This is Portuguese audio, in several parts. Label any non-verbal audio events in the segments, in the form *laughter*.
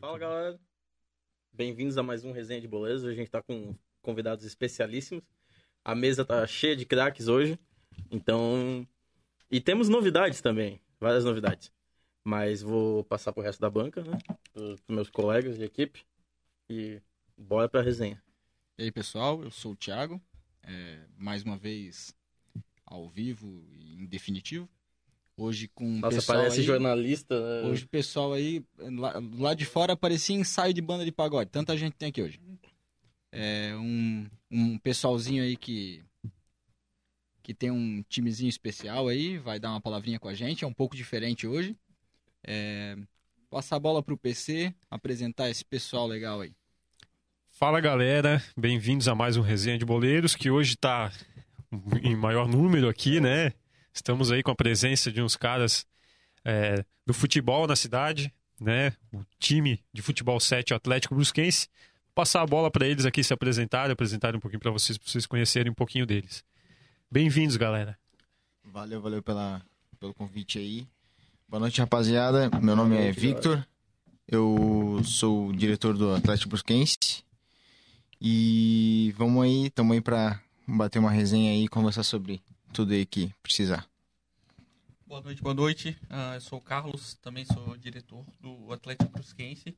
Fala galera, bem-vindos a mais um Resenha de Boleiros. A gente tá com convidados especialíssimos. A mesa tá cheia de craques hoje, então. E temos novidades também, várias novidades. Mas vou passar pro resto da banca, né? Pros meus colegas de equipe. E bora pra resenha. E aí, pessoal, eu sou o Thiago. É, mais uma vez ao vivo e em definitivo. Hoje com o Nossa, pessoal parece aí, jornalista. né? Hoje o pessoal aí, lá, lá de fora parecia ensaio de banda de pagode. Tanta gente tem aqui hoje. É um, um pessoalzinho aí que que tem um timezinho especial aí, vai dar uma palavrinha com a gente, é um pouco diferente hoje. É, passar a bola pro PC, apresentar esse pessoal legal aí. Fala galera, bem-vindos a mais um Resenha de Boleiros, que hoje está em maior número aqui, né? Estamos aí com a presença de uns caras é, do futebol na cidade, né? O time de futebol 7, o Atlético Brusquense. Vou passar a bola para eles aqui se apresentarem, apresentarem um pouquinho para vocês, para vocês conhecerem um pouquinho deles. Bem-vindos, galera. Valeu, valeu pela, pelo convite aí. Boa noite, rapaziada. Meu nome é Victor. Eu sou o diretor do Atlético Brusquense. E vamos aí, estamos aí para bater uma resenha aí e conversar sobre tudo aí que precisar. Boa noite, boa noite. Ah, eu sou o Carlos, também sou diretor do Atlético Brusquense.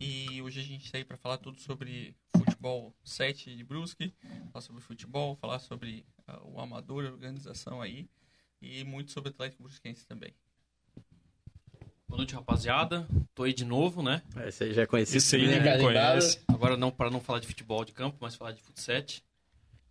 E hoje a gente está aí para falar tudo sobre futebol 7 de Brusque, falar sobre futebol, falar sobre ah, o amador, a organização aí, e muito sobre o Atlético Brusquense também. Boa noite, rapaziada. Tô aí de novo, né? Esse aí já é conhecido. Esse aí né? conhece. Agora não para não falar de futebol de campo, mas falar de futsal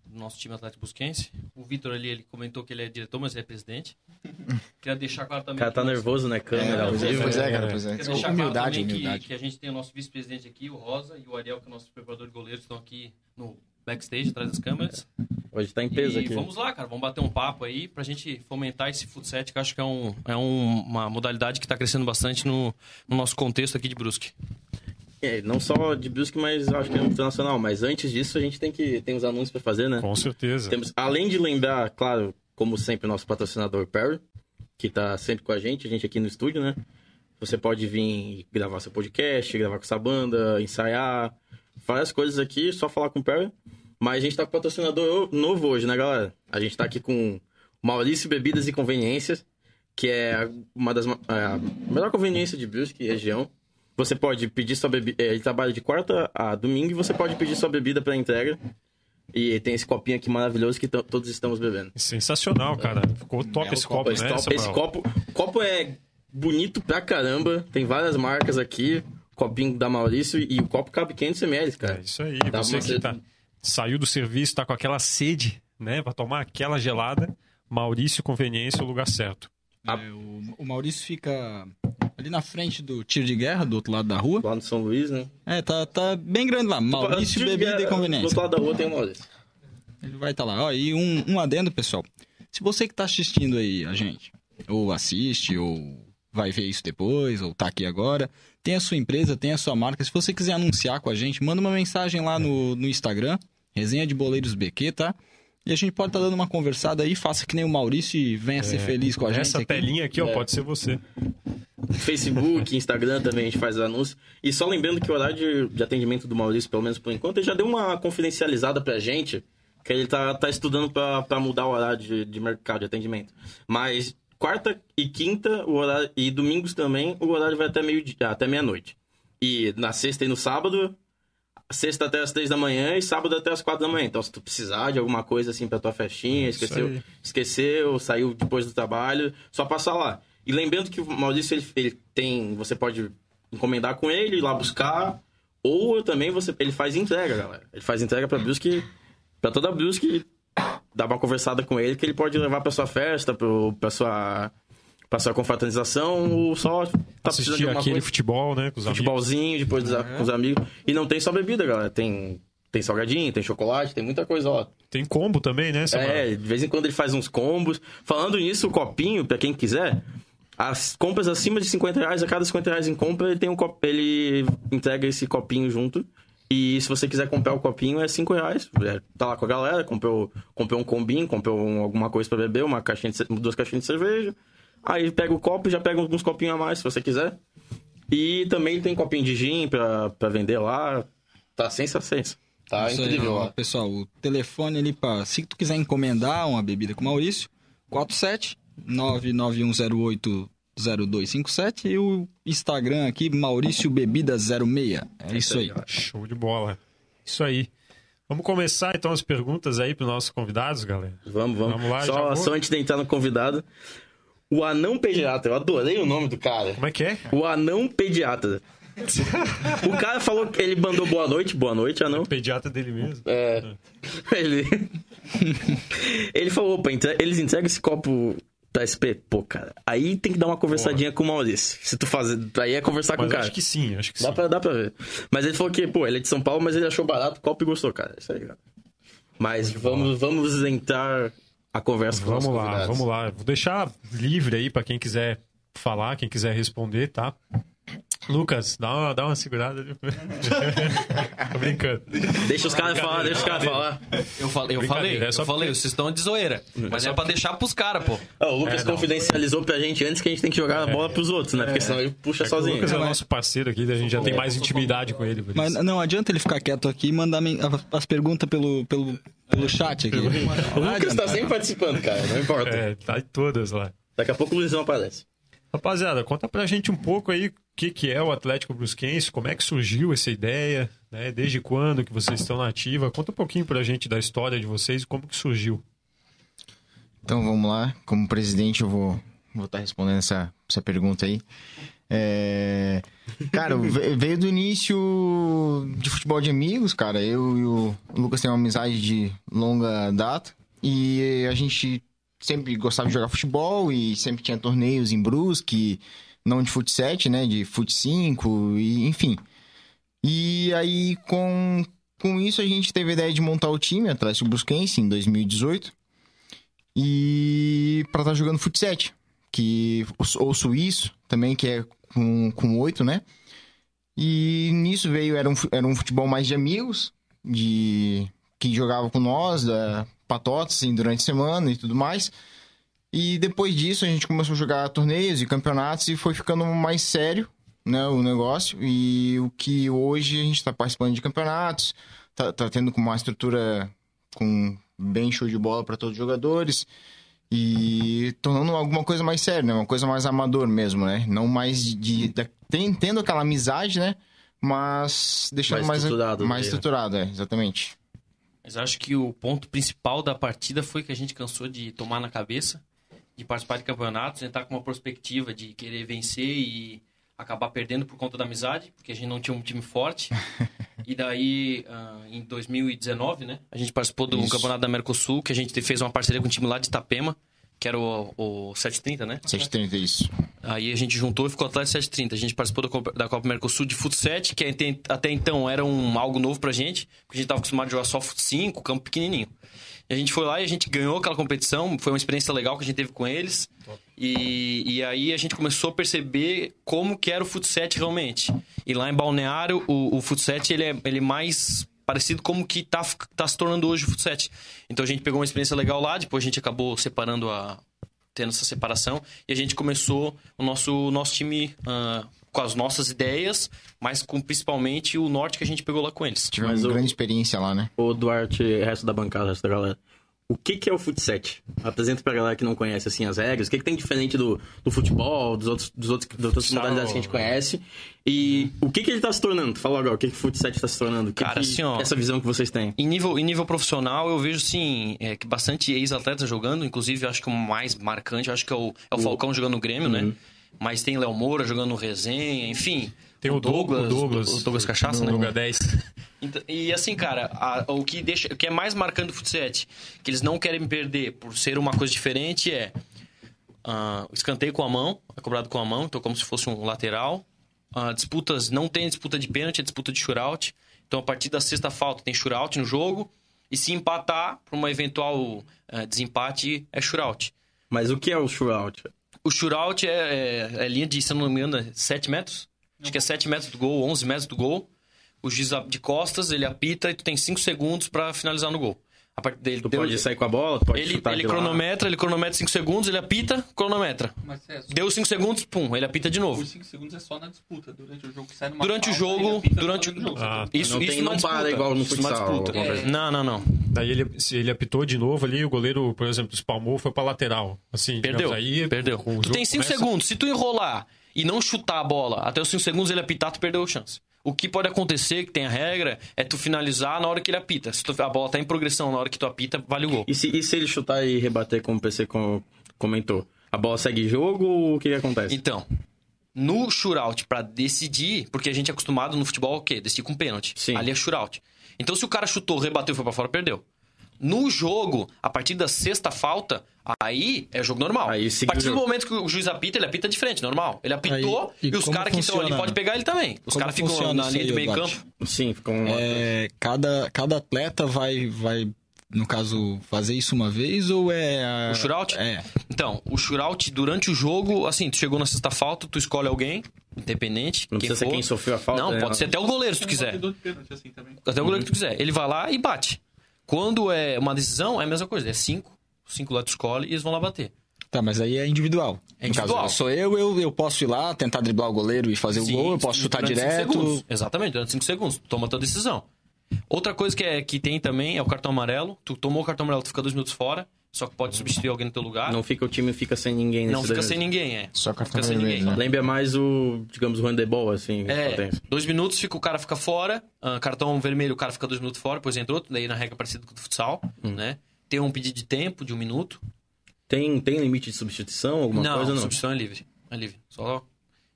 do nosso time Atlético Busquense. O Vitor ali, ele comentou que ele é diretor, mas ele é presidente. *laughs* Queria deixar claro O também cara tá que nervoso, né? Câmera, ao pois, é, vivo. pois é, cara, pois é. Queria deixar claro Humildade, também que, humildade. que a gente tem o nosso vice-presidente aqui, o Rosa, e o Ariel, que é o nosso preparador de goleiros, estão aqui no backstage, atrás das câmeras. Hoje tá em peso e aqui. vamos lá, cara, vamos bater um papo aí pra gente fomentar esse futsal, que eu acho que é, um, é um- uma modalidade que tá crescendo bastante no, no nosso contexto aqui de Brusque. É, não só de Brusque, mas acho que é internacional. Mas antes disso, a gente tem que tem uns anúncios pra fazer, né? Com certeza. Temos, além de lembrar, claro, como sempre, nosso patrocinador Perry, que tá sempre com a gente, a gente aqui no estúdio, né? Você pode vir gravar seu podcast, gravar com essa banda, ensaiar, várias coisas aqui, só falar com o Perry. Mas a gente tá com patrocinador novo hoje, né, galera? A gente tá aqui com Maurício Bebidas e Conveniências, que é uma das a melhor conveniência de Brusque região. Você pode pedir sua bebida. Ele trabalha de quarta a domingo e você pode pedir sua bebida para entrega. E tem esse copinho aqui maravilhoso que to- todos estamos bebendo. Sensacional, cara. Ficou top Belo esse copo, copo, né, copo, esse copo, copo é bonito pra caramba. Tem várias marcas aqui. Copinho da Maurício e o copo cabe 500 ml, É cara. isso aí. Dá Você que tá, saiu do serviço, tá com aquela sede, né? Pra tomar aquela gelada. Maurício Conveniência, é o lugar certo. A- É, o, o Maurício fica ali na frente do tiro de guerra, do outro lado da rua. Lá no São Luís, né? É, tá, tá bem grande lá. Maurício Tipo, Bebida e Do Conveniência. outro lado da rua tem o Maurício. Ele vai estar lá. Ó, e um, um adendo, pessoal. Se você que tá assistindo aí a gente, ou assiste, ou vai ver isso depois, ou tá aqui agora, tem a sua empresa, tem a sua marca. Se você quiser anunciar com a gente, manda uma mensagem lá no, no Instagram, resenha de boleiros BQ, tá? E a gente pode estar dando uma conversada aí, faça que nem o Maurício e venha ser feliz com a gente. Essa aqui. pelinha aqui, ó, É. pode ser você. Facebook, *laughs* Instagram também a gente faz anúncio. E só lembrando que o horário de, de atendimento do Maurício, pelo menos por enquanto, ele já deu uma confidencializada pra gente, que ele tá, tá estudando pra, pra mudar o horário de, de mercado de atendimento. Mas quarta e quinta, o horário, e domingos também, o horário vai até meio até meia-noite. E na sexta e no sábado, sexta até as três da manhã e sábado até as quatro da manhã. Então, se tu precisar de alguma coisa assim pra tua festinha, Isso esqueceu, esqueceu, saiu depois do trabalho, só passar lá. E lembrando que o Maurício ele, ele tem, você pode encomendar com ele, ir lá buscar, ou também você ele faz entrega, galera. Ele faz entrega pra Brusque, pra toda Brusque, dá uma conversada com ele que ele pode levar pra sua festa, pro, pra sua pra sua confraternização, ou só tá precisando de Assistir aquele coisa futebol, né? Com os amigos. futebolzinho depois dos- com os amigos. E não tem só bebida, galera. Tem, tem salgadinho, tem chocolate, tem muita coisa, ó. Tem combo também, né? É, de vez em quando ele faz uns combos. Falando nisso, o copinho, pra quem quiser, as compras acima de 50 reais, a cada 50 reais em compra, ele tem um copo, ele entrega esse copinho junto. E se você quiser comprar o copinho, é 5 reais. É, tá lá com a galera, comprou, comprou um combinho, comprou um- alguma coisa pra beber, uma caixinha de, duas caixinhas de cerveja. Aí pega o copo e já pega alguns copinhos a mais, se você quiser. E também tem copinho de gin pra, pra vender lá. Tá sensacional. Tá Isso aí, incrível ó, lá. pessoal, o telefone ali para se tu quiser encomendar uma bebida com o Maurício, 47 99108 0257 e o Instagram aqui Maurício Bebida 06. É isso aí. Show de bola. Isso aí. Vamos começar então as perguntas aí para os nossos convidados, galera. Vamos, vamos. Vamos lá, só, vou. só antes de entrar no convidado. O anão pediatra, eu adorei o nome do cara. Como é que é? O anão pediatra. *laughs* o cara falou que ele mandou boa noite, boa noite, anão. O pediatra dele mesmo. É. Ele. *laughs* ele falou, opa, entre- eles entregam esse copo pra SP. Pô, cara, aí tem que dar uma conversadinha com o Maurício. Se tu fazer. Aí é conversar com Mas o cara. acho que sim, acho que Dá sim. pra, dá pra ver. Mas ele falou que, pô, ele é de São Paulo, mas ele achou barato o copo e gostou, cara. Isso aí, cara. Mas vamos, vamos entrar a conversa com Vamos os lá, convidados. vamos lá. Vou deixar livre aí para quem quiser falar, quem quiser responder, tá? Lucas, dá uma, dá uma segurada ali. *laughs* Tô brincando. Deixa os caras falar, deixa os caras falar. Eu falei, eu falei, é só eu falei, porque- vocês estão de zoeira. Mas é pra deixar pros caras, pô. O Lucas É, não. confidencializou pra gente antes que a gente tem que jogar a bola pros outros, né? Porque senão ele puxa É que o sozinho. Lucas é o nosso parceiro aqui, a gente já tem mais intimidade com ele. Mas não adianta ele ficar quieto aqui e mandar as perguntas pelo, pelo, pelo chat aqui. O Lucas tá sempre participando, cara. Não importa. É, tá em todas lá. Daqui a pouco o Luizão aparece. Rapaziada, conta pra gente um pouco aí o que, que é o Atlético Brusquense, como é que surgiu essa ideia, né? Desde quando que vocês estão na ativa? Conta um pouquinho pra gente da história de vocês e como que surgiu. Então vamos lá, como presidente eu vou vou estar respondendo essa, essa pergunta aí. É, Cara, ve- *laughs* veio do início de futebol de amigos, cara. Eu e o Lucas temos uma amizade de longa data e a gente sempre gostava de jogar futebol e sempre tinha torneios em Brusque, não de fut 7, né, de fut 5 e enfim. E aí com com isso a gente teve a ideia de montar o time Atlético Brusquense em 2018 e para estar jogando fut 7, que ou suíço também que é com com oito, né? E nisso veio era um era um futebol mais de amigos, de que jogava com nós, da patotas assim, durante a semana e tudo mais. E depois disso a gente começou a jogar torneios e campeonatos e foi ficando mais sério, né, o negócio. E o que hoje a gente está participando de campeonatos, tá, tá tendo com uma estrutura com bem show de bola para todos os jogadores e tornando alguma coisa mais séria, né? Uma coisa mais amador mesmo, né? Não mais de, de- tem- tendo aquela amizade, né? Mas deixando Mais mais estruturado, mais né? estruturado, é, exatamente. Mas acho que o ponto principal da partida foi que a gente cansou de tomar na cabeça, de participar de campeonatos, entrar com uma perspectiva de querer vencer e acabar perdendo por conta da amizade, porque a gente não tinha um time forte. *laughs* e daí, ah, em 2019, né, a gente participou do Isso. campeonato da Mercosul, que a gente fez uma parceria com um time lá de Itapema, que era o, o 730, né? 730 isso. Aí a gente juntou e ficou Atlético 730. A gente participou da Copa, da Copa Mercosul de Fut 7, que até, até então era um, algo novo pra gente, porque a gente tava acostumado a jogar só Fut 5, campo pequenininho. E a gente foi lá e a gente ganhou aquela competição, foi uma experiência legal que a gente teve com eles. E, e aí a gente começou a perceber como que era o Fut 7 realmente. E lá em Balneário, o, o Fut 7 ele é, ele é mais parecido como que tá, tá se tornando hoje o Fut 7. Então a gente pegou uma experiência legal lá, depois a gente acabou separando a, tendo essa separação e a gente começou o nosso, nosso time ah, com as nossas ideias, mas com principalmente o norte que a gente pegou lá com eles. Tivemos Mas o- grande experiência lá, né? O Duarte, resto da bancada, resto da galera. O que, que é o futset? Apresenta pra galera que não conhece assim as regras. O que, que tem diferente do, do futebol, dos outros, dos outros, das outras modalidades que a gente conhece? E o que, que ele tá se tornando? Fala agora, o que, que o futset tá se tornando? O que Cara, que assim, ó, essa visão que vocês têm? Em nível, em nível profissional, eu vejo, sim, é, que bastante ex-atletas jogando. Inclusive, eu acho que o mais marcante, eu acho que é o, é o Falcão jogando no Grêmio, né? Mas tem Léo Moura jogando no Resenha, enfim. Tem o Douglas, o Douglas, o Douglas Cachaça, né? Lugar 10. *laughs* Então, e assim, cara, a- o que deixa, o que é mais marcante do futsal, que eles não querem perder por ser uma coisa diferente é o escanteio com a mão, é cobrado com a mão, então como se fosse um lateral. Ah, disputas, não tem disputa de pênalti, é disputa de shootout. Então a partir da sexta falta tem shootout no jogo. E se empatar, por uma eventual ah, desempate, é shootout. Mas o que é o shootout? O shootout é, é, é linha de, se não me engano, 7 metros. Acho que é 7 metros do gol, 11 metros do gol. O juiz de costas, ele apita e tu tem 5 segundos pra finalizar no gol. A partir dele Tu deu- pode sair com a bola, tu pode ele, chutar ele de lá. cronometra, ele cronometra 5 segundos, ele apita, cronometra. Mas é, Deu 5 segundos, pum, ele apita de novo. os 5 segundos é só na disputa. Durante o jogo sai numa Durante o falta, jogo, ele durante no jogo. Ah, Isso, Não isso tem- não para igual no futsal, coisa. Não, não, não. Daí ele, se ele apitou de novo ali, o goleiro, por exemplo, espalmou, foi pra lateral. Assim, Perdeu, aí, perdeu. o Tu tem 5 começa- segundos. Se tu enrolar e não chutar a bola até os 5 segundos ele apitar, tu perdeu a chance. O que pode acontecer, que tem a regra, é tu finalizar na hora que ele apita. Se tu- a bola tá em progressão na hora que tu apita, vale o gol. E se, e se ele chutar e rebater, como o PC com- comentou? A bola segue jogo ou o que, que acontece? Então, no shootout, pra decidir, porque a gente é acostumado no futebol o quê? Decidir com pênalti. Sim. Ali é shootout. Então, se o cara chutou, rebateu e foi pra fora, perdeu. No jogo, a partir da sexta falta, aí é jogo normal. Aí a partir do momento que o juiz apita, ele apita diferente, normal. Ele apitou Aí, e e, os caras que estão ali podem pegar ele também. Os caras ficam na linha aí, do meio campo. Sim, fica um... É, cada, cada atleta vai, vai, no caso, fazer isso uma vez ou é... A... O shootout? É. Então, o shootout durante o jogo, assim, tu chegou na sexta falta, tu escolhe alguém, independente. Não precisa ser for. quem sofreu a falta, Não, né? pode ser até o goleiro, se tu um quiser. de pênalti assim. Até o goleiro que tu quiser. Ele vai lá e bate. Quando é uma decisão, é a mesma coisa. É cinco. Cinco lá tu escolhe e eles vão lá bater. Tá, mas aí é individual. É individual. caso, sou eu, eu, eu posso ir lá, tentar driblar o goleiro e fazer Sim, o gol, eu posso chutar cinco direto. segundos. Exatamente, durante 5 segundos. Toma a tua decisão. Outra coisa que, é, que tem também é o cartão amarelo. Tu tomou o cartão amarelo, tu fica dois minutos fora. Só que pode substituir alguém no teu lugar. Não fica o time fica sem ninguém Não fica sem ninguém, é. Só cartão fica sem vermelho, ninguém. né? Lembra mais o, digamos, o handebol, assim. É, potência. dois minutos, fica, o cara fica fora. ah, cartão vermelho, o cara fica dois minutos fora, depois entra outro. Daí na regra parecida com o do futsal, Hum. né? Tem um pedido de tempo de um minuto. Tem, tem limite de substituição, alguma não, coisa? Não. substituição é livre. É livre. Só.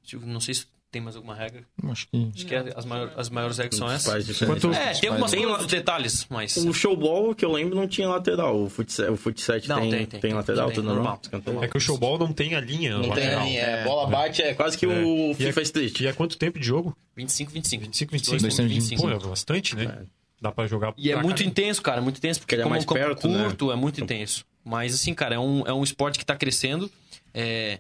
tipo, Não sei se tem mais alguma regra. Acho que. Acho que é- as, maior, as maiores regras são essas. Quanto- É, tem algumas Tem coisas detalhes, mas. O showball, que eu lembro, não tinha lateral. O futsal, o futsal Não, tem, tem, tem, tem. lateral, Tem, tudo normal. normal. É que o showball não tem a linha Não tem lateral. a linha, é, bola bate, é quase que É. o E FIFA é- Street. E é quanto tempo de jogo? 25, 25. 25, 22, 25. 25. Pô, é bastante, né? Dá pra jogar E é muito caramba. intenso, cara, é muito intenso, porque Ele é como é mais um campo perto, né? curto, é muito intenso. Mas assim, cara, é um, é um esporte que tá crescendo. É,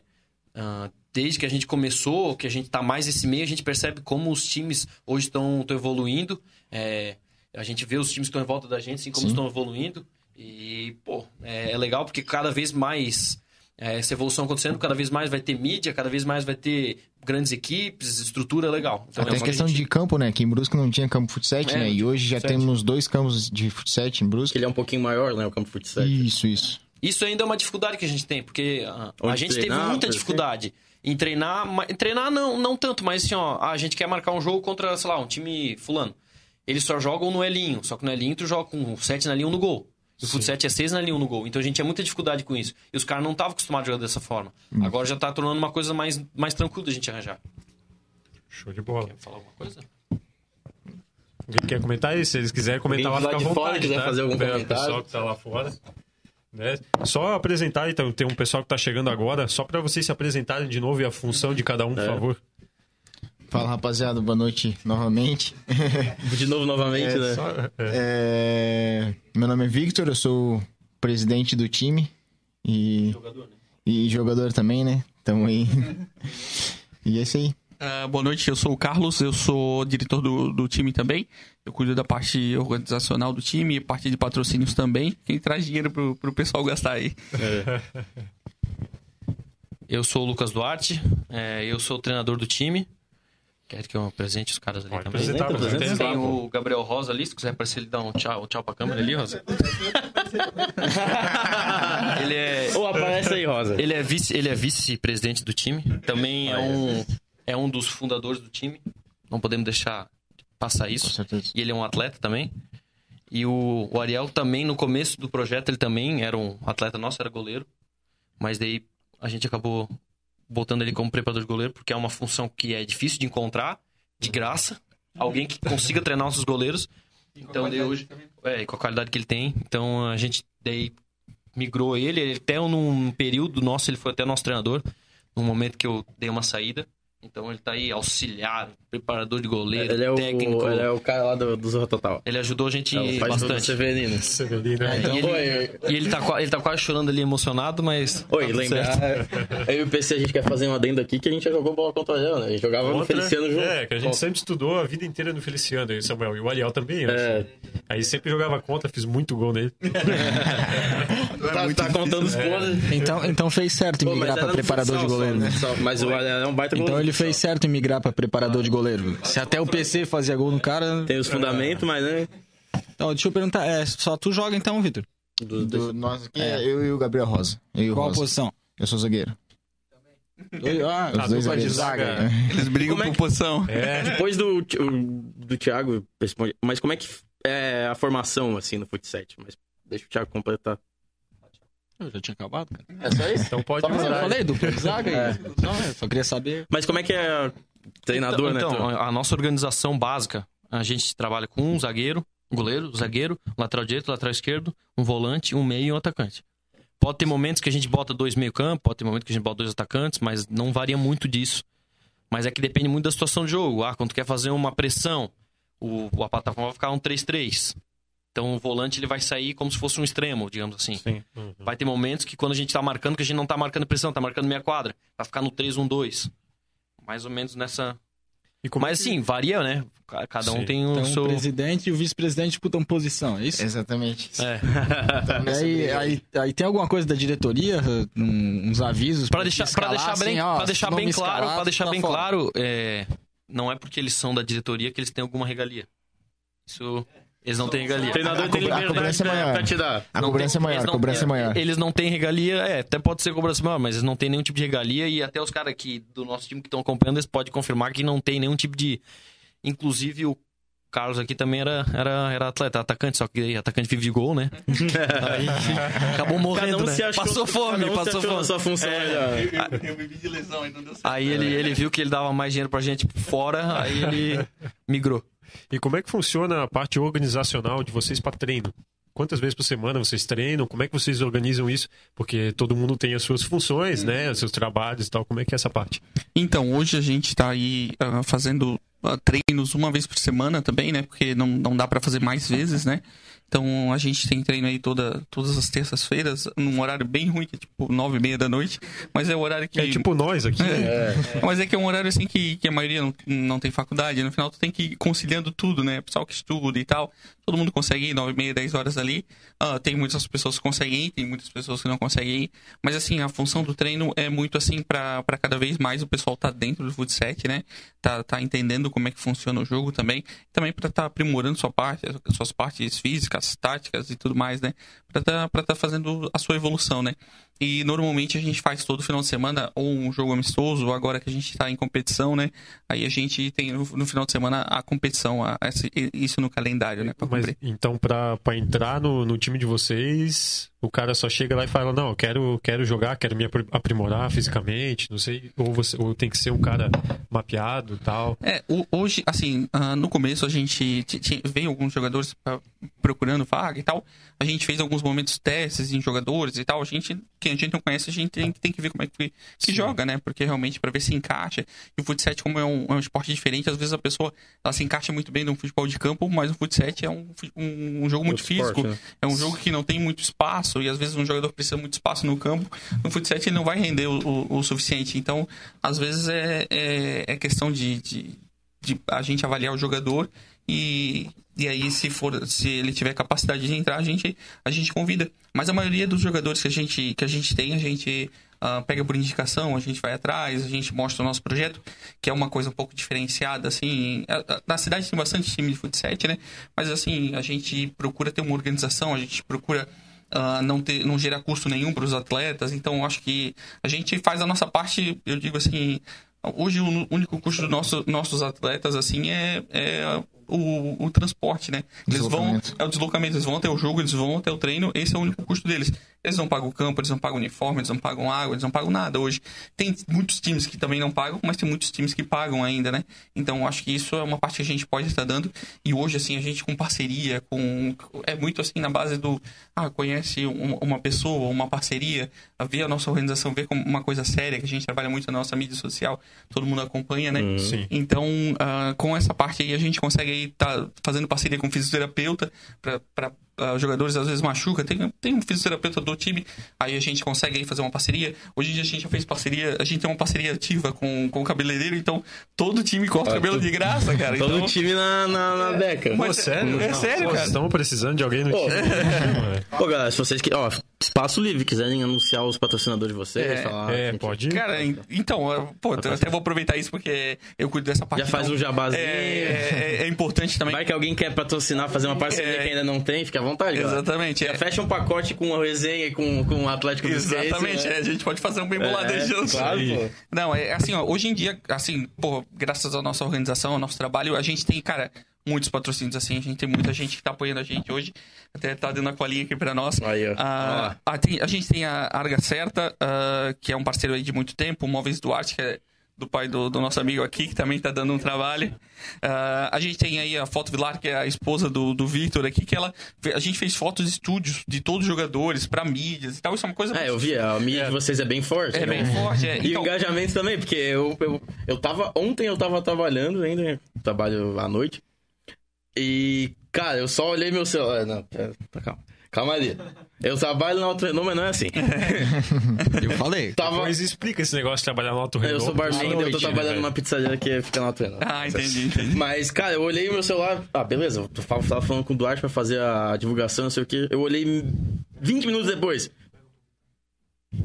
ah, desde que a gente começou, que a gente tá mais nesse meio, a gente percebe como os times hoje estão evoluindo. É, a gente vê os times que estão em volta da gente, assim como Sim. estão evoluindo. E, pô, é, é legal porque cada vez mais é, essa evolução acontecendo, cada vez mais vai ter mídia, cada vez mais vai ter grandes equipes, estrutura legal. Então, Até é a uma questão gente- de campo, né? Que em Brusque não tinha campo futsal, É, né? E hoje já temos dois campos de futsal em Que Brusque. ele é um pouquinho maior, né? O campo futsal. Isso, isso. Isso ainda é uma dificuldade que a gente tem, porque a Onde gente treinar, teve muita dificuldade em treinar, em treinar não, não tanto, mas assim, ó, a gente quer marcar um jogo contra, sei lá, um time fulano. Eles só jogam no Elinho, só que no Elinho tu joga com 7 na linha 1 no gol. E o futsal é 6 na linha 1 no gol. Então a gente tinha muita dificuldade com isso. E os caras não estavam acostumados a jogar dessa forma. Agora já tá tornando uma coisa mais, mais tranquila da gente arranjar. Show de bola. Quer falar alguma coisa? Alguém quer comentar aí? Se eles quiserem comentar lá, Alguém fica à lá de fora vontade, quiser tá? fazer algum O comentário. pessoal que tá lá fora. Né? Só apresentar, então, tem um pessoal que tá chegando agora, só pra vocês se apresentarem de novo e a função de cada um, por É. favor. Fala, rapaziada. Boa noite novamente. De novo, novamente, *laughs* É, né? Só- é. É, Meu nome é Victor, eu sou presidente do time. E, Jogador, né? e jogador também, né? Tamo aí. *laughs* e é isso aí. Ah, boa noite, eu sou o Carlos, eu sou diretor do, do time também. Eu cuido da parte organizacional do time, parte de patrocínios também. Quem traz dinheiro pro, pro pessoal gastar aí. Eu sou o Lucas Duarte, é, eu sou o treinador do time. Quer que eu apresente os caras ali Pode também? apresentar, Apresenta, apresenta. Tem o Gabriel Rosa ali, se quiser aparecer ele dar um tchau, um tchau pra câmera ali, Rosa. *laughs* ele é, Ou aparece aí, Rosa. ele é vice, ele é vice-presidente do time. Também é um, é um dos fundadores do time. Não podemos deixar passar Com isso. certeza. E ele é um atleta também. E o, o Ariel também, no começo do projeto, ele também era um atleta nosso, era goleiro. Mas daí a gente acabou botando ele como preparador de goleiro, porque é uma função que é difícil de encontrar, de graça. Alguém que consiga treinar nossos goleiros. Então, daí hoje. É, e com a qualidade que ele tem. Então, a gente daí migrou ele. ele até num período nosso, ele foi até nosso treinador. Num momento que eu dei uma saída. Então, ele tá aí auxiliar, preparador de goleiro, Ele é, o, técnico. ele é o cara lá do, do Zorro Total. Ele ajudou a gente É o do bastante. Severino. Severino, né? Então, e ele, oi, e ele tá, ele tá quase chorando ali, emocionado, mas. Oi, tá lembrar. *laughs* Eu e o PC a gente quer fazer um adendo aqui que a gente já jogou bola contra ele, né? A gente jogava no Outra- Feliciano junto. É, que a gente sempre estudou a vida inteira no Feliciano, aí, Samuel. E o Ariel também, eu É. Aí sempre jogava contra, fiz muito gol nele. *laughs* Tá, tá contando os pontos. Então, então fez certo em migrar pra no preparador de goleiro. né? no futsal. Mas o Alé é um baita Então goleiro. Ele fez certo em migrar pra preparador de goleiro. Se até o PC fazia gol no cara. Tem os fundamentos, mas né? Então, deixa eu perguntar, é, só tu joga então, Vitor? do- Do, nós aqui é eu e o Gabriel Rosa. Eu o Qual a Rosa. posição? Eu sou zagueiro. Dois- Ah, Os A dois dupla de zaga. *laughs* Eles brigam Como é por que- posição. É, Depois do, do Thiago responde. Mas como é que é a formação, assim, no futsal? Mas deixa o Thiago completar. Eu já tinha acabado, cara. É só isso? então pode Só eu falei, dupla de zaga aí. Só, eu só queria saber. Mas como é que é treinador, então, né? Então, tu? a nossa organização básica, a gente trabalha com um zagueiro, um goleiro, zagueiro, lateral direito, lateral esquerdo, um volante, um meio e um atacante. Pode ter momentos que a gente bota dois meio campo, pode ter momentos que a gente bota dois atacantes, mas não varia muito disso. Mas é que depende muito da situação do jogo. Ah, quando tu quer fazer uma pressão, o, a plataforma vai ficar um 3-3. Então o volante ele vai sair como se fosse um extremo, digamos assim. Sim. Uhum. Vai ter momentos que quando a gente tá marcando, que a gente não tá marcando pressão, tá marcando meia quadra. Vai ficar no 3-1-2. Mais ou menos nessa. Como Mas que- sim, varia, né? Ca- Cada um Sim. tem o Então, seu. o presidente e o vice-presidente disputam posição, é isso? Exatamente. É. *laughs* Tá E nessa aí, aí, aí tem alguma coisa da diretoria, uns avisos te deixar, pra escalar, deixar bem, assim, ó, pra deixar bem claro, tu deixar tá bem fora. claro, é, não é porque eles são da diretoria que eles têm alguma regalia. Isso. Eles não têm regalia. O treinador A tem a liberdade cobrança é pra, maior. pra te dar. A Não cobrança tem- é maior, eles a não- cobrança é maior. Eles não têm regalia, é, até pode ser cobrança maior, mas eles não têm nenhum tipo de regalia e até os caras aqui do nosso time que estão acompanhando, eles podem confirmar que não tem nenhum tipo de. Inclusive o Carlos aqui também era, era, era atleta, atacante, só que aí atacante vive de gol, né? *laughs* Aí acabou morrendo, um né? achou, Passou fome, um passou fome. sua função melhor. Eu, eu vivi de lesão e não deu certo. Aí ele, ele viu que ele dava mais dinheiro pra gente fora, aí ele migrou. E como é que funciona a parte organizacional de vocês para treino? Quantas vezes por semana vocês treinam? Como é que vocês organizam isso? Porque todo mundo tem as suas funções, né? Os seus trabalhos e tal. Como é que é essa parte? Então, hoje a gente tá aí ah, fazendo ah, treinos uma vez por semana também, né? Porque não, não dá pra fazer mais vezes, né? Então a gente tem treino aí toda, todas as terças-feiras, num horário bem ruim, que é tipo nove e meia da noite. Mas é o horário que. É tipo nós aqui. É. Mas é que é um horário assim que, que a maioria não, não tem faculdade. No final tu tem que ir conciliando tudo, né? Pessoal que estuda e tal. Todo mundo consegue ir 9 e meia, 10 horas ali. Ah, tem muitas pessoas que conseguem ir, tem muitas pessoas que não conseguem ir. Mas assim, a função do treino é muito assim para cada vez mais o pessoal tá dentro do futsal, né? Tá, tá entendendo como é que funciona o jogo também. Também para estar aprimorando sua parte, as suas partes físicas, táticas e tudo mais, né? Para tá, pra tá fazendo a sua evolução, né? E normalmente a gente faz todo final de semana ou um jogo amistoso, agora que a gente está em competição, né? Aí a gente tem no, no final de semana a competição, a, essa- isso no calendário, né? Mas então, pra entrar no, no time de vocês, o cara só chega lá e fala: Não, eu quero, quero jogar, quero me apri- aprimorar fisicamente, não sei. Ou, você, ou tem que ser um cara mapeado e tal. É, o- hoje, assim, ah, no começo a gente veio alguns jogadores procurando vaga e tal. A gente fez alguns momentos testes em jogadores e tal. A gente, quem a gente não conhece, a gente tem, tem que ver como é que, que joga, né? Porque realmente pra ver se encaixa. E o futsal, como é um, é um esporte diferente, às vezes a pessoa ela se encaixa muito bem no futebol de campo, mas o futsal é um, um, um jogo muito físico. né? É um jogo que não tem muito espaço e às vezes um jogador precisa muito espaço no campo. No futsal ele não vai render o, o- o suficiente. Então, às vezes é, é, é questão de, de, de a gente avaliar o jogador e, e aí se for se ele tiver capacidade de entrar, a gente, a gente convida. Mas a maioria dos jogadores que a gente, que a gente tem, a gente ah, pega por indicação, a gente vai atrás, a gente mostra o nosso projeto, que é uma coisa um pouco diferenciada, assim. A- a- Na cidade tem bastante time de futsal, né? Mas assim, a gente procura ter uma organização, a gente procura ah, não, ter, não gerar custo nenhum para os atletas. Então, acho que a gente faz a nossa parte, eu digo assim, hoje o único custo dos nosso, nossos atletas, assim, é, é o, o transporte, né? Eles vão, Deslocamento. é o deslocamento, eles vão até o jogo, eles vão até o treino, esse é o único custo deles. Eles não pagam o campo, eles não pagam uniforme, eles não pagam água, eles não pagam nada hoje. Tem muitos times que também não pagam, mas tem muitos times que pagam ainda, né? Então acho que isso é uma parte que a gente pode estar dando. E hoje, assim, a gente com parceria, com. É muito assim na base do. Ah, conhece um- uma pessoa, uma parceria, vê a nossa organização, vê como uma coisa séria, que a gente trabalha muito na nossa mídia social, todo mundo acompanha, né? Sim. Então, ah, com essa parte aí, a gente consegue tá fazendo parceria com fisioterapeuta para os jogadores às vezes machuca, tem, tem um fisioterapeuta do time, aí a gente consegue aí fazer uma parceria. Hoje em dia a gente já fez parceria, a gente tem uma parceria ativa com, com o cabeleireiro, então todo time corta o cabelo de graça, cara. Todo Então, time na, na, na beca. Pô, sério? É sério, Pô, cara. Estamos precisando de alguém no Pô. time. *laughs* É. Pô, galera, se vocês querem, ó, espaço livre, quiserem anunciar os patrocinadores de vocês, É, falar. É, gente, pode ir. Cara, en- então, pô, eu até vou aproveitar isso porque eu cuido dessa parte. Já faz então, um jabazinho. É, é- é importante também. Vai que alguém quer patrocinar, fazer uma parceria É. que ainda não tem, fica à vontade. Exatamente. Já É, fecha um pacote com a resenha e com, com o Atlético do exatamente. Skate, é, a gente pode fazer um bem né? bolado É, juntos. claro, pô. Não, é assim, ó, hoje em dia, assim, pô, graças à nossa organização, ao nosso trabalho, a gente tem, cara, muitos patrocínios assim, a gente tem muita gente que tá apoiando a gente hoje, até tá dando a colinha aqui pra nós. Aí, ó. Ah, Ó. a, tem- a gente tem a Arga Certa, ah, que é um parceiro aí de muito tempo, o Móveis Duarte, que é do pai do, do nosso amigo aqui, que também tá dando um trabalho. Ah, a gente tem aí a Foto Vilar, que é a esposa do, do Victor aqui, que ela. A gente fez fotos de estúdios de todos os jogadores pra mídias e tal. Isso é uma coisa É, eu vi, a mídia de vocês é bem forte. É né? bem forte, é. *laughs* E Então- o engajamento também, porque eu, eu, eu tava. Ontem eu tava trabalhando ainda, né? trabalho à noite. E, cara, eu só olhei meu celular. Não, pera, tá, calma. Calma ali. Eu trabalho na Auto Renault, mas não é assim. *laughs* Eu falei. Tava, Depois explica esse negócio de trabalhar no Auto eu Renault. sou barman, eu tô né, trabalhando velho? numa pizzaria que fica na Auto Renault. Ah, entendi, entendi. Mas, cara, eu olhei o meu celular. Ah, beleza, eu tava tava falando com o Duarte pra fazer a divulgação, não sei o quê. Eu olhei 20 minutos depois.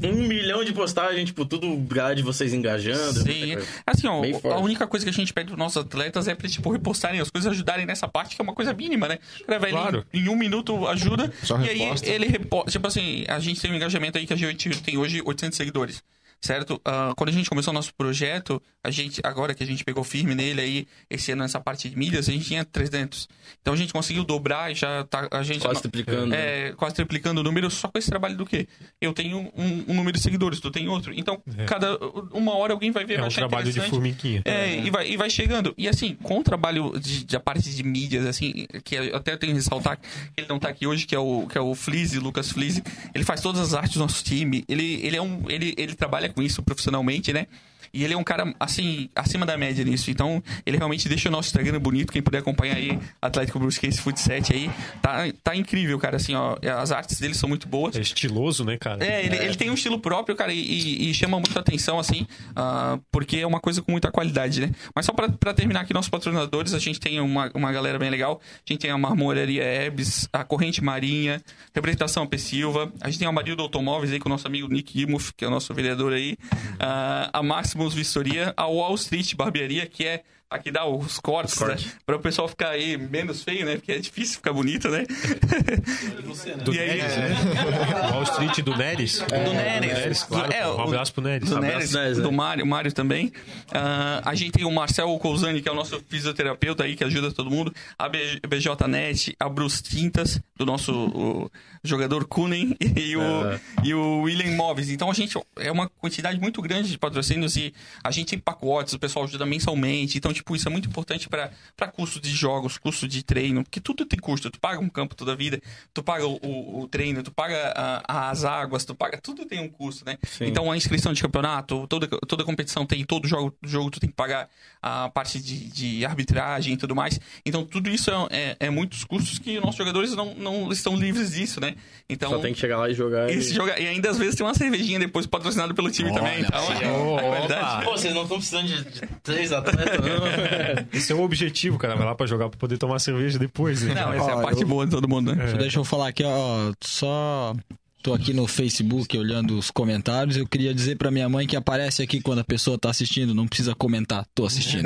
Um milhão de postagens, tipo, tudo galera de vocês engajando. Sim, assim, ó, Bem a forte. única coisa que a gente pede pros nossos atletas é pra, tipo, repostarem as coisas, ajudarem nessa parte, que é uma coisa mínima, né? O cara vai ali, Claro. em um minuto ajuda, Só e aí reposta. ele reposta. Tipo assim, a gente tem um engajamento aí que a gente tem hoje 800 seguidores. Certo? Ah, quando a gente começou o nosso projeto, a gente, agora que a gente pegou firme nele aí, esse ano nessa parte de milhas, a gente tinha 300. Então a gente conseguiu dobrar e já tá, a gente... Quase triplicando. né? É, quase triplicando o número, só com esse trabalho do quê? Eu tenho um, um número de seguidores, tu tem outro. Então, cada uma hora alguém vai ver, É vai um achar trabalho de formiguinha. É, e vai, e vai chegando. E assim, com o trabalho de, da parte de mídias, assim, que eu até tenho que ressaltar que ele não tá aqui hoje, que é o, que é o Fleeze, Lucas Fleeze. Ele faz todas as artes do nosso time. Ele, ele é um. Ele, ele trabalha com isso profissionalmente, né? E ele é um cara, assim, acima da média nisso. Então, ele realmente deixa o nosso Instagram bonito. Quem puder acompanhar aí, Atlético Brusquense 7 aí, tá, tá incrível, cara. Assim, ó, as artes dele são muito boas. É estiloso, né, cara? É, ele, ele tem um estilo próprio, cara, e, e- chama muita atenção, assim, ah, porque é uma coisa com muita qualidade, né? Mas só pra, pra terminar aqui, nossos patrocinadores, a gente tem uma, uma galera bem legal. A gente tem a Marmoraria Herbes, a Corrente Marinha, Representação P. Silva, a gente tem a Marildo Automóveis aí com o nosso amigo Nick Imuff, que é o nosso vereador aí, ah, a Vistoria, a Wall Street Barbearia, que é a que dá os cortes, né? Pra o pessoal ficar aí menos feio, né? Porque é difícil ficar bonito, né? *laughs* Do E aí- Neres, né? *laughs* Wall Street do Neres. Do Neres. claro. É, um o- abraço pro Neres. do Abraço, Neres, Neres, do né? Mário, Mário também. Ah, a gente tem o Marcel Cousani, que é o nosso fisioterapeuta aí, que ajuda todo mundo. A B- BJ Net, a Bruce Tintas, do nosso jogador Kunen, *laughs* e o, É. e o William Móveis. Então a gente é uma quantidade muito grande de patrocínios e a gente tem pacotes, o pessoal ajuda mensalmente. Então, tipo, isso é muito importante para custo de jogos, custo de treino, porque tudo tem custo. Tu paga um campo toda a vida, tu paga o, o- o treino, tu paga a- as águas, tu paga. Tudo tem um custo, né? Sim. Então a inscrição de campeonato, toda, toda competição tem, todo jogo, jogo tu tem que pagar a parte de, de arbitragem e tudo mais. Então tudo isso é, é, é muitos custos que nossos jogadores não, não estão livres disso, né? Então. Só tem que chegar lá e jogar. E, E... se jogar- e ainda às vezes tem uma cervejinha depois patrocinada pelo time também. Então, é, a qualidade. Pô, vocês não estão precisando de, de três atletas, não. *laughs* Esse é o objetivo, cara. Vai lá pra jogar pra poder tomar cerveja depois, né? Não, essa é a parte eu- boa de todo mundo, né? Deixa eu falar aqui, ó. Só tô aqui no Facebook olhando os comentários. Eu queria dizer pra minha mãe que aparece aqui quando a pessoa tá assistindo. Não precisa comentar, tô assistindo.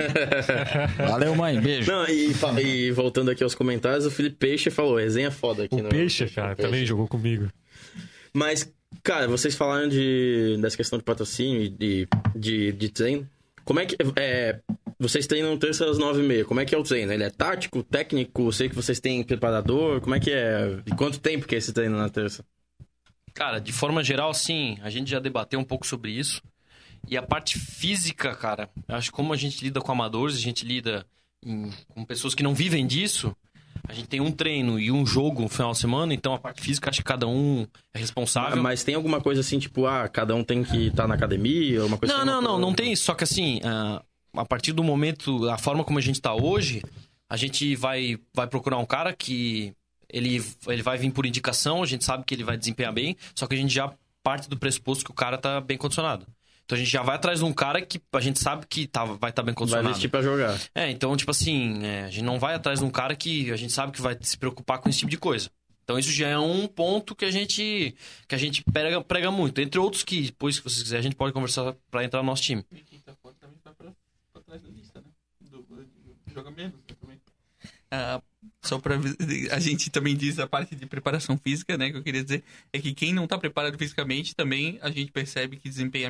*laughs* Valeu, mãe. Beijo. Não, e, e voltando aqui aos comentários, o Felipe Peixe falou, resenha foda aqui. O no- Peixe, cara, Peixe. também jogou comigo. Mas, cara, vocês falaram de, dessa questão de patrocínio e de, de, de treino. Como é que. É, vocês treinam terça às nove e meia. Como é que é o treino? Ele é tático, técnico? Eu sei que vocês têm preparador. Como é que é? E quanto tempo que é esse treino na terça? Cara, de forma geral, sim, a gente já debateu um pouco sobre isso. E a parte física, cara, acho que como a gente lida com amadores, a gente lida em- com pessoas que não vivem disso, a gente tem um treino e um jogo no final de semana, então a parte física acho que cada um é responsável. Mas tem alguma coisa assim, tipo, ah, cada um tem que estar na academia? Uma coisa Não, assim, não, não, coisa- não tem isso. Só que assim, ah, a partir do momento, a forma como a gente tá hoje, a gente vai, vai procurar um cara que ele, ele vai vir por indicação, a gente sabe que ele vai desempenhar bem, só que a gente já parte do pressuposto que o cara tá bem condicionado. Então a gente já vai atrás de um cara que a gente sabe que tá, vai estar bem Vai condicionado. vestir pra jogar. É, então, tipo assim, é, a gente não vai atrás de um cara que a gente sabe que vai se preocupar com esse tipo de coisa. Então isso já é um ponto que a gente que a gente prega, prega muito. Entre outros que, depois, se vocês quiserem, a gente pode conversar pra entrar no nosso time. E quem tá fora também vai pra, pra trás da lista, né? Do, do- joga menos né, também. Ah, só pra a gente também diz a parte de preparação física, né? Que eu queria dizer é que quem não tá preparado fisicamente também a gente percebe que desempenha,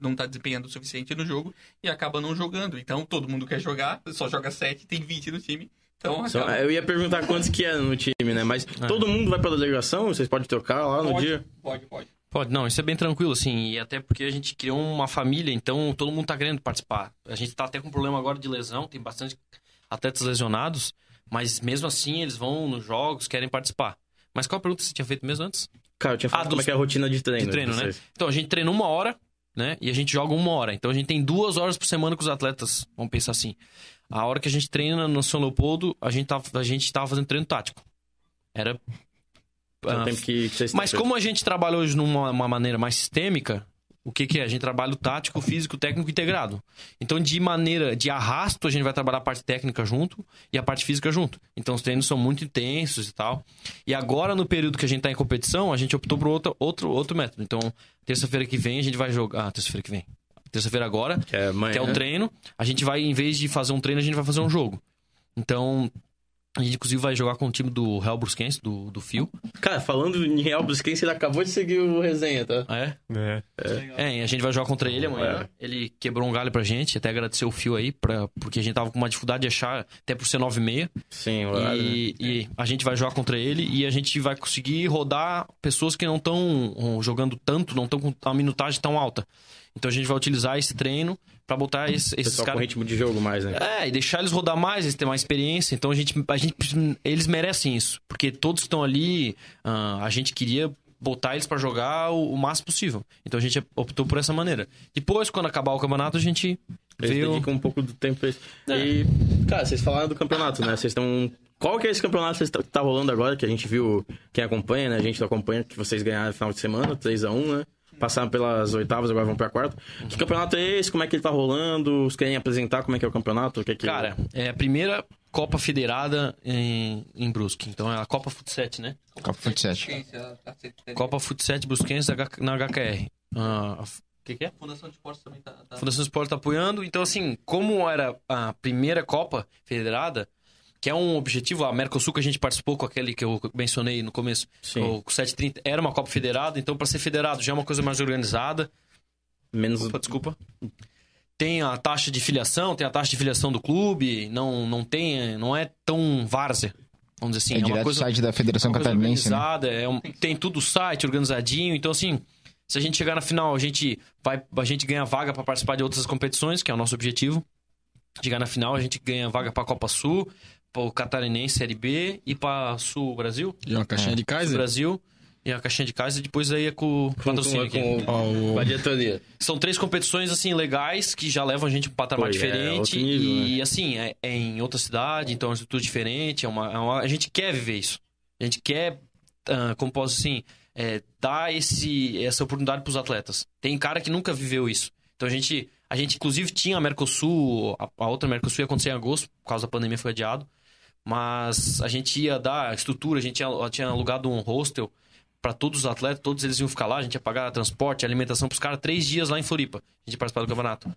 não tá desempenhando o suficiente no jogo e acaba não jogando. Então todo mundo quer jogar, só joga 7, tem 20 no time. Então Só- acaba- eu ia perguntar quantos que é no time, né? Mas todo mundo vai pra delegação? Vocês podem trocar lá no pode, dia? pode, pode. Pode, não, isso é bem tranquilo, assim, e até porque a gente criou uma família, então todo mundo tá querendo participar. A gente tá até com problema agora de lesão, tem bastante atletas lesionados, mas mesmo assim eles vão nos jogos, querem participar. Mas qual a pergunta que você tinha feito mesmo antes? Cara, eu tinha falado Ah, como é dos- que é a rotina de treino. De treino, né? Então a gente treina uma hora, né? E a gente joga uma hora. Então a gente tem duas horas por semana com os atletas. Vamos pensar assim. A hora que a gente treina no São Leopoldo, a gente tava, a gente tava fazendo treino tático. Era. Ah, tempo que que vocês mas têm. como a gente trabalha hoje numa uma maneira mais sistêmica, o que, que é? A gente trabalha o tático, o físico, o técnico integrado. Então, de maneira de arrasto, a gente vai trabalhar a parte técnica junto e a parte física junto. Então, os treinos são muito intensos e tal. E agora, no período que a gente tá em competição, a gente optou por outro, outro, outro método. Então, terça-feira que vem, a gente vai jogar. Ah, terça-feira que vem. Terça-feira agora, Que é amanhã. que é o treino. A gente vai, em vez de fazer um treino, a gente vai fazer um jogo. Então, a gente inclusive vai jogar com o time do Real Brusquense, do, do Fio. Cara, falando em Real Brusquense, ele acabou de seguir o resenha, tá? É? É. É, e a gente vai jogar contra ele amanhã. Ele quebrou um galho pra gente, até agradecer o Fio aí, pra, porque a gente tava com uma dificuldade de achar, até por ser 9,6. Sim, o horário, né? E, e a gente vai jogar contra ele e a gente vai conseguir rodar pessoas que não estão jogando tanto, não estão com a minutagem tão alta. Então a gente vai utilizar esse treino pra botar esse- esses com caras. ritmo de jogo mais, né? É, e deixar eles rodar mais, eles terem mais experiência. Então a gente, a gente eles merecem isso, porque todos que estão ali, ah, a gente queria botar eles pra jogar o, o máximo possível. Então a gente optou por essa maneira. Depois, quando acabar o campeonato, a gente Eles veio. dedicam um pouco do tempo. É. E, cara, vocês falaram do campeonato, né? Vocês estão. Qual que é esse campeonato que tá, tá rolando agora? Que a gente viu, quem acompanha, né? A gente acompanha que vocês ganharam no final de semana, 3x1, né? Passaram pelas oitavas, agora vão pra quarta. Que campeonato é esse? Como é que ele tá rolando? Vocês querem apresentar como é que é o campeonato? O que é que... Cara, é a primeira Copa Federada em, em Brusque. Então é a Copa Futset, né? Copa Fute 7. Ciência, certo. Copa Futset Brusquense na HQR. Ah, o que, que é? A Fundação de Esportes também tá. tá- Fundação Esporte tá apoiando. Então, assim, como era a primeira Copa Federada, que é um objetivo, a Mercosul que a gente participou com aquele que eu mencionei no começo, Sim. o 730, era uma Copa Federada, então para ser federado já é uma coisa mais organizada. Menos. Opa, desculpa. Tem a taxa de filiação, tem a taxa de filiação do clube, não, não tem, não é tão várzea. Vamos dizer assim, É, é, uma coisa site da Federação coisa Catarinense, né? é um- tem tudo o site organizadinho. Então, assim, se a gente chegar na final, a gente vai a gente ganha vaga para participar de outras competições, que é o nosso objetivo. Chegar na final, a gente ganha vaga para Copa Sul, o Catarinense Série B e para Sul Brasil. E uma caixinha de Sul Kaiser? Brasil e a caixinha de casa, e depois aí é com o Com, patrocínio aqui. com, com, a diretoria. São três competições, assim, legais, que já levam a gente para um patamar Pô, é diferente. outro nível, e, assim, é, é em outra cidade, então é uma estrutura diferente. É uma, é uma- a gente quer viver isso. A gente quer, ah, como posso assim, é, dar esse, essa oportunidade para os atletas. Tem cara que nunca viveu isso. Então a gente, a gente inclusive tinha a Mercosul, a, a outra Mercosul ia acontecer em agosto, por causa da pandemia foi adiado. Mas a gente ia dar estrutura, a gente tinha, tinha alugado um hostel para todos os atletas, todos eles iam ficar lá, a gente ia pagar transporte, alimentação pros caras três dias lá em Floripa, a gente participar do campeonato.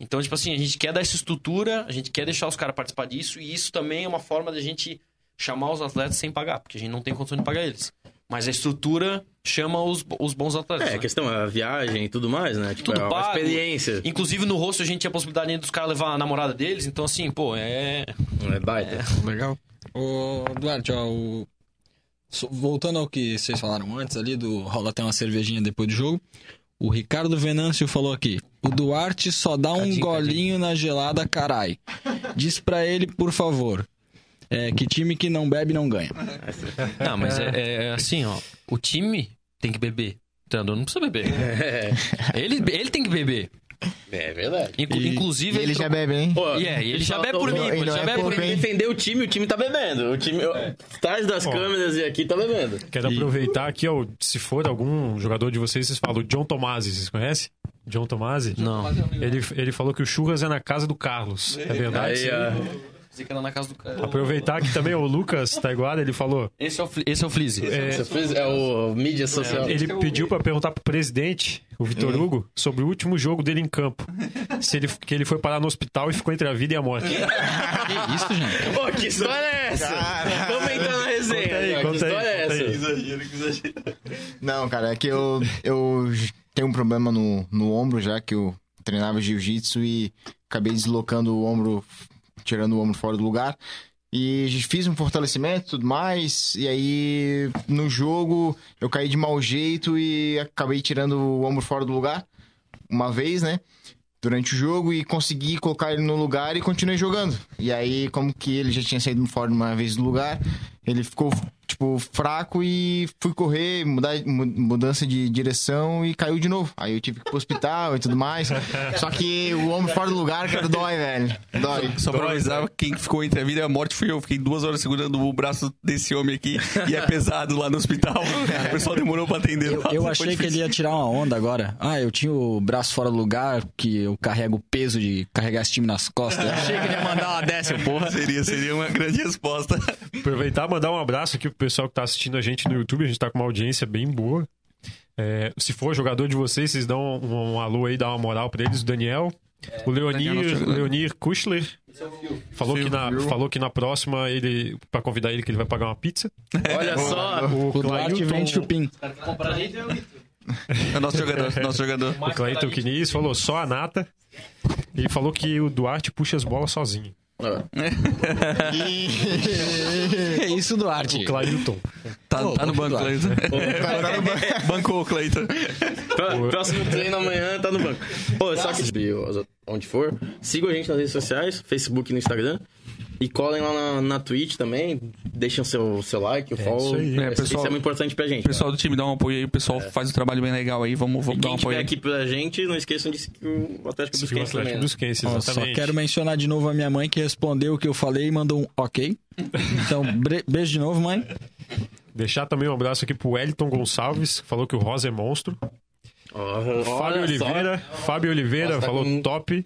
Então, tipo assim, a gente quer dar essa estrutura, a gente quer deixar os caras participar disso, e isso também é uma forma da gente chamar os atletas sem pagar, porque a gente não tem condição de pagar eles. Mas a estrutura chama os, os bons atletas. É, a né? questão é a viagem e tudo mais, né? Tipo, Tudo é uma pago. experiência. Inclusive no rosto a gente tinha a possibilidade dos caras levar a namorada deles, então assim, pô, é. É baita. Legal. Ô, Duarte, ó, o- voltando ao que vocês falaram antes ali, do rola até uma cervejinha depois do jogo. O Ricardo Venâncio falou aqui: o Duarte só dá um Cadinho, golinho na gelada, carai. Diz pra ele, por favor. É, que time que não bebe não ganha. *laughs* Não, mas é, é assim, ó. O time tem que beber. O treinador não precisa beber. É. *laughs* Ele, ele tem que beber. É verdade. Inclu- E- Inclusive, E ele já bebe, hein? Pô, E é, ele já bebe por mim, e ele já é bebe por mim. defender o time, o time tá bebendo. O time, atrás das câmeras e aqui tá bebendo. Quero aproveitar aqui, ó, se for algum jogador de vocês, vocês falam o John Tomasi, vocês conhecem? John Tomasi? Não. Ele, ele falou que o Churras é na casa do Carlos. É verdade? Aí, isso aí? ó. Pensei que era na casa do cara. Aproveitar que também o Lucas Taiguara, ele falou. Esse é o, esse é o Flizzy. Você fez, é o mídia social. Ele pediu pra perguntar pro presidente, o Vitor Hugo, sobre o último jogo dele em campo. Se ele, que ele foi parar no hospital e ficou entre a vida e a morte. Que isso, gente? Pô, que história é essa? Vamos entrar na resenha. Conta aí, conta que aí, história é conta essa? aí. Exagero, que exagero. Não, cara, é que eu, eu tenho um problema no, no ombro já, que eu treinava jiu-jitsu e acabei deslocando o ombro, tirando o ombro fora do lugar. E fiz um fortalecimento e tudo mais. E aí, no jogo, eu caí de mau jeito e acabei tirando o ombro fora do lugar. Uma vez, né? Durante o jogo e consegui colocar ele no lugar e continuei jogando. E aí, como que ele já tinha saído fora uma vez do lugar, ele ficou, tipo, fraco e fui correr, mudar, mu- mudança de direção e caiu de novo. Aí eu tive que ir pro hospital e tudo mais. Só que o ombro fora do lugar, cara, dói, velho. Dói. Só pra avisar, quem ficou entre a vida e a morte fui eu. Fiquei duas horas segurando o braço desse homem aqui e é pesado lá no hospital. O pessoal demorou pra atender. Eu, eu achei que ele ia tirar uma onda agora. Ah, eu tinha o braço fora do lugar, que eu carrego o peso de carregar esse time nas costas. Eu achei que ele ia mandar uma dessa, porra. *laughs* Seria, seria uma grande resposta. Aproveitar e mandar um abraço aqui pro pessoal que tá assistindo a gente no YouTube. A gente tá com uma audiência bem boa. É, se for jogador de vocês, vocês dão um, um alô aí, dá uma moral pra eles. O Daniel, o Leonir, Daniel. Leonir Kuschler. Falou que, na, falou que na próxima, ele pra convidar ele, que ele vai pagar uma pizza. *laughs* Olha só. O O Duarte vende Clailton, chupim. É o nosso jogador, *laughs* nosso jogador. o Clailton Quinis falou só a nata. Ele falou que o Duarte puxa as bolas sozinho. É *laughs* isso, Duarte. O Clailton. Tá, tá no banco, Cleiton. Tá no banco. Bancou, Cleiton. Pró- Próximo treino amanhã tá no banco. Pô, só que onde for, sigam a gente nas redes sociais, Facebook e no Instagram. E colhem lá na, na Twitch também. Deixem o seu, seu like, o follow. isso aí. É, É, pessoal- isso é muito importante pra gente. O pessoal do time dá um apoio aí, o pessoal faz um trabalho bem legal aí. Vamos, E vamos dar um quem apoio aí. aqui pra gente, não esqueçam de seguir o Atlético dos Quentes também. Atlético né? dos Quentes, Ó, só quero mencionar de novo a minha mãe que respondeu o que eu falei e mandou um ok. Então, beijo de novo, mãe. Deixar também um abraço aqui pro Wellington Gonçalves, que falou que o Rosa é monstro. Ó, Fábio só. Oliveira, Fábio Oliveira Nossa, tá falou com- top.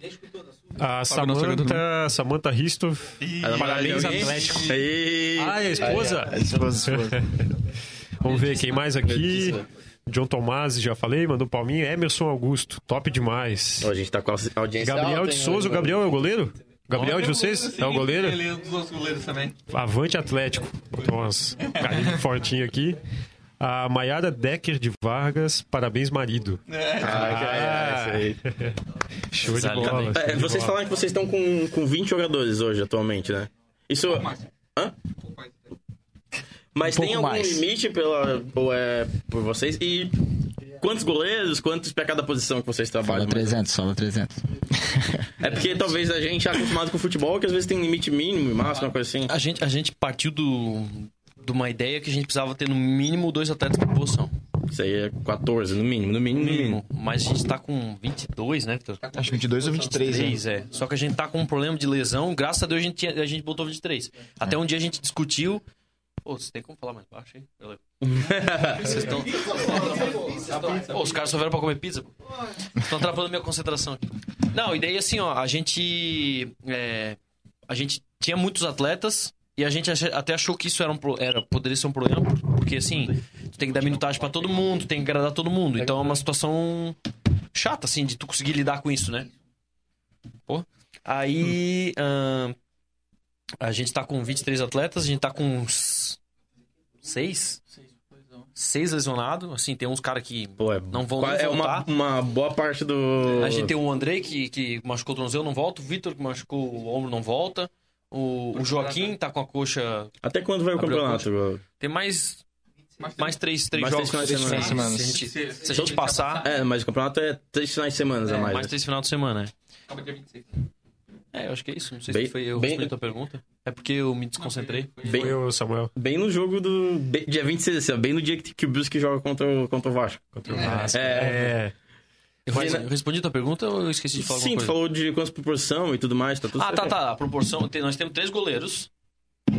A Samanta, Samanta Risto. A Parabéns, alguém? Atlético. Ah, é a esposa? Esposa, esposa. *laughs* Vamos ver quem mais aqui. John Tomasi, já falei, mandou palminha. Emerson Augusto, top demais. Ó, a gente tá com a audiência Gabriel alta, de hein, Souza, o hoje. Gabriel é o goleiro? Gabriel de vocês? É o goleiro? Ele é um dos nossos goleiros também. Avante Atlético. Botou umas carinhas fortinho aqui. A Maiara Decker de Vargas, parabéns, marido. Ah, é, é, isso aí. *laughs* Show de bola. É, show de vocês bola. falaram que vocês estão com, com 20 jogadores hoje, atualmente, né? Isso. Hã? Mas Um tem algum mais. limite pela, ou é por vocês? E quantos goleiros, quantos pra cada posição que vocês Fala trabalham? 300, fala 300. É porque *laughs* talvez a gente é acostumado com o futebol, que às vezes tem um limite mínimo e máximo, uma coisa assim. A gente, a gente partiu do, de uma ideia que a gente precisava ter no mínimo dois atletas por posição. Isso aí é 14, no mínimo, no mínimo, no mínimo. Mas a gente tá com 22, né, Vitor? Acho que 22 ou 23, né? 23, é. Só que a gente tá com um problema de lesão. Graças a Deus a gente, tinha- a gente botou 23. Até um dia a gente discutiu. Pô, você tem como falar mais baixo aí? Beleza. *laughs* Vocês estão. Pô, os caras só vieram pra comer pizza. pô. Estão atrapalhando minha concentração aqui. Não, e daí assim, ó, a gente. é, a gente tinha muitos atletas. E a gente até achou que isso era um, era, poderia ser um problema, por- porque assim, tu tem que dar minutagem pra todo mundo, tem que agradar todo mundo. Então é uma situação chata, assim, de tu conseguir lidar com isso, né? Pô. Aí. ahn, a gente tá com 23 atletas, a gente tá com uns. Seis? Seis lesionados. Assim, tem uns caras que Pô, é, não vão é uma, uma boa parte do. A gente tem o Andrei, que, que machucou o tornozelo, não volta. O Vitor, que machucou o ombro, não volta. O, o Joaquim tá com a coxa. Até quando vai o campeonato? Tem mais. Mais três, três Mais jogos. três finais de semana. Se a gente, se a gente passar. É, mas o campeonato é três finais de semana a mais. Mais três final de semana, né? Acaba dia 26. É, eu acho que é isso. Não sei Bem- se foi eu bem- respondi a tua pergunta. É porque eu me desconcentrei. Bem, Foi o Samuel. bem no jogo do. bem- dia 26, assim, ó, bem no dia que, que o Brusque joga contra o, contra o Vasco. Contra o Vasco. É. É. Eu, Mas- respondi- eu respondi a tua pergunta ou eu esqueci de falar Sim, tu falou de quantas proporção e tudo mais, tá tudo Ah, tá, certo. tá. A proporção. nós temos três goleiros.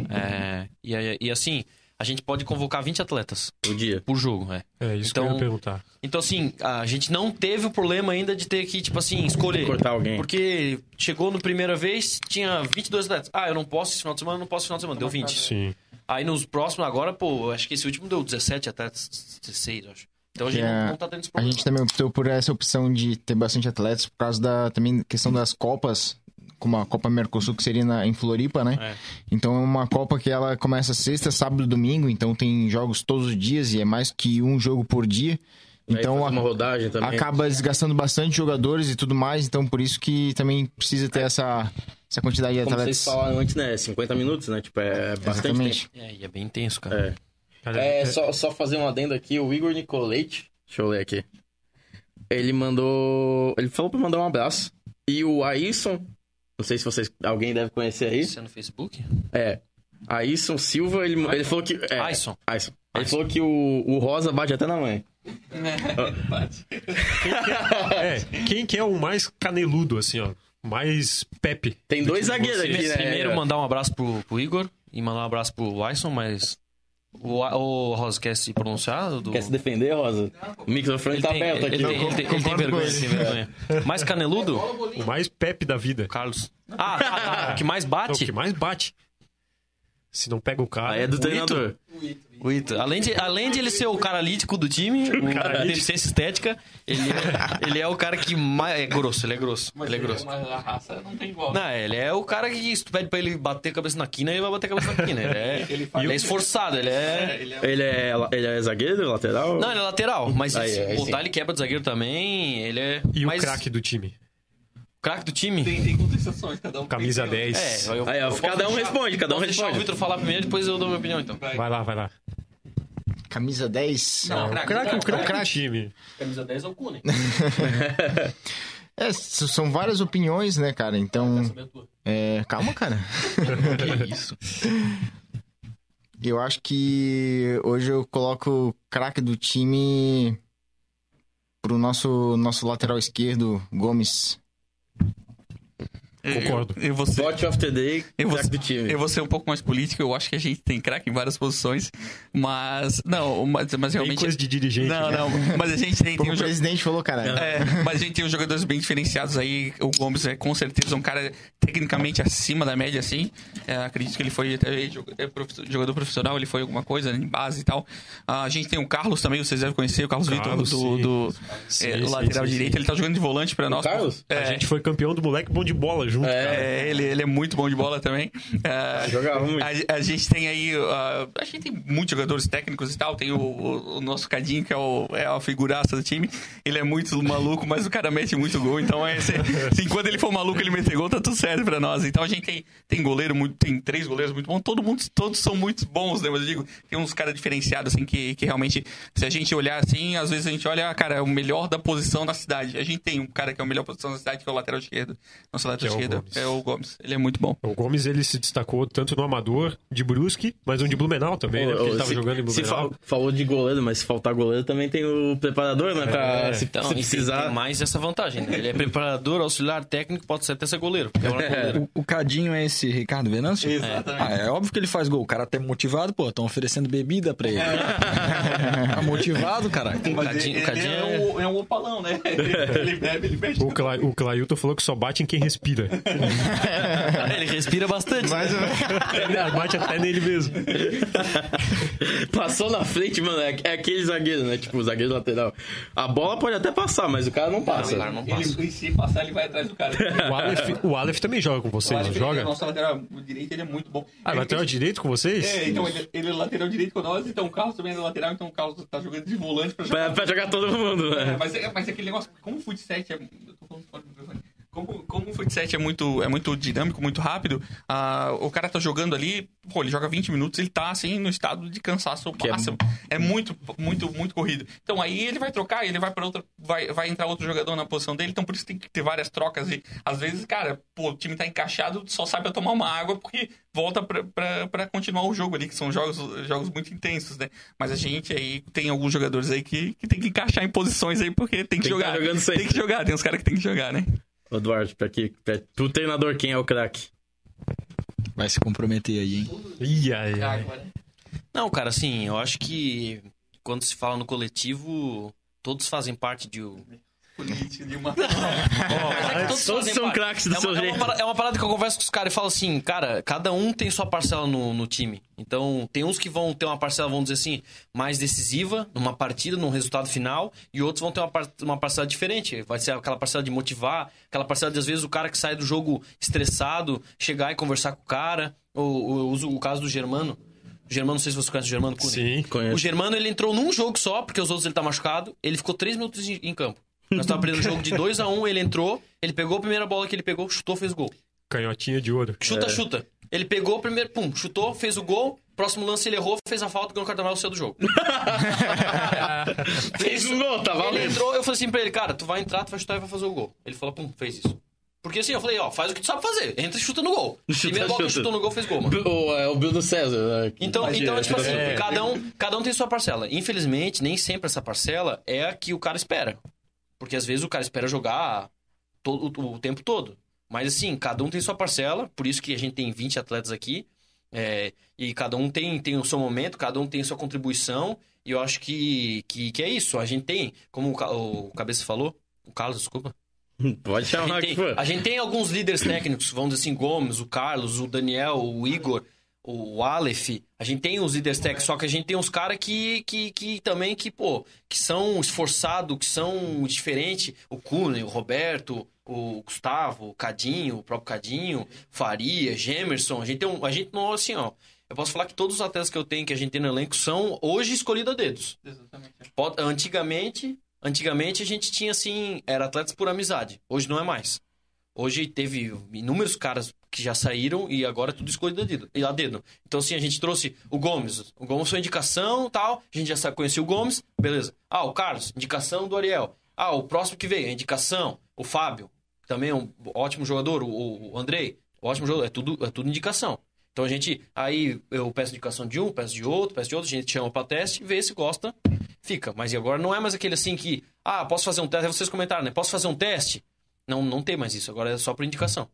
É, e, e assim, a gente pode convocar 20 atletas O dia. por jogo, é. É isso que eu Então- ia perguntar. Então, assim, a gente não teve o problema ainda de ter que, tipo assim, escolher. Cortar alguém. Porque chegou no primeira vez, tinha 22 atletas. Ah, eu não posso esse final de semana, eu não posso esse final de semana. Deu 20. Sim. Aí nos próximos agora, pô, acho que esse último deu 17 atletas, 16, eu acho. Então a gente É, não, tá tendo esse A problema. gente também optou por essa opção de ter bastante atletas por causa da também questão das copas, como a Copa Mercosul que seria na, em Floripa, né? É. Então é uma Copa que ela começa sexta, sábado e domingo, então tem jogos todos os dias e é mais que um jogo por dia. Então a- uma rodagem também. acaba desgastando bastante jogadores e tudo mais, então por isso que também precisa ter essa, essa quantidade de Como atletas. vocês falaram antes, né? 50 minutos, né? Tipo, é bastante Exatamente. É, e é bem intenso, cara. tempo. Cara, É, é só, só fazer um adendo aqui. O Igor Nicolete, deixa eu ler aqui. Ele mandou... Ele falou pra mandar um abraço. E o Aisson, não sei se vocês... Alguém deve conhecer aí. Isso é no Facebook? É. Aisson Silva, ele, ele falou que... É, Aisson. Aisson. Ele falou que o, o Rosa bate até na mãe. *laughs* É, quem que é o mais caneludo, assim, ó? Mais Pepe. Tem dois zagueiros aqui, né? Primeiro, mandar um abraço pro, pro Igor e mandar um abraço pro Wyson, mas. O, o Rosa quer se pronunciar? Do... Quer se defender, Rosa? O microfone Ele tá tem, aberto ele, aqui. tem, ele, tem, ele tem Concordo com vergonha, ele. tem vergonha. Mais caneludo? O mais Pepe da vida. Carlos. Ah, tá, tá. O que mais É o bate? que mais bate. Se não pega o cara. Aí é do O treinador. O Ito. Além de, além de ele ser o cara lítico do time, *laughs* o cara de deficiência estética, ele, é- ele é o cara que mais. É grosso, ele é grosso. Ele é grosso. Mas a raça não tem igual. Não, ele é o cara que se tu pede pra ele bater a cabeça na quina, ele vai bater a cabeça na quina. Ele é, *laughs* ele é esforçado, ele é. ele é Ele é, ele é zagueiro, lateral? Não, ele é lateral, mas Aí, se botar sim. ele quebra de zagueiro também, ele é. E mas o craque do time? Craque do time? tem, tem contestações, cada um. Camisa tem- 10. É, eu, Aí, ó, eu cada um responde, cada um posso deixar o responde. Vitor falar primeiro, depois eu dou minha opinião, então. Vai lá, vai lá. Camisa 10. Não, o craque, craque, o craque. time. Camisa 10 é o Cune. *laughs* É, são várias opiniões, né, cara? Então. É, calma, cara. *laughs* que *laughs* isso? Eu acho que hoje eu coloco o craque do time pro nosso, nosso lateral esquerdo, Gomes. Concordo. Eu, eu vou ser, of the day, eu vou, do time. eu vou ser um pouco mais político. Eu acho que a gente tem craque em várias posições. Mas. Não, mas, mas Tem realmente. coisa de dirigente. Não, né? não. Mas a gente tem, tem Como um o presidente falou, cara. É, mas a gente tem uns jogadores bem diferenciados aí. O Gomes é com certeza um cara tecnicamente acima da média, assim. É, acredito que ele foi até jogador profissional, ele foi alguma coisa em base e tal. Ah, a gente tem o Carlos também, vocês devem conhecer, o Carlos, Carlos, Vitor, do, do Sim, é, sim, lateral sim, direito. sim. Ele tá jogando de volante pra nós. Carlos? É, A gente foi campeão do moleque bom de bola junto, cara. é, ele, ele é muito bom de bola também. É, Jogava muito. a, a gente tem aí. ah, a gente tem muitos jogadores técnicos e tal. Tem o, o- o nosso Cadinho, que é, o, é a figuraça do time. Ele é muito maluco, mas o cara mete muito gol. Então, é, se, se enquanto ele for maluco, ele meter gol, tá tudo certo pra nós. Então a gente tem, tem goleiro, muito, tem três goleiros muito bons. Todo mundo, todos são muito bons, né? Mas eu digo, tem uns caras diferenciados, assim, que, que realmente, se a gente olhar assim, às vezes a gente olha, ah, cara, é o melhor da posição na cidade. A gente tem um cara que é o melhor posição da cidade, que é o lateral esquerdo. Nosso lateral Que é o Gomes. é o Gomes. Ele é muito bom. O Gomes ele se destacou tanto no Amador de Brusque, mas no de Blumenau também, né? Porque ele tava se, jogando em se Blumenau. fal- falou de goleiro, mas se faltar goleiro também tem o preparador, né? Pra, É, se, Então, se precisar. tem mais essa vantagem, né? Ele é preparador, auxiliar técnico, pode ser até ser goleiro. é um *laughs* goleiro. O, o Cadinho é esse Ricardo Venâncio? Exatamente. Ah, é óbvio que ele faz gol. O cara tá motivado, pô, estão oferecendo bebida pra ele. tá *laughs* motivado, caralho. Mas Cadinho- ele, Cadinho é, é- um, é um opalão, né? *laughs* ele bebe, ele bebe. O, Cla o Clailton falou que só bate em quem respira. *laughs* Ele respira bastante. Mas, Ele bate até nele mesmo. Passou na frente, mano, é, é aquele zagueiro, né? Tipo, o zagueiro lateral. A bola pode até passar, mas o cara não passa. O cara não passa. Ele, se passar, ele vai atrás do cara. O Aleph, o Aleph também joga com vocês, não joga? Nosso lateral direito, ele é muito bom. Ah, Ele- lateral direito com vocês? É, então ele, ele é lateral direito com nós, então o Carlos também é lateral, então o Carlos tá jogando de volante pra jogar. Pra, pra jogar todo mundo, É, né? mas, é, mas é aquele negócio, como o Foot 7 é. Eu tô falando fora do. Como, como o futsal é muito, é muito dinâmico, muito rápido, ah, o cara tá jogando ali, pô, ele joga 20 minutos, ele tá assim no estado de cansaço Que é máximo. É, muito, muito, muito corrido. Então aí ele vai trocar, ele vai para outra, vai, vai entrar outro jogador na posição dele, então por isso tem que ter várias trocas e às vezes, cara, pô, o time tá encaixado, só pra tomar uma água porque volta pra continuar o jogo ali, que são jogos, jogos muito intensos, né? Mas a gente aí tem alguns jogadores aí que, que tem que encaixar em posições aí porque tem que Tem que jogar. tá jogando sempre. tem que jogar, tem uns caras que tem que jogar, né? Ô, Eduardo, pra que, pra, pro treinador, quem é o craque? Vai se comprometer aí, hein? Ih, ai, ai. Não, cara, assim, eu acho que quando se fala no coletivo, todos fazem parte de. Política de uma. *laughs* É todos são craques do é seu uma, é, jeito. uma parada, é uma parada que eu converso com os caras e falo assim, cara, cada um tem sua parcela no, no time. Então, tem uns que vão ter uma parcela, vamos dizer assim, mais decisiva numa partida, num resultado final, e outros vão ter uma, uma parcela diferente. Vai ser aquela parcela de motivar, aquela parcela de, às vezes, o cara que sai do jogo estressado, chegar e conversar com o cara. Ou, ou eu uso o caso do Germano. O Germano, não sei se você conhece o Germano Cunha. Sim. O Conheço. Germano, ele entrou num jogo só, porque os outros ele tá machucado. Ele ficou três minutos em, em campo. Nós tava perdendo o jogo de 2 a 1 um, ele entrou, ele pegou a primeira bola que ele pegou, chutou, fez o gol. Canhotinha de ouro. Chuta, chuta. Ele pegou o primeiro, pum, chutou, fez o gol. Próximo lance ele errou, fez a falta, ganhou o cartão amarelo, saiu do jogo. *laughs* Fez um gol, tá Ele valendo. entrou, eu falei assim pra ele, cara, tu vai entrar, tu vai chutar e vai fazer o gol. Ele falou, pum, fez isso. Porque assim, eu falei, ó, faz o que tu sabe fazer. Entra e chuta no gol. Primeira bola que ele chutou no gol, fez gol, mano. O, é o Bruno César. né? Então, então tipo assim, é. cada, um, cada um tem sua parcela. Infelizmente, nem sempre essa parcela é a que o cara espera. Porque às vezes o cara espera jogar todo, o, o tempo todo. Mas assim, cada um tem sua parcela, por isso que a gente tem 20 atletas aqui. é, e cada um tem, tem o seu momento, cada um tem sua contribuição. E eu acho que, que, que é isso. A gente tem, como o, o Cabeça falou, o Carlos, desculpa. *laughs* Pode A chamar gente, que tem, a gente tem alguns líderes técnicos, vamos dizer assim, Gomes, o Carlos, o Daniel, o Igor, o Aleph. A gente tem os líderes técnicos, só que a gente tem uns caras que, que, que também que, pô, que são esforçados, que são diferentes. O Cunha, o Roberto, o Gustavo, o Cadinho, o próprio Cadinho, Faria, Gemerson. A gente tem um. A gente não, assim, ó. Eu posso falar que todos os atletas que eu tenho, que a gente tem no elenco, são hoje escolhidos a dedos. Exatamente. Pode- Antigamente, antigamente a gente tinha assim, era atletas por amizade. Hoje não é mais. Hoje teve inúmeros caras que já saíram e agora é tudo escolhido a dedo. E a dedo. Então assim, a gente trouxe o Gomes. O Gomes foi indicação, tal. A gente já sabe o Gomes, beleza. Ah, o Carlos, indicação do Ariel. Ah, o próximo que veio, indicação, o Fábio, também é um ótimo jogador, o, o Andrei, ótimo jogador, é tudo, é tudo indicação. Então a gente, aí eu peço indicação de um, peço de outro, peço de outro, a gente chama pra teste, vê se gosta, fica. Mas e agora não é mais aquele assim que, ah, posso fazer um teste, aí vocês comentaram, né? Posso fazer um teste? Não, não tem mais isso, agora é só por indicação.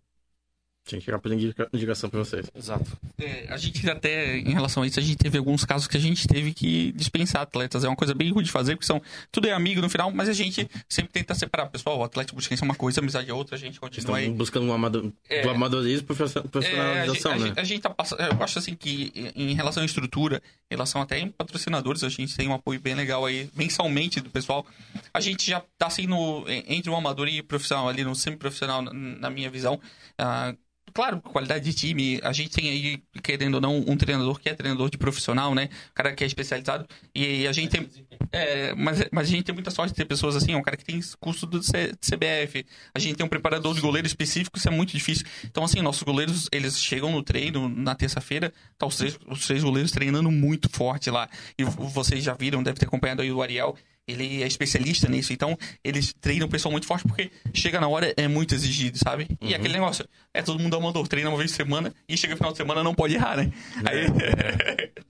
Tinha que chegar indica- indicação pra vocês. Exato. É, a gente até, em relação a isso, a gente teve alguns casos que a gente teve que dispensar atletas. É uma coisa bem ruim de fazer, porque são, tudo é amigo no final, mas a gente sempre tenta separar. Pessoal, o Atlético Busquense é uma coisa, a amizade é outra, a gente continua estão aí. buscando um amado... É. do amadorismo e profe- É, a, gente, profissionalização, a né? gente- a gente tá passando. Eu acho assim que em relação à estrutura, em relação até em patrocinadores, a gente tem um apoio bem legal aí, mensalmente do pessoal. A gente já tá assim no, entre o amador e o profissional, ali no semi-profissional, na, minha visão. Ah, Claro, qualidade de time. A gente tem aí, querendo ou não, um treinador que é treinador de profissional, né? Um cara que é especializado. E a gente tem. É, mas, mas a gente tem muita sorte de ter pessoas assim, um cara que tem curso do C- CBF. A gente tem um preparador de goleiro específico, isso é muito difícil. Então, assim, nossos goleiros, eles chegam no treino na terça-feira, tá os três, os três goleiros treinando muito forte lá. E vocês já viram, deve ter acompanhado aí o Ariel. Ele é especialista nisso, então eles treinam o pessoal muito forte porque chega na hora é muito exigido, sabe? E aquele negócio, é todo mundo amador, treina uma vez por semana e chega no final de semana não pode errar, né? Aí, *laughs*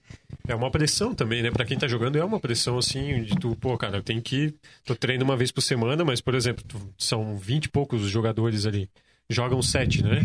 É uma pressão também, né? Pra quem tá jogando é uma pressão assim, de tu, pô, cara, eu tenho que. Tô treinando uma vez por semana, mas, por exemplo, tu- são 20 e poucos os jogadores ali. Jogam sete, né?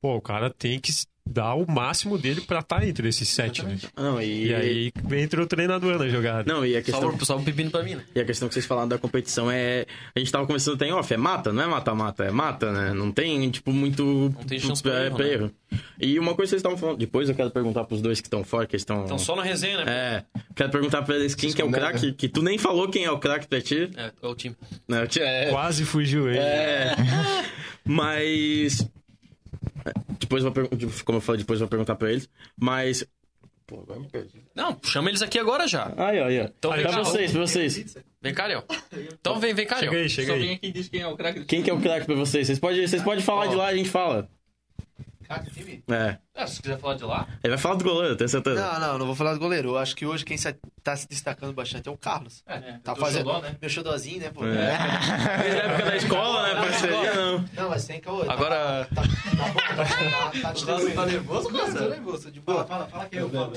Pô, o cara tem que dar o máximo dele pra estar entre esses sete, né? Não, e... E aí entra o treinador na jogada. Não, e a questão... Salva, salva o pepino pra mim, né? E a questão que vocês falaram da competição é. A gente tava conversando até em off, é mata, não é mata-mata, é mata, né? Não tem, tipo, muito. Não tem chance pra erro, né? E uma coisa que vocês estavam falando, depois eu quero perguntar pros dois que estão fora, que estão. Então só na resenha, né? É, quero perguntar pra eles quem que é o craque, que tu nem falou quem é o craque pra ti. É, é o time. Né? É, Quase fugiu ele. é. *laughs* Mas. Depois eu vou perguntar, como eu falei, depois eu vou perguntar pra eles. Mas Pô, agora me perdi. Não, chama eles aqui agora já. Aí, ó, aí, ó. Então pra cá. vocês, pra vocês. Vem cá, Léo. Então vem, vem cá, Chega Léo. aí, chega Só vem aí. aqui e diz quem é o craque Quem que é o craque pra vocês? Vocês podem vocês podem falar de lá, a gente fala. É. Ah, se quiser falar de lá. Ele vai falar do goleiro, tenho certeza. Não, não, não vou falar do goleiro. Eu acho que hoje quem se- tá se destacando bastante é o Carlos. tá fazendo xodó, né? meu xodózinho, né, pô? É. Desde a época da escola, né? Parceria, não. Não, mas tem caô. tá- Agora- Tá, tá bom, tá, tá, tá distribuindo. Tá nervoso, tô nervoso. De boa. Fala, fala que eu falo.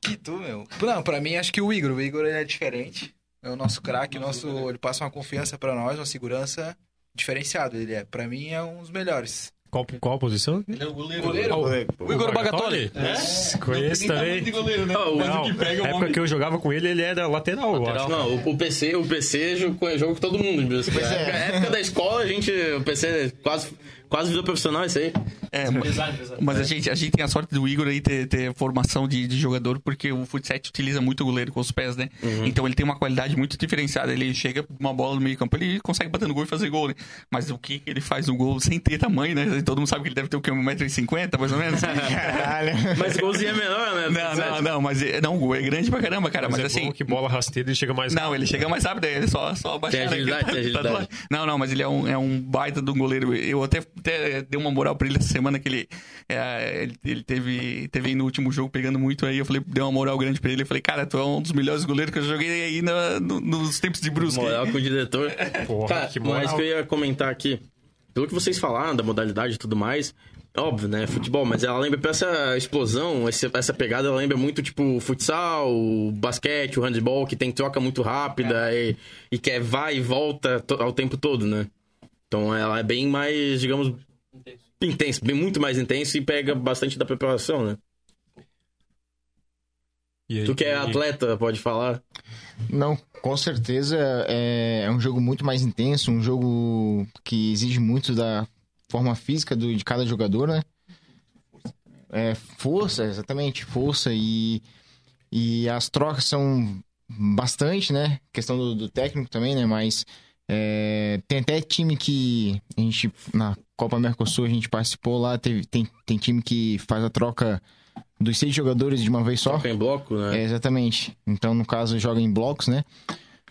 Que tu, meu. Não, pra mim acho que o Igor. O Igor ele é diferente. É o nosso craque, o nosso, ele passa uma confiança pra nós, uma segurança diferenciado. Ele é, pra mim é um dos melhores. Qual, qual a posição? Ele é o goleiro. Goleiro. O Igor Bagatoli. É? Conheço também. goleiro, né? Ó, o- Não, na época que eu jogava com ele, ele era lateral, Lateral. acho. Não, o, o PC, o PC jogo, jogo com todo mundo. Pois Na época da escola, a gente. O PC quase, quase virou profissional, isso aí. É, mas, mas a, gente, a gente tem a sorte do Igor aí ter, ter formação de, de jogador, porque o futsal utiliza muito o goleiro com os pés, né? Então ele tem uma qualidade muito diferenciada. Ele chega com uma bola no meio campo, ele consegue bater no gol e fazer gol, né? Mas o que ele faz no gol sem ter tamanho, né? Todo mundo sabe que ele deve ter o quê? 1,50m, mais ou menos? *laughs* Caralho. Mas o golzinho é menor, né? não, não, não, mas é- não, o gol é grande pra caramba, cara. Mas, Mas, é assim. bom que bola rasteira ele chega mais Não, ele chega mais rápido, ele só, só baixar Tem agilidade, tem do agilidade. Não, não, mas ele é um, é um baita de um goleiro. Eu até, até dei uma moral pra ele essa semana que ele, é, ele, ele teve, teve aí no último jogo pegando muito aí. Eu falei, dei uma moral grande pra ele. Eu falei, cara, tu é um dos melhores goleiros que eu joguei aí na- no- nos tempos de Brusque. Moral com o diretor. *laughs* Porra, Cara, que mas moral. que eu ia comentar aqui. Pelo que vocês falaram da modalidade e tudo mais, óbvio, né? Futebol, mas ela lembra pra essa explosão, essa pegada, ela lembra muito, tipo, o futsal, o basquete, o handball, que tem troca muito rápida e, e que é vai e volta ao tempo todo, né? Então ela é bem mais, digamos, intenso, bem muito mais intenso e pega bastante da preparação, né? E aí, Tu que é e- atleta, pode falar. Não, com certeza é, é um jogo muito mais intenso, um jogo que exige muito da forma física do, de cada jogador, né? É, força, exatamente, força e, e as trocas são bastante, né? Questão do, do técnico também, né? Mas é, tem até time que a gente, na Copa Mercosul, a gente participou lá, teve, tem, tem time que faz a troca dos seis jogadores de uma vez só. Troca em bloco, né? É, exatamente. Então, no caso, joga em blocos, né?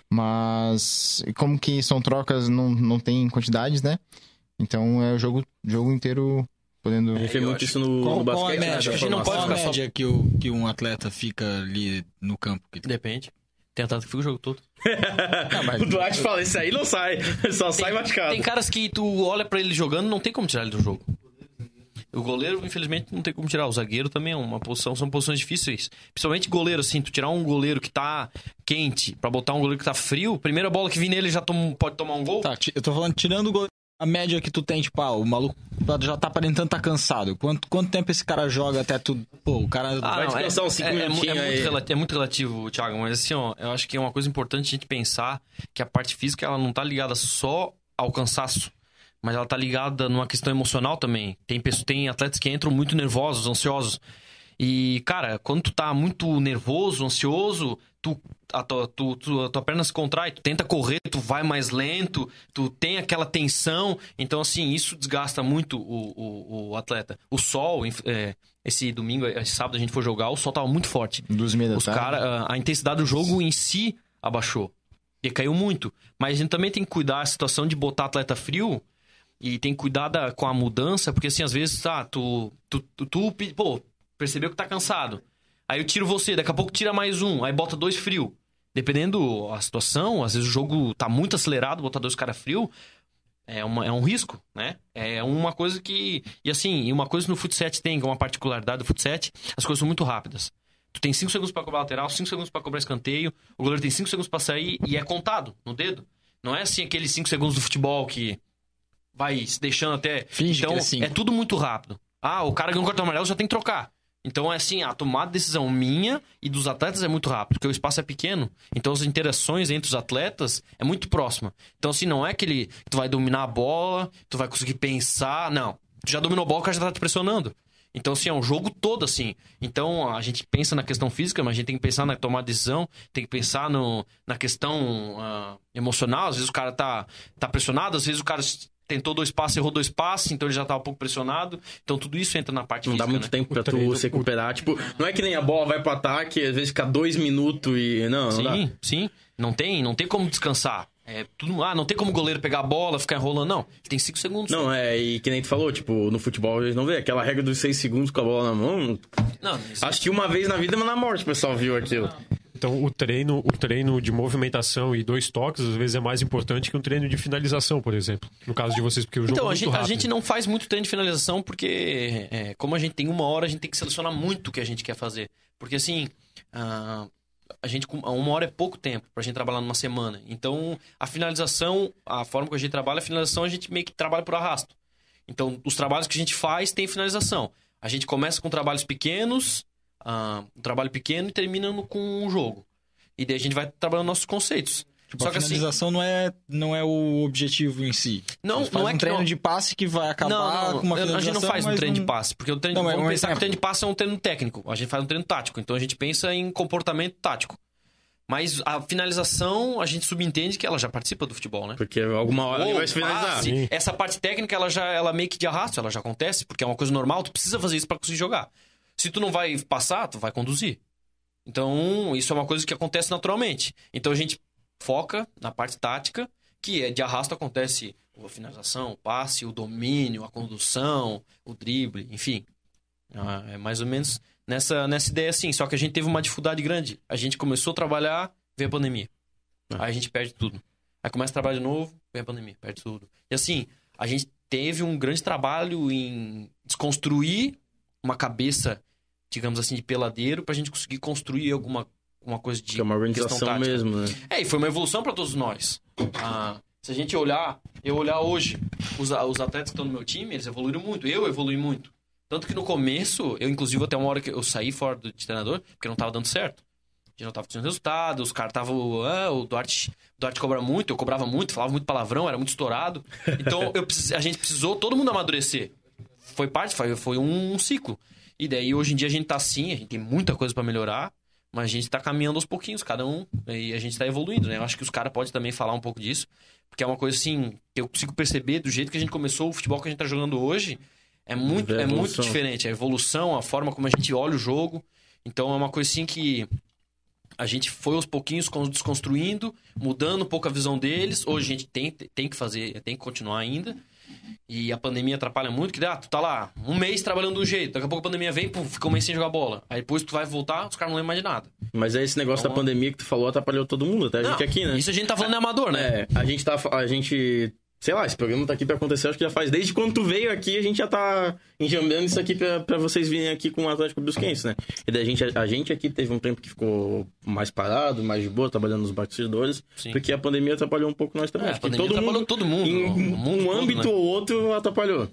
Mas como que são trocas, não, não tem quantidades, né? Então é o jogo, jogo inteiro podendo. A gente vê muito isso no, Qual, no qual basquete. a né, média? da a gente não pode Qual ficar só- média que, o, que um atleta fica ali no campo? Que- Depende. Tem atleta que fica o jogo todo. *laughs* O Duarte fala, isso aí não sai. *laughs* Só sai machucado. Tem caras que tu olha pra ele jogando, não tem como tirar ele do jogo. O goleiro, infelizmente, não tem como tirar. O zagueiro também é uma posição, são posições difíceis. Principalmente goleiro, assim, tu tirar um goleiro que tá quente pra botar um goleiro que tá frio, primeira bola que vir nele já toma- pode tomar um gol. Tá, eu tô falando, tirando o gol- a média que tu tem, tipo, ah, o maluco já tá aparentando tá cansado. Quanto, quanto tempo esse cara joga até tu. Pô, o cara. Ah, Vai não, é, descansar uns cinco é, é, é muito relativo, é muito relativo, Thiago, mas assim, ó, eu acho que é uma coisa importante a gente pensar que a parte física ela não tá ligada só ao cansaço, mas ela tá ligada numa questão emocional também. Tem, pessoas, tem atletas que entram muito nervosos, ansiosos. E, cara, quando tu tá muito nervoso, ansioso, tu, a, tua, tu, tu- a tua perna se contrai, tu tenta correr, tu vai mais lento, tu tem aquela tensão. Então, assim, isso desgasta muito o, o, o atleta. O sol, é, esse domingo, esse sábado a gente foi jogar, o sol tava muito forte. Dos meia da Os tarde. cara, a- a intensidade do jogo em si abaixou. E caiu muito. Mas a gente também tem que cuidar da situação de botar atleta frio e tem que cuidar da- com a mudança, porque assim, às vezes, tá, tu, tu, tu, tu, pô, percebeu que tá cansado. Aí eu tiro você, daqui a pouco tira mais um, aí bota dois frio. Dependendo a situação, às vezes o jogo tá muito acelerado, botar dois cara frio, é, uma, é um risco, né? É uma coisa que. E assim, e uma coisa no futsal tem, que é uma particularidade do futsal, as coisas são muito rápidas. Tu tem 5 segundos pra cobrar lateral, 5 segundos pra cobrar escanteio, o goleiro tem 5 segundos pra sair e é contado no dedo. Não é assim aqueles 5 segundos do futebol que vai se deixando até. Finge então, é cinco. tudo muito rápido. Ah, o cara ganhou um cartão amarelo já tem que trocar. Então é assim, a tomada de decisão minha e dos atletas é muito rápido, porque o espaço é pequeno. Então as interações entre os atletas é muito próxima. Então assim, não é aquele que tu vai dominar a bola, tu vai conseguir pensar, não. Tu já dominou a bola, o cara já tá te pressionando. Então, assim, é um jogo todo, assim. Então, a gente pensa na questão física, mas a gente tem que pensar na tomada de decisão, tem que pensar no, na questão ah, emocional. Às vezes o cara tá, tá pressionado, às vezes o cara tentou dois passes, errou dois passes, então ele já tava um pouco pressionado. Então tudo isso entra na parte Não dá física, muito né? tempo pra tu se recuperar. Tipo, não é que nem a bola vai pro ataque, às vezes fica dois minutos e. Não, não dá. Sim, sim. Não tem, não tem como descansar. É tudo, ah, não tem como o goleiro pegar a bola, ficar enrolando, não. Ele tem cinco segundos. Não, é, e que nem tu falou, tipo, no futebol a gente não vê aquela regra dos seis segundos com a bola na mão. Não, Acho que uma vez na vida, mas na morte o pessoal viu aquilo. Então, o treino, o treino de movimentação e dois toques, às vezes, é mais importante que um treino de finalização, por exemplo. No caso de vocês, porque o jogo Então, é a muito gente, a rápido. gente não faz muito treino de finalização porque, é, como a gente tem uma hora, a gente tem que selecionar muito o que a gente quer fazer. Porque, assim, ah, a gente, com- uma hora é pouco tempo pra gente trabalhar numa semana. Então, a finalização, a forma que a gente trabalha, a finalização, a gente meio que trabalha por arrasto. Então, os trabalhos que a gente faz tem finalização. A gente começa com trabalhos pequenos, ah, um trabalho pequeno e termina no- com um jogo. E daí a gente vai trabalhando nossos conceitos. Tipo, Só a que assim, finalização não, é, não é o objetivo em si. Não, não é um que treino não- de passe que vai acabar não, não, com uma finalização. a gente não faz um treino não- de passe, porque o treino, Não, é vamos um pensar que o exemplo. treino de passe é um treino técnico, a gente faz um treino tático, então a gente pensa em comportamento tático. Mas a finalização, a gente subentende que ela já participa do futebol, né? Porque alguma hora ele vai se finalizar. passe, essa parte técnica, ela já ela meio que de arrasto, ela já acontece, porque é uma coisa normal, tu precisa fazer isso pra conseguir jogar. Se tu não vai passar, tu vai conduzir. Então, isso é uma coisa que acontece naturalmente. Então a gente foca na parte tática, que é de arrasto acontece a finalização, o passe, o domínio, a condução, o drible, enfim. Ah, É mais ou menos nessa, nessa ideia assim. Só que a gente teve uma dificuldade grande. A gente começou a trabalhar, veio a pandemia. Aí a gente perde tudo. Aí começa a trabalhar de novo, vem a pandemia, perde tudo. E assim, a gente teve um grande trabalho em desconstruir uma cabeça, digamos assim, de peladeiro, pra gente conseguir construir alguma uma coisa de Que é uma organização mesmo, né? É, e foi uma evolução para todos nós. Ah, se a gente olhar, eu olhar hoje, os, a- os atletas que estão no meu time, eles evoluíram muito. Eu evolui muito. Tanto que no começo, eu inclusive até uma hora que eu saí fora do, de treinador, porque não tava dando certo. A gente não tava tendo resultado, os caras estavam. Ah, o Duarte, o Duarte cobra muito, eu cobrava muito, falava muito palavrão, era muito estourado. *laughs* Então eu, a gente precisou todo mundo amadurecer. Foi parte, foi, foi um, ciclo. E daí hoje em dia a gente tá assim, a gente tem muita coisa para melhorar. Mas a gente tá caminhando aos pouquinhos, cada um, e a gente tá evoluindo, né? Eu acho que os caras podem também falar um pouco disso, porque é uma coisa assim, que eu consigo perceber do jeito que a gente começou o futebol que a gente tá jogando hoje, é muito, é muito diferente. A evolução, a forma como a gente olha o jogo. Então é uma coisa assim que a gente foi aos pouquinhos con- desconstruindo, mudando um pouco a visão deles. Hoje a gente tem, tem que fazer, tem que continuar ainda. E a pandemia atrapalha muito, que ah, tu tá lá um mês trabalhando de um jeito, daqui a pouco a pandemia vem, pum, fica um mês sem jogar bola. Aí depois tu vai voltar, os caras não lembram mais de nada. Mas é esse negócio da Então- pandemia que tu falou atrapalhou todo mundo, até a gente Não, aqui, né? Isso a gente tá falando é amador, né? É, a gente tá. A gente. Sei lá, esse programa tá aqui pra acontecer, acho que já faz. Desde quando tu veio aqui, a gente já tá enjambando isso aqui pra, pra vocês virem aqui com o Atlético Brusquense, né? E daí a gente, a, gente aqui teve um tempo que ficou mais parado, mais de boa, trabalhando nos bastidores, Sim. porque a pandemia atrapalhou um pouco nós também. É, a pandemia todo atrapalhou mundo, todo mundo, Em o mundo um todo, âmbito né? ou outro atrapalhou.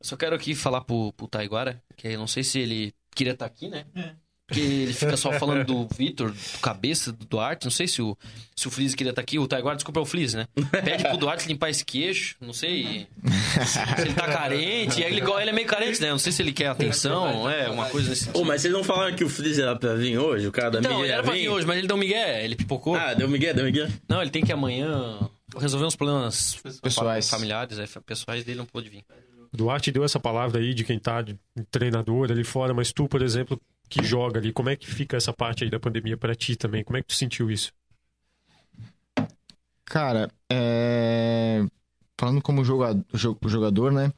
Só quero aqui falar pro, pro Taiguara, que eu não sei se ele queria estar aqui, né? Porque ele fica só falando do Vitor, do Cabeça, do Duarte. Não sei se o, se o Fliz queria estar aqui. O Taiguara, desculpa, é o Fliz, né? Pede pro Duarte limpar esse queixo. Não sei se ele tá carente. Ele, ele é meio carente, né? Não sei se ele quer atenção. É, uma coisa nesse Ô, sentido. mas vocês não falaram que o Freezer era pra vir hoje? O cara da Então, ele era pra vir hoje, mas ele deu migué. Ele pipocou. Ah, deu Miguel, deu Miguel. Não, ele tem que amanhã resolver uns problemas Pessoais. familiares, é, pessoais dele não pôde vir. Duarte deu essa palavra aí de quem tá de treinador ali fora, mas tu, por exemplo, que joga ali, como é que fica essa parte aí da pandemia pra ti também? Como é que tu sentiu isso? Cara, é... falando como joga- jo- jogador, né?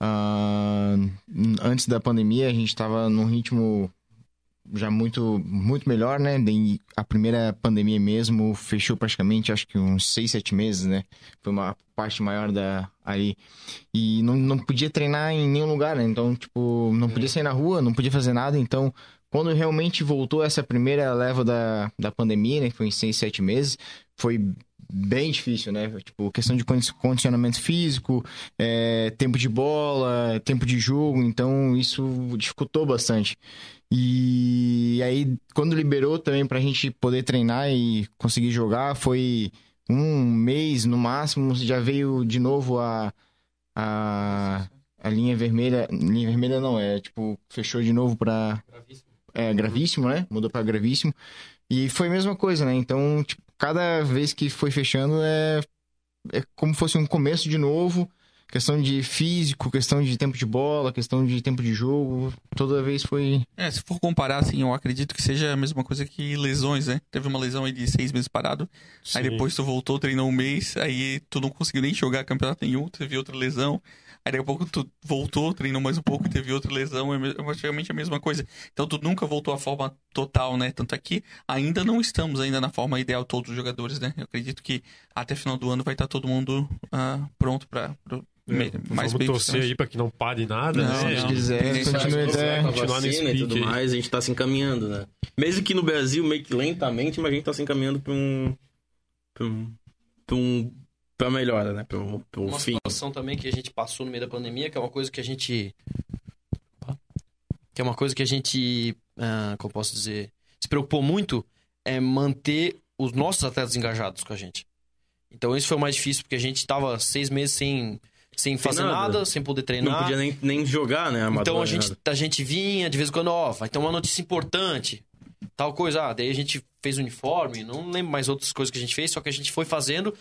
Ah, antes da pandemia, a gente tava num ritmo já muito, muito melhor, né? A primeira pandemia mesmo fechou praticamente, acho que uns seis, sete meses, né? Foi uma parte maior da ali. E não, não podia treinar em nenhum lugar, né? Então, tipo, não podia sair na rua, não podia fazer nada. Então, quando realmente voltou essa primeira leva da, da pandemia, né? Que foi em seis, sete meses, foi bem difícil, né? Tipo, questão de condi- condicionamento físico, é, tempo de bola, tempo de jogo, então isso dificultou bastante. E aí, quando liberou também pra gente poder treinar e conseguir jogar, foi um mês no máximo, já veio de novo a, a, a linha vermelha. Linha vermelha não, é tipo, fechou de novo pra. É gravíssimo, né? Mudou pra gravíssimo. E foi a mesma coisa, né? Então, tipo, cada vez que foi fechando, é, é como fosse um começo de novo. Questão de físico, questão de tempo de bola, questão de tempo de jogo. Toda vez foi. É, se for comparar, assim, eu acredito que seja a mesma coisa que lesões, né? Teve uma lesão aí de seis meses parado. Aí Sim. depois tu voltou, treinou um mês, aí tu não conseguiu nem jogar campeonato nenhum, teve outra lesão. Aí daqui a pouco tu voltou, treinou mais um pouco e teve outra lesão, é é praticamente a mesma coisa. Então tu nunca voltou à forma total, né? Tanto é que ainda não estamos ainda na forma ideal todos os jogadores, né? Eu acredito que até final do ano vai estar todo mundo ah, pronto pra, pro- me- mais Vamos torcer aí pra que não pare nada, Não, né? não. Se quiser, continue até. continuar nesse e tudo aí. mais, a gente tá se encaminhando, né? Mesmo que no Brasil, meio que lentamente, mas a gente tá se encaminhando pra um. pra um. pra, um, pra melhora, né? Pra um, pra um Uma fim. situação também que a gente passou no meio da pandemia, que é uma coisa que a gente. Que é uma coisa que a gente. ah, como eu posso dizer? Se preocupou muito é manter os nossos atletas engajados com a gente. Então isso foi o mais difícil, porque a gente tava seis meses sem, sem fazer nada. nada. sem poder Não treinar. podia nem, nem jogar, né? Amador, Então a gente, nada. a gente vinha de vez em quando, ó, vai ter uma notícia importante, tal coisa. Ah, daí a gente fez uniforme, não lembro mais outras coisas que a gente fez, só que a gente foi fazendo.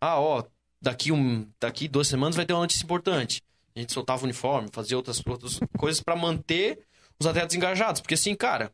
Ah, ó, daqui, um, daqui duas semanas vai ter uma notícia importante. A gente soltava o uniforme, fazia outras, outras coisas pra manter os atletas engajados. Porque assim, cara,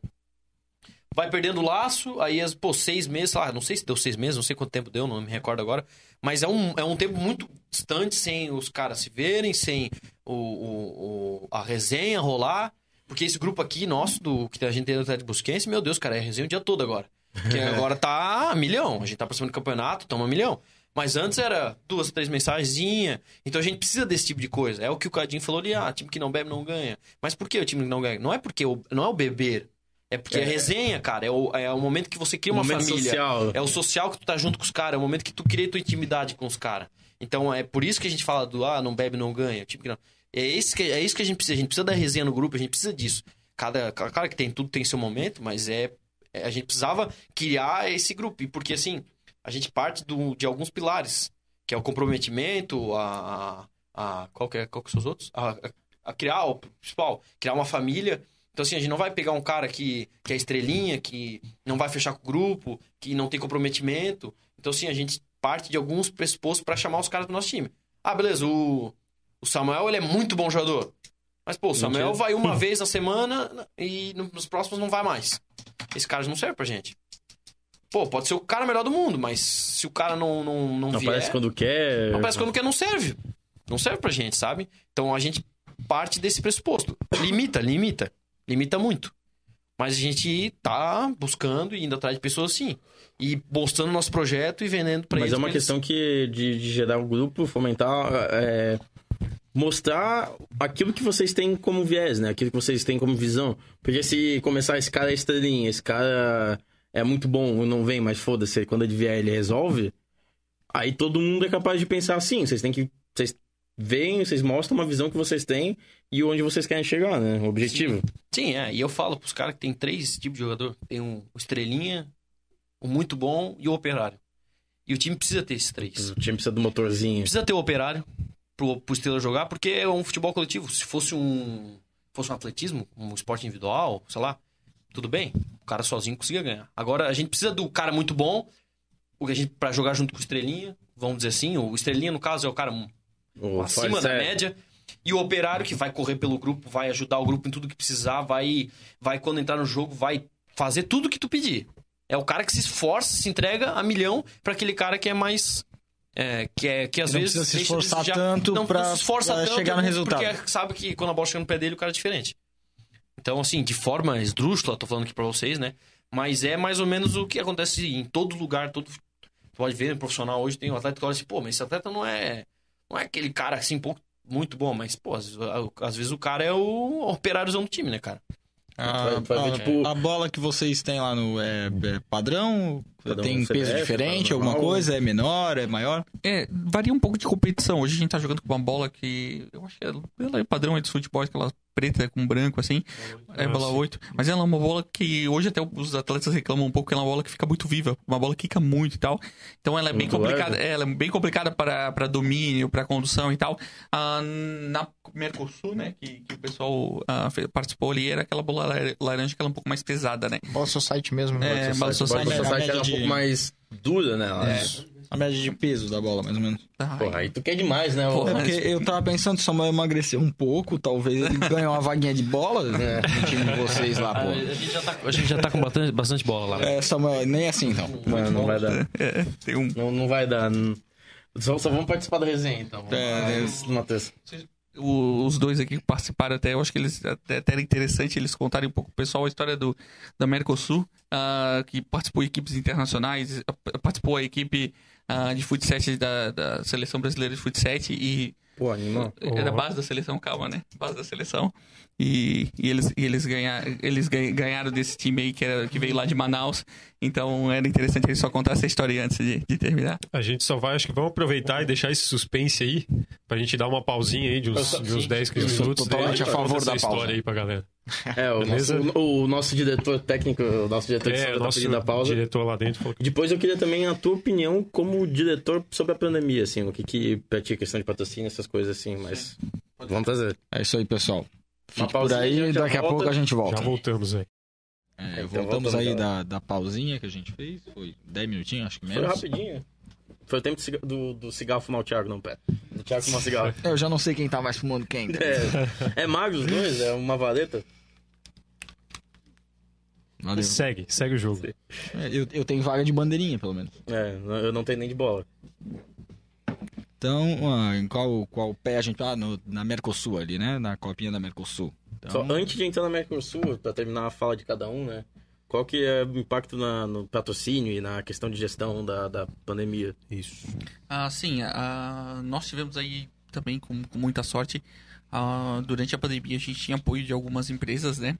vai perdendo o laço, aí, as- pô, seis meses, sei lá, não sei se deu seis meses, não sei quanto tempo deu, não me recordo agora. Mas é um, é um tempo muito distante, sem os caras se verem, sem o, o- o- a resenha rolar. Porque esse grupo aqui, nosso, do que a gente tem do Atlético Busquense, meu Deus, cara, é resenha o dia todo agora. Porque *laughs* agora tá milhão. A gente tá cima do campeonato, tamo a milhão. Mas antes era duas, três mensagenzinhas. Então a gente precisa desse tipo de coisa. É o que o Cadinho falou ali, ah, time que não bebe não ganha. Mas por que o time que não ganha? Não é porque o, não é o beber. É porque é, resenha, cara. É o, é o momento que você cria uma família. social. É o social que tu tá junto com os caras. É o momento que tu cria tua intimidade com os caras. Então é por isso que a gente fala do, ah, não bebe não ganha. Que não... É, esse que, é isso que a gente precisa. A gente precisa da resenha no grupo, a gente precisa disso. Cada, cara que tem tudo tem seu momento, mas é, é- a gente precisava criar esse grupo. E porque assim, a gente parte do, de alguns pilares, que é o comprometimento, a. a, a qual, que é, qual que são os outros? A, a- a criar o principal, criar uma família. Então, assim, a gente não vai pegar um cara que, que é estrelinha, que não vai fechar com o grupo, que não tem comprometimento. Então, assim, a gente parte de alguns pressupostos para chamar os caras do nosso time. Ah, beleza, o, o Samuel ele é muito bom jogador. Mas, pô, o Samuel vai uma *laughs* vez na semana e no- nos próximos não vai mais. Esse cara não serve pra gente. Pô, pode ser o cara melhor do mundo, mas se o cara não, não, não, Não vier... aparece quando quer. Não parece quando quer, não serve. Não serve pra gente, sabe? Então a gente parte desse pressuposto. Limita, limita. Limita muito. Mas a gente tá buscando e indo atrás de pessoas assim. E mostrando nosso projeto e vendendo pra Mas eles. é uma eles- questão que de, de gerar o grupo, fomentar, é, mostrar aquilo que vocês têm como viés, né? Aquilo que vocês têm como visão. Porque se começar esse cara é estrelinha, esse cara é muito bom, não vem, mas foda-se, quando ele vier ele resolve. Aí todo mundo é capaz de pensar assim. Vocês têm que. Vocês veem, vocês mostram uma visão que vocês têm e onde vocês querem chegar, né? O objetivo. Sim, é. E eu falo pros caras que tem três tipos de jogador. Tem um o estrelinha, o muito bom e o operário. E o time precisa ter esses três. O time precisa do motorzinho. Precisa ter o operário pro, pro Estrela jogar, porque é um futebol coletivo. Se fosse um fosse um atletismo, um esporte individual, sei lá, tudo bem. O cara sozinho conseguia ganhar. Agora a gente precisa do cara muito bom, para jogar junto com o Estrelinha, vamos dizer assim, o Estrelinha no caso é o cara O acima da Forcé- média. E o operário que vai correr pelo grupo, vai ajudar o grupo em tudo que precisar, vai, vai quando entrar no jogo, vai fazer tudo que tu pedir. É o cara que se esforça, se entrega a milhão para aquele cara que é mais. É, que, é, que às Não vezes. precisa se esforçar tanto não, pra- não se esforça pra tanto chegar no resultado. Porque sabe que quando a bola chega no pé dele, o cara é diferente. Então, assim, de forma esdrúxula, tô falando aqui pra vocês, né? Mas é mais ou menos o que acontece em todo lugar, todo. Tu pode ver, no profissional hoje tem um atleta que olha assim, pô, mas esse atleta não é. Não é aquele cara assim, pouco, muito bom, mas, pô, às, às vezes o cara é o operáriozão do time, né, cara? A, Vai- vai ver, a- tipo- a bola que vocês têm lá no é, é padrão? Tem CBF, peso diferente? padrão Alguma coisa? É menor? É maior? É, varia um pouco de competição. Hoje a gente tá jogando com uma bola que. Eu acho que ela é padrão aí de futebol, aquela preta com branco, assim. É Ah, bola sim. 8. Mas ela é uma bola que hoje até os atletas reclamam um pouco que ela é uma bola que fica muito viva. Uma bola que quica muito e tal. Então ela é bem Muito complicada. leve. é, ela é bem complicada para, para domínio, para condução e tal. Ah, na Mercosul, né, que, que o pessoal ah, participou ali, era aquela bola lar- laranja que ela é um pouco mais pesada, né? Bola Society mesmo. É, né? Bola Society- Society, Bola né? Society era um Média pouco de- mais dura, né? É. A média de peso da bola, mais ou menos. Ai, Porra, aí tu quer demais, né? Porra. É porque eu tava pensando, Samuel emagrecer um pouco, talvez ele ganhe uma vaguinha de bola *laughs* É. no time de vocês lá, A, pô. a gente já tá, a gente já tá com bastante, bastante bola lá. É, Samuel, nem assim então. Mano, não vai dar. é, tem um Não, não vai dar. Só, só vamos participar da resenha, então. É, É, Matheus. Os dois aqui que participaram até, eu acho que eles até, até era interessante eles contarem um pouco pessoal a história do da Mercosul, ah, que participou de equipes internacionais, ah, participou a equipe ah, de futsal da, da seleção brasileira de futsal e Pô, animal. era base da seleção, calma, né? Base da seleção. E, e eles, e eles, ganhar, eles ganha- ganharam desse time aí que, era, que veio lá de Manaus. Então era interessante ele só contar essa história antes de, de terminar. A gente só vai, acho que vamos aproveitar e deixar esse suspense aí, pra gente dar uma pausinha aí de uns, de uns 10, 15 Eu sou minutos. totalmente a favor da história pausa. aí pra galera. É, o nosso, o, o nosso diretor técnico, o nosso diretor de É, o tá nosso pedindo a pausa. diretor lá dentro falou que Depois eu queria também a tua opinião como diretor sobre a pandemia, assim, o que que pra ti, questão de patrocínio, essas coisas assim, mas vamos trazer. É isso aí, pessoal. Uma Fique por pausinha, aí e daqui a volta. pouco a gente volta. já voltamos aí. É, Então, voltamos aí lá. da, da pausinha que a gente fez. Foi 10 minutinhos, acho que Foi menos. rapidinho. Foi o tempo do do, cigarro fumar o Thiago no pé. Do Thiago fumar cigarro. Eu já não sei quem tá mais fumando quem. *laughs* É, é magro os dois? É uma valeta? Valeu. Segue, segue o jogo. É, Eu, eu tenho vaga de bandeirinha, pelo menos. É, eu não tenho nem de bola. Então, em qual, qual pé a gente tá? No, na Mercosul ali, né? Na copinha da Mercosul. Então, Só antes de entrar na Mercosul, pra terminar a fala de cada um, né? Qual que é o impacto na- no patrocínio e na questão de gestão da, da pandemia? Isso. Ah, sim, ah, nós tivemos aí também com, com muita sorte. ah, durante a pandemia a gente tinha apoio de algumas empresas, né?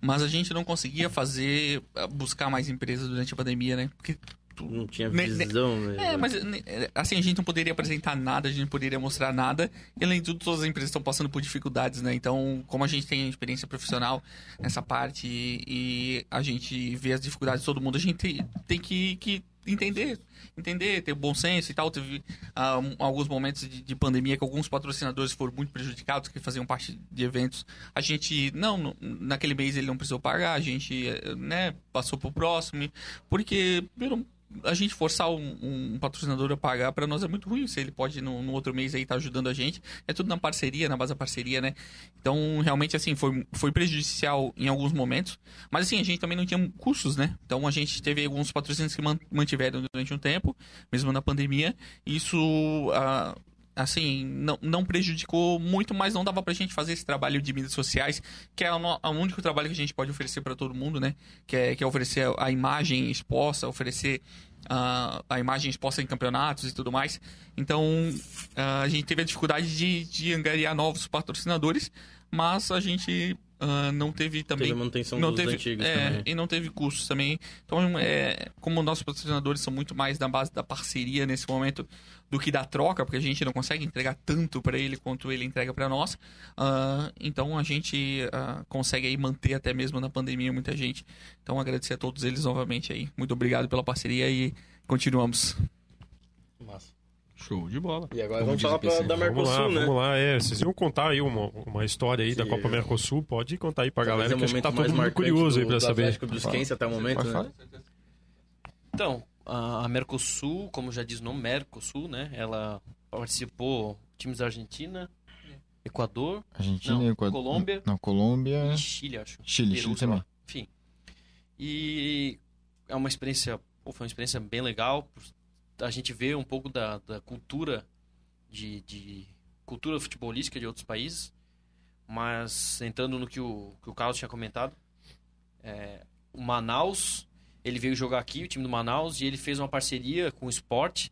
Mas a gente não conseguia fazer, ah, buscar mais empresas durante a pandemia, né? Porque Não tinha visão, né? É, mas né, assim, a gente não poderia apresentar nada, a gente não poderia mostrar nada. E além de tudo, todas as empresas estão passando por dificuldades, né? Então, como a gente tem experiência profissional nessa parte e, e a gente vê as dificuldades de todo mundo, a gente tem, tem que, que entender, entender, ter bom senso e tal. Teve ah, alguns momentos de, de pandemia que alguns patrocinadores foram muito prejudicados, que faziam parte de eventos. A gente, não, naquele mês ele não precisou pagar, a gente, eh, né, passou pro próximo, porque viram a gente forçar um, um patrocinador a pagar pra nós é muito ruim. Se ele pode no, no outro mês aí estar ajudando a gente, é tudo na parceria, na base da parceria, né? Então, realmente, assim, foi, foi prejudicial em alguns momentos. Mas, assim, a gente também não tinha custos, né? Então, a gente teve alguns patrocínios que man- mantiveram durante um tempo, mesmo na pandemia. Isso, ah, assim, não, não prejudicou muito, mas não dava pra gente fazer esse trabalho de mídias sociais, que é o, o único trabalho que a gente pode oferecer pra todo mundo, né? Que é, que é oferecer a imagem exposta, oferecer ah, a imagem exposta em campeonatos e tudo mais. Então, ah, a gente teve a dificuldade de, de angariar novos patrocinadores, mas a gente ah, não teve também Teve manutenção não dos teve, antigos é, também. E não teve custos também. Então, é, como nossos patrocinadores são muito mais da base da parceria nesse momento do que da troca, porque a gente não consegue entregar tanto para ele quanto ele entrega para nós. ah, então, a gente ah, consegue aí manter até mesmo na pandemia muita gente. Então, agradecer a todos eles novamente aí. Muito obrigado pela parceria e continuamos. Massa. Show de bola. E agora vamos falar pra, da Vamos Mercosul, lá, né? vamos lá. É, vocês iam contar aí uma, uma história aí da Sim, Copa é. Mercosul. Pode contar aí pra Talvez galera, é que acho que tá mais todo mundo curioso aí do- pra do saber. Atlético Brusquense até o momento, né? falar? Então, a Mercosul, como já diz o nome, Mercosul, né? Ela participou times da Argentina, Equador Argentina, Não, Equador- Colômbia. Não, Colômbia. e Chile, acho. Chile, Peru, Chile sei lá. também. Enfim. E é uma experiência, pô, foi uma experiência bem legal. A gente vê um pouco da, da cultura de, de cultura futebolística de outros países. Mas entrando no que o, que o Carlos tinha comentado, é, o Manaus, ele veio jogar aqui, o time do Manaus, e ele fez uma parceria com o Sport.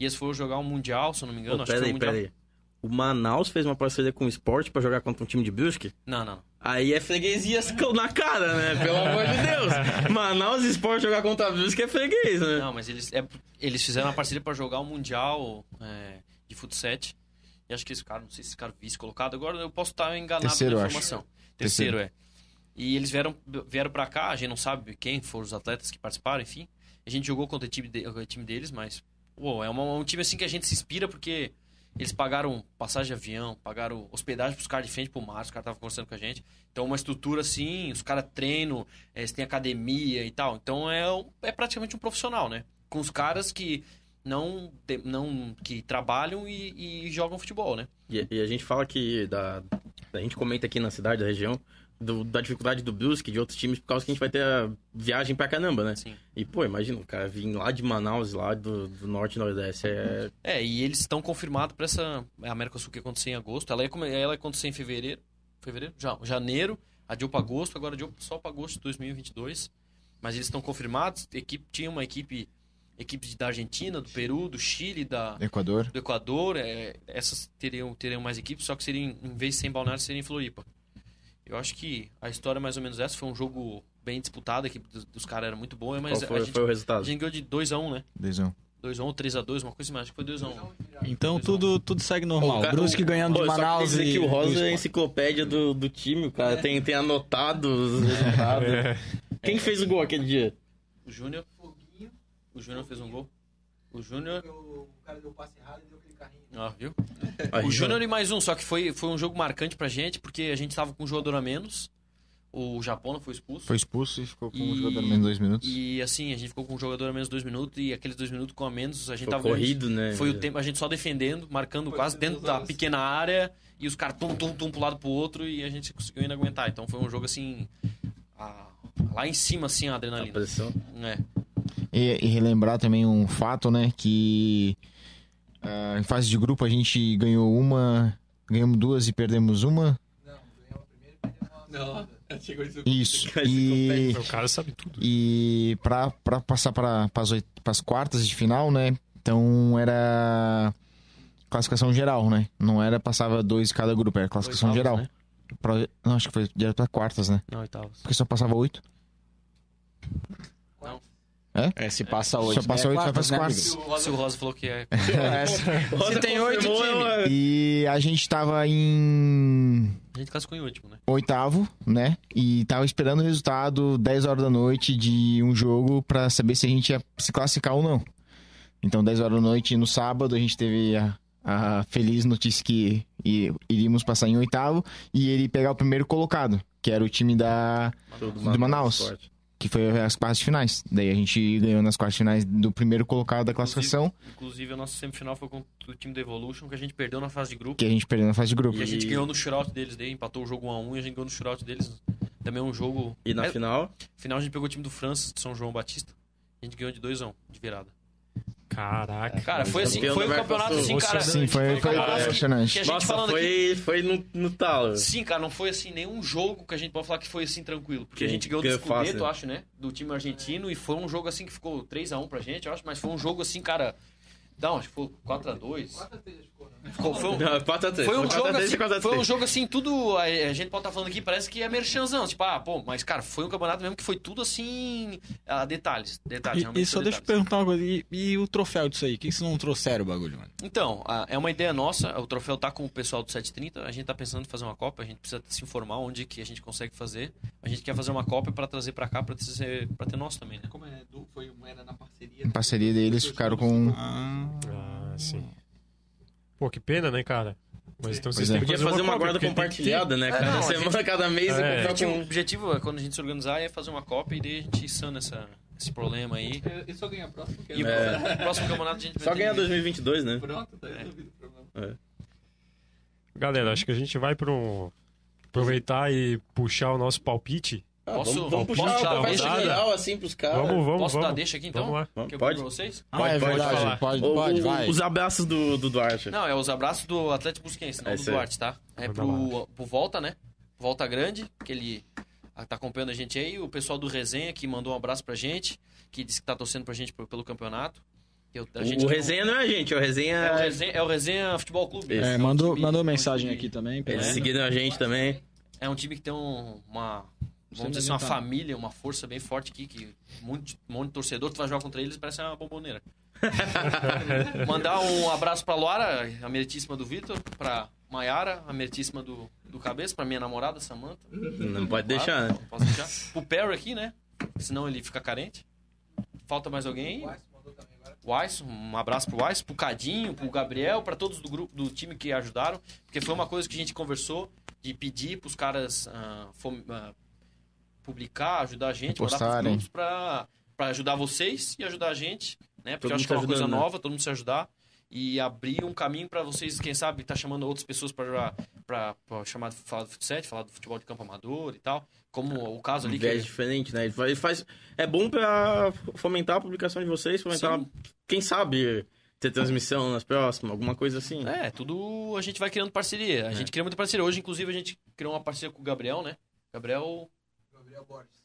E eles foram jogar um Mundial, se eu não me engano. Pô, acho que foi pera um aí, mundial... pera aí. O Manaus fez uma parceria com o Sport pra jogar contra um time de Brusque? Não, não. Aí é freguesia na cara, né? Pelo amor de Deus. *laughs* Manaus e Sport jogar contra Brusque é freguês, né? Não, mas eles, é, eles fizeram uma parceria para jogar o Mundial é, de futsal. E acho que esse cara, não sei se esse cara vice colocado. Agora eu posso estar enganado Terceiro, na informação. Terceiro, é. E eles vieram, vieram para cá, a gente não sabe quem foram os atletas que participaram, enfim. A gente jogou contra o time, de- o time deles, mas uou, é uma- um time assim que a gente se inspira porque eles pagaram passagem de avião, pagaram hospedagem pros caras de frente pro mar, os caras estavam conversando com a gente. Então, uma estrutura assim, os caras treinam, eh, eles têm academia e tal. Então, é, é praticamente um profissional, né? Com os caras que não, não que trabalham e, e jogam futebol, né? E, e a gente fala que da, a gente comenta aqui na cidade, da região, do- da dificuldade do Brusque, de outros times, por causa que a gente vai ter a viagem pra caramba, né? Sim. E, pô, imagina, o cara vir lá de Manaus, lá do, do norte e nordeste, é... É, e eles estão confirmados para essa América Sul que ia acontecer em agosto. Ela ia, ela ia acontecer em fevereiro. Fevereiro? Já, janeiro, adiou para agosto, agora adiou só para agosto de 2022. Mas eles estão confirmados. Equipe, tinha uma equipe, equipes da Argentina, do Peru, do Chile, da, Equador. do Equador. é, essas teriam, teriam mais equipes, só que seriam, em vez de ser em Balneário, seria em Floripa. Eu acho que a história é mais ou menos essa. Foi um jogo bem disputado, a equipe dos, dos caras era muito boa, mas Qual foi, a, gente, foi o a resultado? gente ganhou de 2x1, né? Desão. 2x1 ou 3x2, uma coisa assim, mas acho que foi 2x1. Então tudo, tudo segue normal. O cara- Brusque ganhando Pô, de só Manaus e... que o Rosa é a enciclopédia do, do time, o cara tem, tem anotado os resultados. *laughs* É. Quem que fez o gol aquele dia? O Júnior. O Júnior fez um gol. O Júnior. O cara deu passe errado e deu aquele carrinho. Ah, viu? O Júnior e mais um, só que foi, foi um jogo marcante pra gente, porque a gente tava com um jogador a menos. O Japão não foi expulso. Foi expulso e ficou com E- um jogador menos dois minutos. E assim, a gente ficou com um jogador a menos dois minutos e aqueles dois minutos com a menos, a gente Foi tava corrido, né? Foi o tempo, a gente só defendendo, marcando quase dentro da pequena área e os caras tum, tum, tum pro lado pro outro e a gente conseguiu ainda aguentar. Então foi um jogo assim. a- lá em cima, assim, a A adrenalina. pressão. É. E, e relembrar também um fato, né? Que ah, em fase de grupo a gente ganhou uma, ganhamos duas e perdemos uma. Não, chegou isso. Isso. Cara, E, O cara sabe tudo. e pra, pra passar para as quartas de final, né? Então era classificação geral, né? Não era passava dois cada grupo, era classificação Oitavas, geral. né? Pra- não, acho que foi direto pra quartas, né? Não, oitavas. Porque só passava oito. É, se passa oito. Só passa né? oito, vai pras né, quartas. amigo? Se o Rosa falou que é. *laughs* Se tem oito times. E a gente tava em A gente classificou em último, né? oitavo, né? E tava esperando o resultado 10 horas da noite de um jogo pra saber se a gente ia se classificar ou não. Então, 10 horas da noite no sábado, a gente teve a, a feliz notícia que iríamos passar em oitavo e ele pegar o primeiro colocado, que era o time da Tudo Do Manaus. Que foi as quartas finais. Daí a gente ganhou nas quartas finais do primeiro colocado da classificação, Inclusive, a nossa semifinal foi contra o time da Evolution, que a gente perdeu na fase de grupo. que a gente perdeu na fase de grupo. E a gente E- ganhou no shootout deles, daí empatou o jogo 1x1 e a gente ganhou no shootout deles. Também um jogo. E na É, final, final a gente pegou o time do França, de São João Batista. A gente ganhou de 2x1, de virada. Caraca. Cara, foi assim, Campeão foi do campeonato assim, cara. Sim, foi, foi que- que a gente nossa, falando aqui. foi, foi no, no talo. Sim, cara, não foi assim nenhum jogo que a gente pode falar que foi assim tranquilo. Porque a gente ganhou do ganhou Scudetto, fácil. acho, né? Do time argentino. E foi um jogo assim que ficou 3x1 pra gente, eu acho. Mas foi um jogo assim, cara. Não, acho que foi 4x2. Ficou, foi um, Não, 4 a 3. Foi um, jogo assim, 4 a 3. foi um jogo assim, tudo. A, a gente pode estar falando aqui, parece que é merchanzão. Tipo, ah, pô, mas cara, foi um campeonato mesmo que foi tudo assim. ah, detalhes. Detalhes, E, e só deixa eu perguntar uma coisa. E, e o troféu disso aí? Por que vocês não trouxeram o bagulho, mano? Então, a- é uma ideia nossa. O troféu tá com o pessoal do 730. A gente tá pensando em fazer uma Copa. A gente precisa se informar onde que a gente consegue fazer. A gente quer fazer uma Copa para trazer para cá, para ter, pra ter nosso também, né? Como é, do, foi, era na parceria. Em parceria deles, ficaram com. Ah, sim. Pô, que pena, né, cara? Mas então vocês é. têm que Podia fazer uma cópia, guarda tem compartilhada, né? É, Cada não, a semana, cada mês, É. eu O objetivo, o com... objetivo é, quando a gente se organizar, é fazer uma Copa e daí a gente sana essa, esse problema aí. E só ganhar a próxima. que É. o próximo campeonato a gente vai Só ganhar 2022, né? Pronto, tá resolvido o problema. Galera, acho que a gente vai para um... aproveitar e puxar o nosso palpite. Ah, Posso- vamos, vamos posso puxar dar uma conversa rodada? geral, assim, pros caras. Vamos, vamos, Posso vamos. dar deixa aqui então? Vamos lá. Pode? pra vocês? Ah, Pode, é pode. Pode, O- pode, o- vai. Os abraços do, do Duarte. Não, é os abraços do Atlético Busquense, não É do. Duarte, tá? É pro, pro Volta, né? Volta Grande, que ele tá acompanhando a gente aí. O pessoal do Resenha, que mandou um abraço pra gente, que disse que tá torcendo pra gente pelo campeonato. Eu- a gente O aqui resenha não é a gente, é o resenha. não- É o Resenha, é o Resenha Futebol Clube. É, mandou, time- mandou é um mensagem aqui também. Eles É. seguiram a gente também. É um time que tem um- uma. Vamos dizer assim, uma família, uma força bem forte aqui, que muito, um monte de torcedor, tu vai jogar contra eles, parece uma bomboneira. *laughs* Mandar um abraço pra Luara, a meritíssima do Vitor, pra Maiara, a meritíssima do, do Cabeça, pra minha namorada, Samantha. Não pode Claro, deixar, né? não Posso deixar. Pro Perry aqui, né? Senão ele fica carente. Falta mais alguém? O Weiss, um abraço pro Weiss, pro Cadinho, pro Gabriel, pra todos do grupo, do time que ajudaram, porque foi uma coisa que a gente conversou de pedir pros caras ah, fom- ah, publicar, ajudar a gente, mandar pros Postarem. pra, pra ajudar vocês e ajudar a gente, né? Todo Porque eu acho que é uma coisa ajudando, né? nova, todo mundo se ajudar e abrir um caminho pra vocês, quem sabe, tá chamando outras pessoas pra chamar, falar do futsal, falar do futebol de campo amador e tal. Como o caso ali que diferente, né? Ele faz, É bom pra fomentar a publicação de vocês, fomentar, Sim. quem sabe, ter transmissão nas próximas, alguma coisa assim. É, tudo a gente vai criando parceria. A gente cria muita parceria. Hoje, inclusive, a gente criou uma parceria com o Gabriel, né? Gabriel.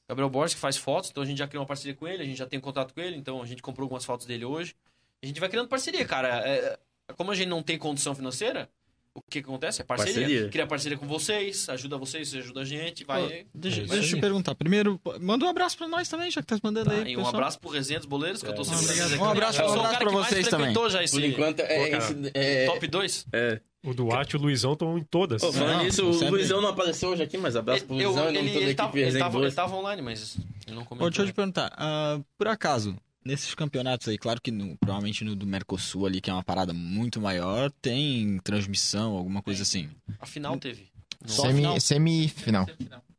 Gabriel Borges, que faz fotos, então a gente já criou uma parceria com ele, a gente já tem contato com ele, então a gente comprou algumas fotos dele hoje. A gente vai criando parceria, cara. É, como a gente não tem condição financeira, o que, que acontece? É parceria. Parceria. Cria parceria com vocês, ajuda vocês, vocês ajudam a gente, vai. Deixa, É deixa eu te perguntar. Primeiro, pô, manda um abraço pra nós também, já que tá mandando Tá, aí. e um pessoal. abraço pro Resenha dos Boleiros, que eu tô sempre Obrigado. aqui. Um abraço- um o abraço pra que mais vocês também. frequentou já esse Por enquanto, é, Pô, esse, é, top 2. é. O Duarte e o Luizão estão em todas. Pô, falando Não, nisso, o sempre. Luizão não apareceu hoje aqui, mas abraço pro eu- Luizão e ele, não toda a ele, equipe tava, ele, Resenha tava, Boas. ele tava online, mas não comentou. deixa eu te perguntar, ah, por acaso, nesses campeonatos aí, claro que no- provavelmente no do Mercosul ali, que é uma parada muito maior, tem transmissão, alguma coisa assim. A final teve. No- Só a final? Semi, semifinal.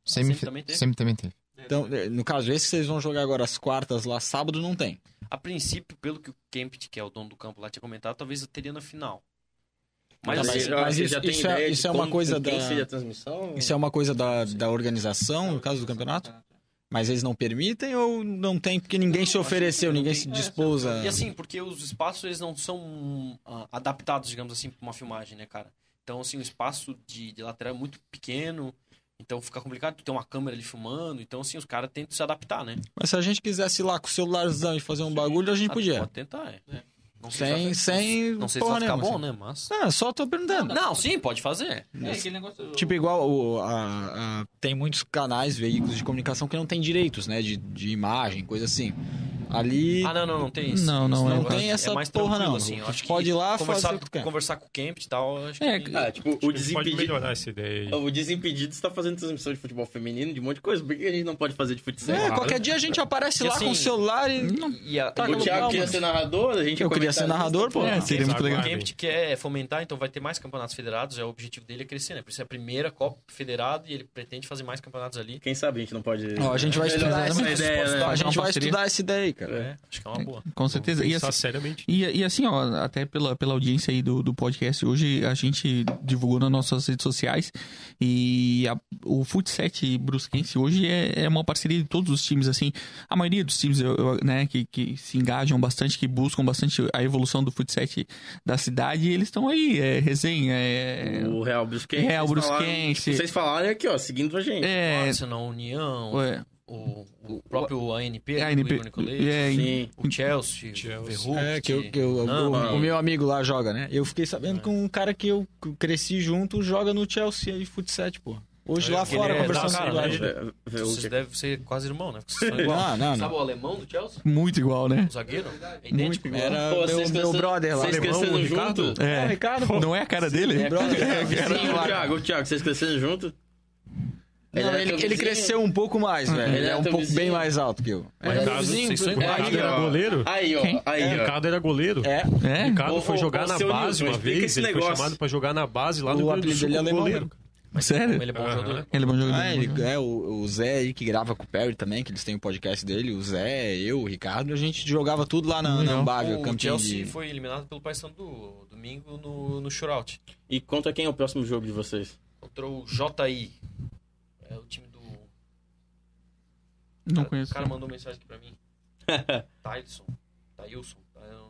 Semi também teve? Semi também teve. Então, no caso, esse que vocês vão jogar agora as quartas lá, sábado não tem. A princípio, pelo que o Kempit, que é o dono do campo lá, tinha comentado, talvez eu teria na final. Mas, Mas- assim, mas isso- isso é- isso é uma coisa da-? Isso é uma coisa da, da organização, no caso do campeonato? Mas eles não permitem ou não tem porque ninguém se ofereceu, ninguém se dispôs a... E assim, porque os espaços eles não são ah, adaptados, digamos assim, para uma filmagem, né, cara? Então, assim, o espaço de, de lateral é muito pequeno, então fica complicado tu ter uma câmera ali filmando, então, assim, os caras tentam se adaptar, né? Mas se a gente quisesse ir lá com o celularzão e fazer um bagulho, a gente podia. Pode tentar, é. Não se Sem, sem Não sei se vai ficar nenhuma, bom, assim. né? Mas. Ah, só tô perguntando. Não, sim, pode fazer. É, aquele negócio... Tipo, igual o, a- a- tem muitos canais, veículos de comunicação que não tem direitos, né? De, de imagem, coisa assim. Ali Ah, não, não, não tem isso. Não, não, é. negócio Tem essa é mais porra, não. Assim, eu acho pode ir lá conversar, fazer o que conversar com o Camp e tal, acho É, que... Ah, tipo, o A gente pode Desimpedido... melhorar essa ideia aí. O Desimpedidos tá fazendo transmissão de futebol feminino, de um monte de coisa. Por que a gente não pode fazer de futsal? É, qualquer dia a gente aparece E lá assim, com o celular e. E a, Tá, O Thiago queria ser narrador, a gente Eu ia queria ser narrador, pô. É, seria muito o legal. Kempit quer fomentar, então vai ter mais campeonatos federados, é o objetivo dele é crescer, né? Por isso é a primeira Copa Federado e ele pretende fazer mais campeonatos ali. Quem sabe a gente não pode... Ó, a gente vai estudar essa, ideia, né? A gente vai estudar essa ideia aí, cara. É, acho que é uma boa. Com certeza. E assim, seriamente. E, e assim, ó, até pela, pela audiência aí do, do podcast, hoje a gente divulgou nas nossas redes sociais e a- o Futset Brusquense hoje é, é uma parceria de todos os times, assim, a maioria dos times, eu- eu, né, que, que se engajam bastante, que buscam bastante a evolução do Futset da cidade, eles estão aí, é resenha, é... O Real Brusquense. Real vocês falaram- Brusquense. Vocês falaram aqui, ó, seguindo a gente. É, Arsenal, União, é, o, o próprio ANP, a do ANP, Igor Nicolete, é, Sim. o Chelsea, Chelsea. o Verhoeven. É, que, eu, que eu- o- Não, o, meu amigo lá joga, né? Eu fiquei sabendo É. que um cara que eu cresci junto joga no Chelsea aí, futsal, pô. Hoje lá Ele fora, é conversando da com cara, ele. né? O Vocês que- devem ser quase irmão, né? Porque vocês são *laughs* igual. Não, não, Sabe não. o alemão do Chelsea? muito igual, né? O zagueiro? É idêntico. Era Pô, meu, meu brother lá. Vocês o Ricardo? junto? É, o Ricardo, pô. Não é a cara dele? É. Sim, o Thiago, o Thiago, vocês cresceram junto? Não, ele, teu ele vizinho? cresceu um pouco mais, velho. Ele Ele é era um pouco vizinho? bem mais alto que eu. Mas É, Ricardo, vizinho, vocês é, Ricardo era goleiro? Aí, ó. Quem? Aí, O ó. Ricardo era goleiro. É, É? O Ricardo Ô, foi jogar ô, na base Nilson, uma vez, esse ele foi negócio. chamado pra jogar na base lá no o Rio Grande do Sul dele é goleiro. mesmo. Sério? Ele é bom jogador. Ele é bom jogador. Ah, ele, é, o, o Zé aí que grava com o Perry também, que eles têm o podcast dele, o Zé, eu, o Ricardo, a gente jogava tudo lá na, na. Ambávia, O campinho Chelsea de... foi eliminado pelo Paysandu do domingo no, no shootout. E conta quem é o próximo jogo de vocês. Contra o JI. É o time do... Não cara, conheço. O cara mandou mensagem aqui pra mim. *laughs* Tyson. Tailson.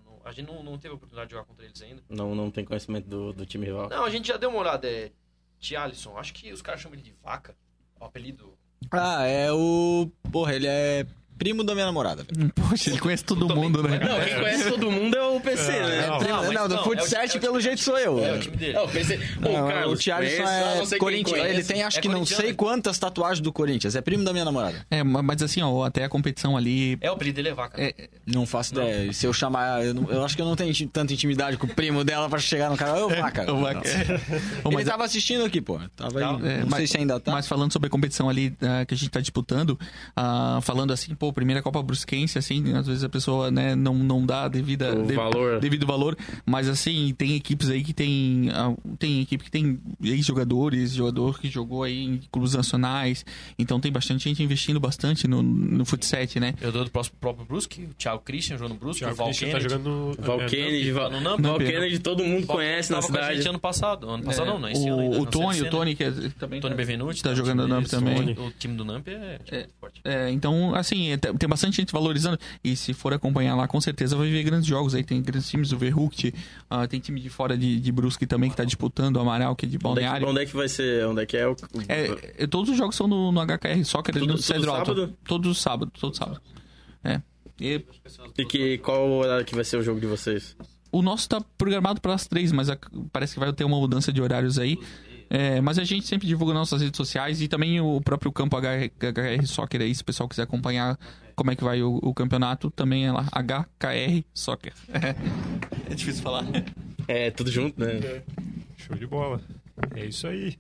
Não- A gente não, não teve a oportunidade de jogar contra eles ainda. Não, não tem conhecimento do, do time rival. Não, a gente já deu uma olhada. É Tialisson. Acho que os caras chamam ele de vaca. O apelido. Ah, é o... Porra, ele é primo da minha namorada, velho. Poxa, ele conhece todo mundo, né? Não, quem conhece todo mundo é o PC, né? não. Primo- mas não, do não, é o- 7 é pelo jeito sou eu. É o time dele. É, o PC. Ô, Não, Carlos, o Thiago eu é conhece. Ele tem acho É que não corintiano, sei né? quantas tatuagens do Corinthians. É primo da minha namorada. É, ma- mas assim, ó, até a competição ali. É o apelido dele é vaca. É, Não faço ideia. Se eu chamar. Eu, não- eu acho que eu não tenho tanta intimidade com o primo dela pra chegar no cara. Ô, *laughs* vaca. o vaca- *laughs* Ele mas- tava assistindo aqui, pô. Tava aí. Tá. É, não mas- sei se ainda tá. Mas falando sobre a competição ali ah, que a gente tá disputando, ah, falando assim, pô, primeira Copa Brusquense, assim, às vezes a pessoa, né, não, não dá a devida, O devida valor. devido valor. Mas assim, tem equipes aí que tem. ah, Tem equipe que tem ex-jogadores, jogador que jogou aí em clubes nacionais. Então tem bastante gente investindo bastante no, no futsal, né? Eu dou do próximo próprio Brusque, o Thiago Christian jogando no Brusque, o Val Christian tá Kennedy. jogando no... Val é, Kennedy, Val, no Namp. Val Namp. Kennedy, todo mundo Val conhece na tava com a gente cidade. ano passado. Ano passado não, não, esse ano O, ainda. o não, Tony, o Tony, que é, também Tony tá- Bevenuti. tá no jogando no Namp também. O time do Namp é, time muito forte. É, então, assim, é, tem tem bastante gente valorizando. E se for acompanhar lá, com certeza vai ver grandes jogos. Aí tem grandes times, o Verhoekt, ah, tem time de fora de, de Brusque também que tá disputando, o Amaral, que é de Onde é, que, Balneário. onde é que vai ser? Onde é que é o. É, todos os jogos são no, no HKR Soccer, Tudo- no todo Cedro Alto. sábado? Todos os sábados, todos os sábados. É. E E que, qual o horário que vai ser o jogo de vocês? o nosso tá programado para as três, mas a- parece que vai ter uma mudança de horários aí. É, mas a gente sempre divulga nossas redes sociais e também o próprio campo HR, HKR Soccer aí, se o pessoal quiser acompanhar como é que vai o, o campeonato, também é lá, HKR Soccer. *laughs* É, difícil falar. É, tudo junto, né? Show de bola. É isso aí.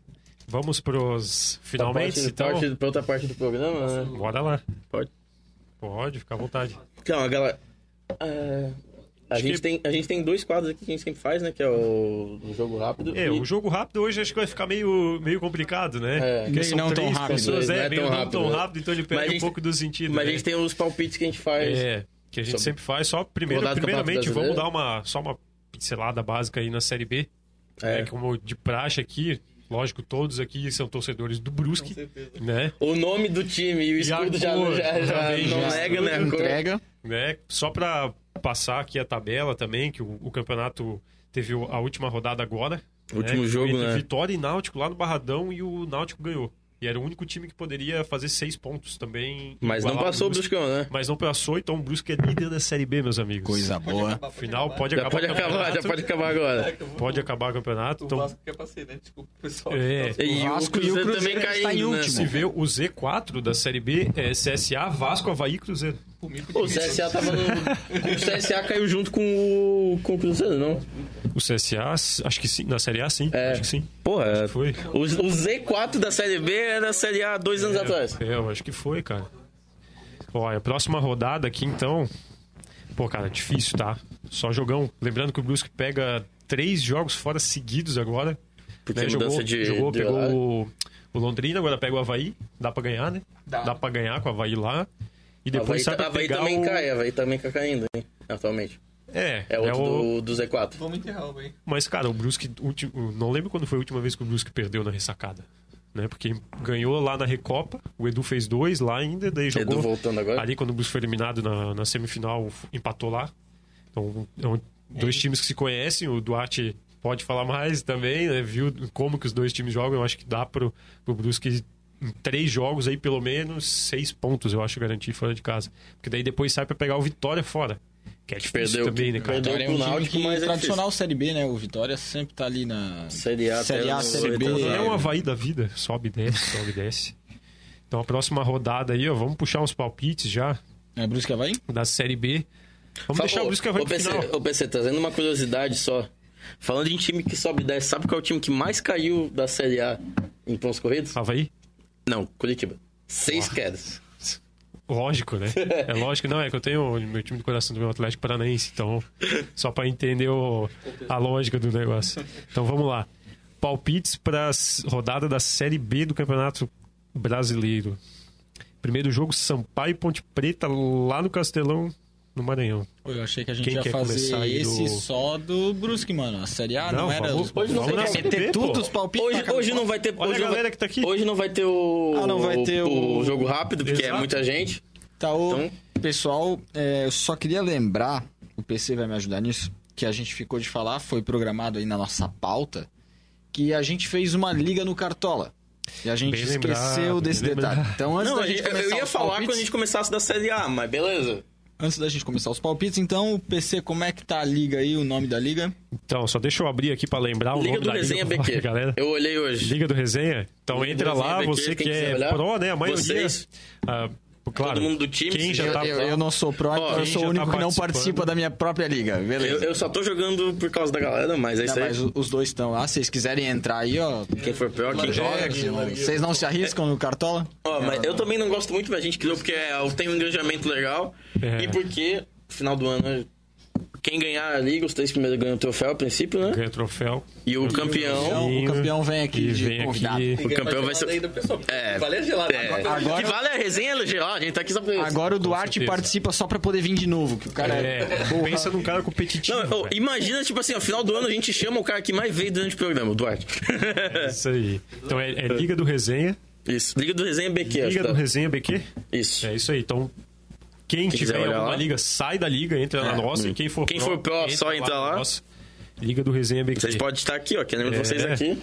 Vamos pros finalmente, Parte- então. parte- pra outra parte do programa, né? Bora lá. Pode. Pode, fica à vontade. Então, a galera. é, a, gente que- tem, a gente tem dois quadros aqui que a gente sempre faz, né? Que é o, o jogo rápido. É, e- o jogo rápido hoje acho que vai ficar meio, meio complicado, né? É. Porque Meio são não tão três rápido, pessoas, não é, é meio tão não rápido, tão né? rápido, então ele Mas perde a um gente- pouco do sentido. Mas né? a gente tem os palpites que a gente faz. É, que a gente Sobre- sempre faz. Só primeiro, primeiramente, vamos dar uma, só uma pincelada básica aí na Série B. É. né? Como de praxe aqui, lógico, todos aqui são torcedores do Brusque, né? O nome do time e o E escudo já, cor, já, já também não já. nega, né? Entrega. né? Só para passar aqui a tabela também, que o, o campeonato teve a última rodada agora. Último que jogo, né? Vitória e Náutico lá no Barradão e o Náutico ganhou. E era o único time que poderia fazer seis pontos também. Mas não passou o Brusque. Bruscão, né? Mas não passou, então o Brusque é líder da Série B, meus amigos. Coisa boa. Final pode acabar pode o acabar, já pode acabar agora. Pode acabar o campeonato. O Então, Vasco quer pra ser, né? Desculpa, pessoal. é, E o Vasco e o Cruzeiro também caindo, né? último. se vê o Z4 da Série B é CSA, Vasco, Havaí e Cruzeiro. O CSA tava no... O CSA caiu junto com o, com o Cruzeiro, não? O CSA, acho que sim. Na Série A, sim. É. Acho que sim. Porra, Foi. o, o Z4 da Série B era a Série A dois anos atrás. É, eu acho que foi, cara. Olha, a próxima rodada aqui, então. Pô, cara, difícil, tá? Só jogão. Lembrando que o Brusque pega três jogos fora seguidos agora. Porque né? mudança Jogou, de, jogou de pegou o, o Londrina, agora pega o Havaí. Dá pra ganhar, né? Dá. Dá pra ganhar com o Havaí lá. E Havaí, depois sai pra Havaí pegar também o... cai, Havaí também tá caindo, hein? Atualmente. É, É outro o... do, do Z4. Vamos enterrar o. Mas, cara, o Brusque... Último... Não lembro quando foi a última vez que o Brusque perdeu na ressacada. Né? Porque ganhou lá na Recopa, o Edu fez dois lá ainda, daí jogou... Edu voltando agora. Ali, quando o Brusque foi eliminado na, na semifinal, empatou lá. Então, é um- dois times que se conhecem. O Duarte pode falar mais também, né? Viu como que os dois times jogam. Eu acho que dá pro, pro Brusque em três jogos aí, pelo menos, seis pontos, eu acho, garantir fora de casa. Porque daí depois sai pra pegar o Vitória fora. Que é difícil Perdeu, também, né, cara? perdeu Vitória é um time Náutico, que é tradicional Série B, né? O Vitória sempre tá ali na Série A, Série A, Série B. É um Havaí da vida. Sobe e desce, sobe e desce. Então a próxima rodada aí, ó, vamos puxar uns palpites já É Brusque Havaí? da Série B. Vamos Fala- deixar o Brusque Havaí ô, pro PC, final. ô, PC, trazendo uma curiosidade só. Falando em time que sobe e desce, sabe qual é o time que mais caiu da Série A em pontos corridos? Havaí? Não, Curitiba. Seis quedas. Lógico, né? *laughs* É lógico, não, é que eu tenho meu time de coração do meu Atlético Paranaense, então, só pra entender o- a lógica do negócio. Então vamos lá. Palpites para rodada da Série B do Campeonato Brasileiro. Primeiro jogo, Sampaio e Ponte Preta, lá no Castelão, no Maranhão. Eu achei que a gente Quem ia fazer esse do- só do Brusque, mano. A Série A não, Não, era... vamos- quer Série meter B, tudo os palpites Hoje, hoje não vai ter. Olha hoje a não galera vai, que tá aqui. Hoje não vai ter o. Ah, não vai ter o- jogo rápido, porque é Exato. muita gente. Tá, ô, Então- pessoal, é, eu só queria lembrar, o PC vai me ajudar nisso, que a gente ficou de falar, foi programado aí na nossa pauta, que a gente fez uma liga no Cartola. E a gente Bem esqueceu lembrado, desse detalhe. lembrado. Então, antes Não, da a gente eu começar ia falar palpites, quando a gente começasse da Série A, mas beleza. Antes da gente começar os palpites, então, o PC, como é que tá a liga aí, o nome da liga? Então, só deixa eu abrir aqui pra lembrar o Liga nome do da Resenha liga, BQ. galera. Eu olhei hoje. Liga do Resenha? Então Liga entra lá, Resenha BQ, você que é olhar. pro, né? A maioria. Vocês. ah, claro. Todo mundo do time, Quem já eu- tá eu, eu não sou pró, então eu sou o único tá que não participa da minha própria liga, beleza? Eu, eu só tô jogando por causa da galera, mas é isso aí. mas os dois estão lá, se vocês quiserem entrar aí, ó, Quem for pior, quem joga. joga. Vocês não se arriscam no Cartola? Ó, mas eu também não gosto muito, mas a gente criou porque é, tem um engajamento legal. É. E porque, final do ano, Quem ganhar a liga, os três primeiros ganham o troféu, a princípio, né? Ganha troféu. E o campeão. O campeão vem aqui E de vem convidado. aqui. O campeão vai ser. É. Valeu gelado. É. Agora- Que vale a resenha geral, a gente tá aqui só pra isso. Agora o Duarte participa só pra poder vir de novo, que o cara é... É, pensa num cara competitivo. Não, imagina, tipo assim, ao final do ano a gente chama o cara que mais veio durante o programa, o Duarte. É isso aí. Então é, é Liga do Resenha. Isso. Liga do Resenha BQ, Liga do tá. Resenha BQ? Isso. É isso aí. Então, quem, quiser tiver em alguma lá. liga, sai da liga, entra na É. nossa. E quem for Quem for pró, só entra na lá. nossa. Liga do Resenha BQ. Vocês podem estar aqui, ó, querendo É. vocês aqui.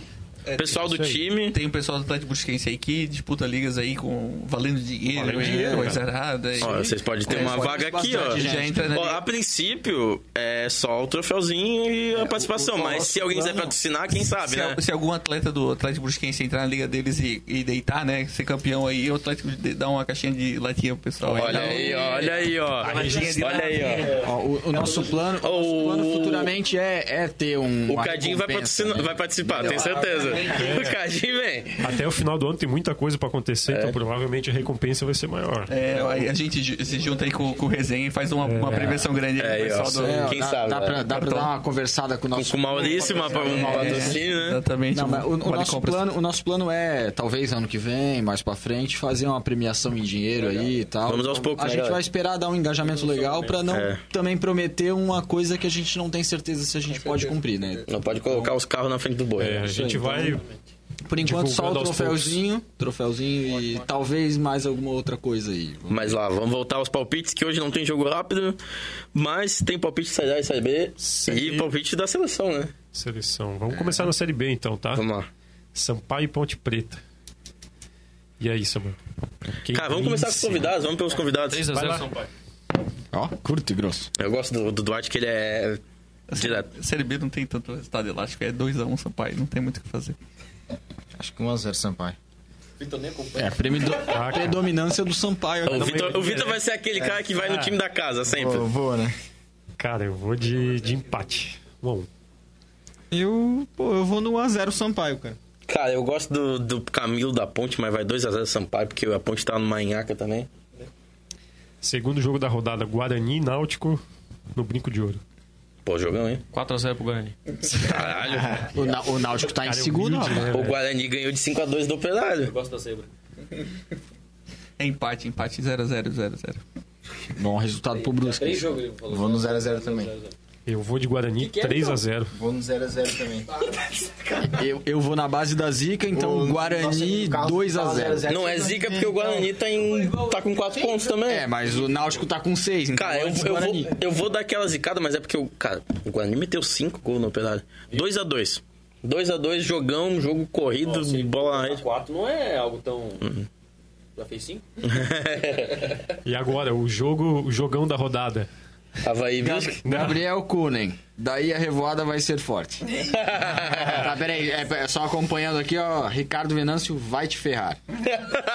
Pessoal do time. Tem o pessoal do Atlético Busquense aí que disputa ligas aí com valendo dinheiro, Valendo né? dinheiro, coisa cara. arada. e- Ó, vocês podem ter É, uma pode vaga aqui, ó. Já entra na Ó, a princípio, é só o troféuzinho e a participação. o mas nosso se alguém quiser patrocinar, quem sabe, Se, né? se algum atleta do Atlético Brusquense entrar na liga deles e, e deitar, né? Ser campeão aí, o Atlético dá uma caixinha de latinha pro pessoal. Olha aí, ó, olha aí, ó. Olha aí, ó. O, o nosso plano, o O- futuramente é, é ter um. O Cadinho vai, né? vai participar, tenho certeza. O Cadinho vem. Até o final do ano tem muita coisa pra acontecer, então provavelmente a recompensa vai ser maior. É, aí a gente se junta aí com, com o Resenha e faz uma, uma prevenção grande aí É, com o pessoal ó, do. É, Quem dá, sabe, Dá né? pra, dá pra dar uma conversada com o nosso. Com o Maurício, uma, um patrocínio, né? Exatamente. Não, mas o, o nosso plano, o nosso plano é, talvez ano que vem, mais pra frente, fazer uma premiação em dinheiro aí e tal. Vamos aos poucos, A né, gente galera? vai esperar dar um engajamento legal pra não É. também prometer uma coisa que a gente não tem certeza se a gente pode cumprir, né? Não pode colocar os carros na frente do boi. É, a gente vai. Por enquanto só o troféuzinho, troféuzinho e talvez mais alguma outra coisa aí. Mas lá, vamos voltar aos palpites, que hoje não tem jogo rápido, mas tem palpite de Série A e Série B Série- e palpite da seleção, né? Seleção. Vamos começar na Série B então, tá? Vamos lá. Sampaio e Ponte Preta. E aí, Samuel? Quem Cara, vamos começar com os convidados, vamos pelos convidados. 3x0 Vai lá. São Paulo. Ó, curto e grosso. Eu gosto do, do Duarte, que ele é direto. Série B não tem tanto resultado elástico, é 2x1 Sampaio, não tem muito o que fazer. Acho que 1x0 Sampaio. É, premi- Ah, predominância do Sampaio. O? Vitor, o Vitor vai ser aquele cara que vai no time da casa, sempre. Vou, vou, né? Cara, eu vou de, de empate. 1 a 1 Eu, pô, eu vou no 1x0 Sampaio, cara. Cara, eu gosto do, do Camilo da Ponte, mas vai 2x0 Sampaio, porque a Ponte tá no Manhaca também. Segundo jogo da rodada, Guarani e Náutico no Brinco de Ouro. Pô, jogão, hein? 4x0 pro Guarani. Caralho. *laughs* O, Na- o Náutico tá em Cara, é segundo, humilde, rapaz. né, O? Guarani ganhou de 5x2 do Operário. Gosto da zebra. É empate, empate 0x0, 0x0. Bom resultado pro Brusque. Três jogos. Vou no 0x0 também. Eu vou de Guarani 3 a 0 Vou no 0x0 também. *laughs* Eu, eu vou na base da Zica, então Guarani 2x0. Não é zica porque o Guarani tá, em, tá com 4 pontos também. É, mas o Náutico tá com 6, então Cara, eu, eu, vou, eu vou dar aquela zicada, mas é porque o. Cara, o Guarani meteu 5 gols no Operário. 2x2. 2x2, jogão, jogo corrido, bola na rede. 4 não é algo tão. Já fez 5? *laughs* E agora, o jogo, o jogão da rodada. Havaí Bisque. Gabriel Kunen. Daí a revoada vai ser forte. *laughs* tá, peraí, é, é só acompanhando aqui, ó. Ricardo Venâncio vai te ferrar.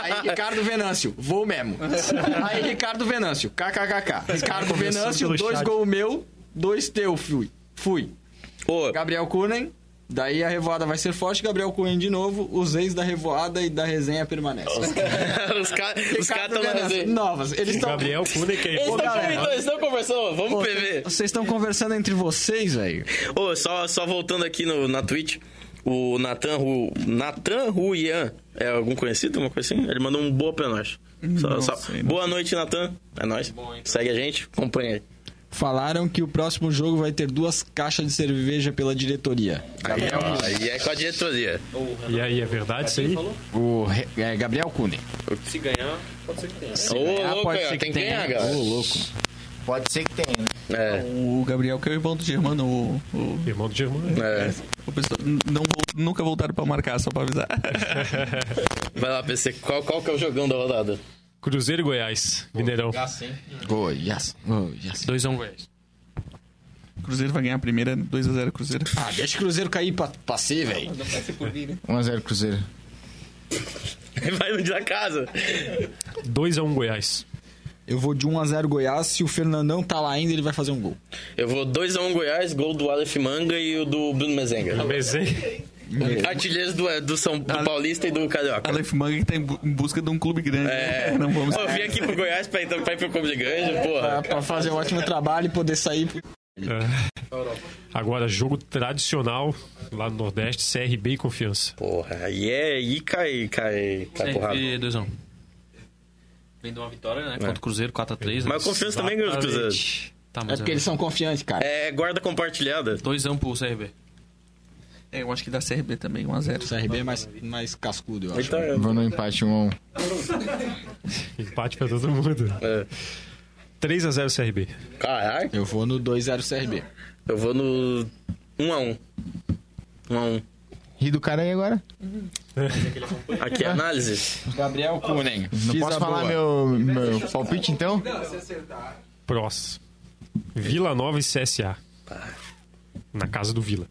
Aí, Ricardo Venâncio, vou mesmo. Aí, Ricardo Venâncio, kkkk. Ricardo Venâncio, dois chat. gols meu, dois teu, fui. Fui. Ô, Gabriel Kunen. Daí a revoada vai ser forte, Gabriel Kunen de novo. Os ex da revoada e da resenha permanecem. os *laughs* caras os cara estão na resenha. Novas. Eles estão. Gabriel Kunek que é Eles estão conversando, vamos PV. Vocês estão conversando entre vocês, velho. Ô, só, só voltando aqui no, na Twitch, o Nathan, Ru, Nathan Ruian, é algum conhecido, uma coisa assim? Ele mandou um boa pra nós. Só- Não só- boa noite, Nathan. É nóis. Segue a gente, acompanha aí. Falaram que o próximo jogo vai ter duas caixas de cerveja pela diretoria. Aí, ó, aí é com a diretoria. E aí, é verdade isso aí? O Re- é, Gabriel Kunen. Se ganhar, pode ser que tenha. Ô, Ah, louco, pode aí, ó, ser tem que ganhar, tenha. galera. Ô, louco. Pode ser que tenha, né? É, O Gabriel, que é o irmão do Germano, o, o, Irmão do Germano. é. o pessoal não, vol- nunca voltaram pra marcar, só pra avisar. *laughs* Vai lá, PC, qual, qual que é o jogão da rodada? Cruzeiro e Goiás, Mineirão. Goiás. Goiás. 2x1 Goiás. Cruzeiro vai ganhar a primeira, 2x0 Cruzeiro. Ah, deixa o Cruzeiro cair pra, pra ser, velho. 1x0 Cruzeiro. Vai no dia da casa. 2x1 Goiás. Eu vou de 1x0 Goiás. Se o Fernandão tá lá ainda, ele vai fazer um gol. Eu vou 2x1 Goiás, gol do Aleph Manga e o do Bruno Mezenga. Mezenga. Artilheiros do, do São do Paulista e do Carioca. Aleph Manga que tá em, bu- em busca de um clube grande. É, Não vamos. Eu vim aqui pro Goiás pra, então, pra ir pro Clube de Grande, porra. Pra, pra fazer um ótimo trabalho e poder sair É. Agora, jogo tradicional lá no Nordeste, CRB e Confiança. Porra, aí é. Aí cai, cai, cai. CRB 2x1. Vem de uma vitória, né? Contra o Cruzeiro, 4x3. Mas o Confiança também ganhou do Cruzeiro. Tá, É porque eles são confiantes, cara. É guarda compartilhada. 2x1 pro CRB. É, eu acho que dá CRB também, 1x0. O CRB é mais, mais cascudo, eu acho. Então, Vou no empate 1 a 1 Empate pra todo mundo. é. 3x0 CRB. Caralho, Eu vou no 2-0 CRB. eu vou no 1x1. 1x1. Ri do cara aí agora? Aqui é análise. Gabriel Kunen. Não posso falar meu, meu palpite então? Próximo. Vila Nova e CSA. Na casa do Vila.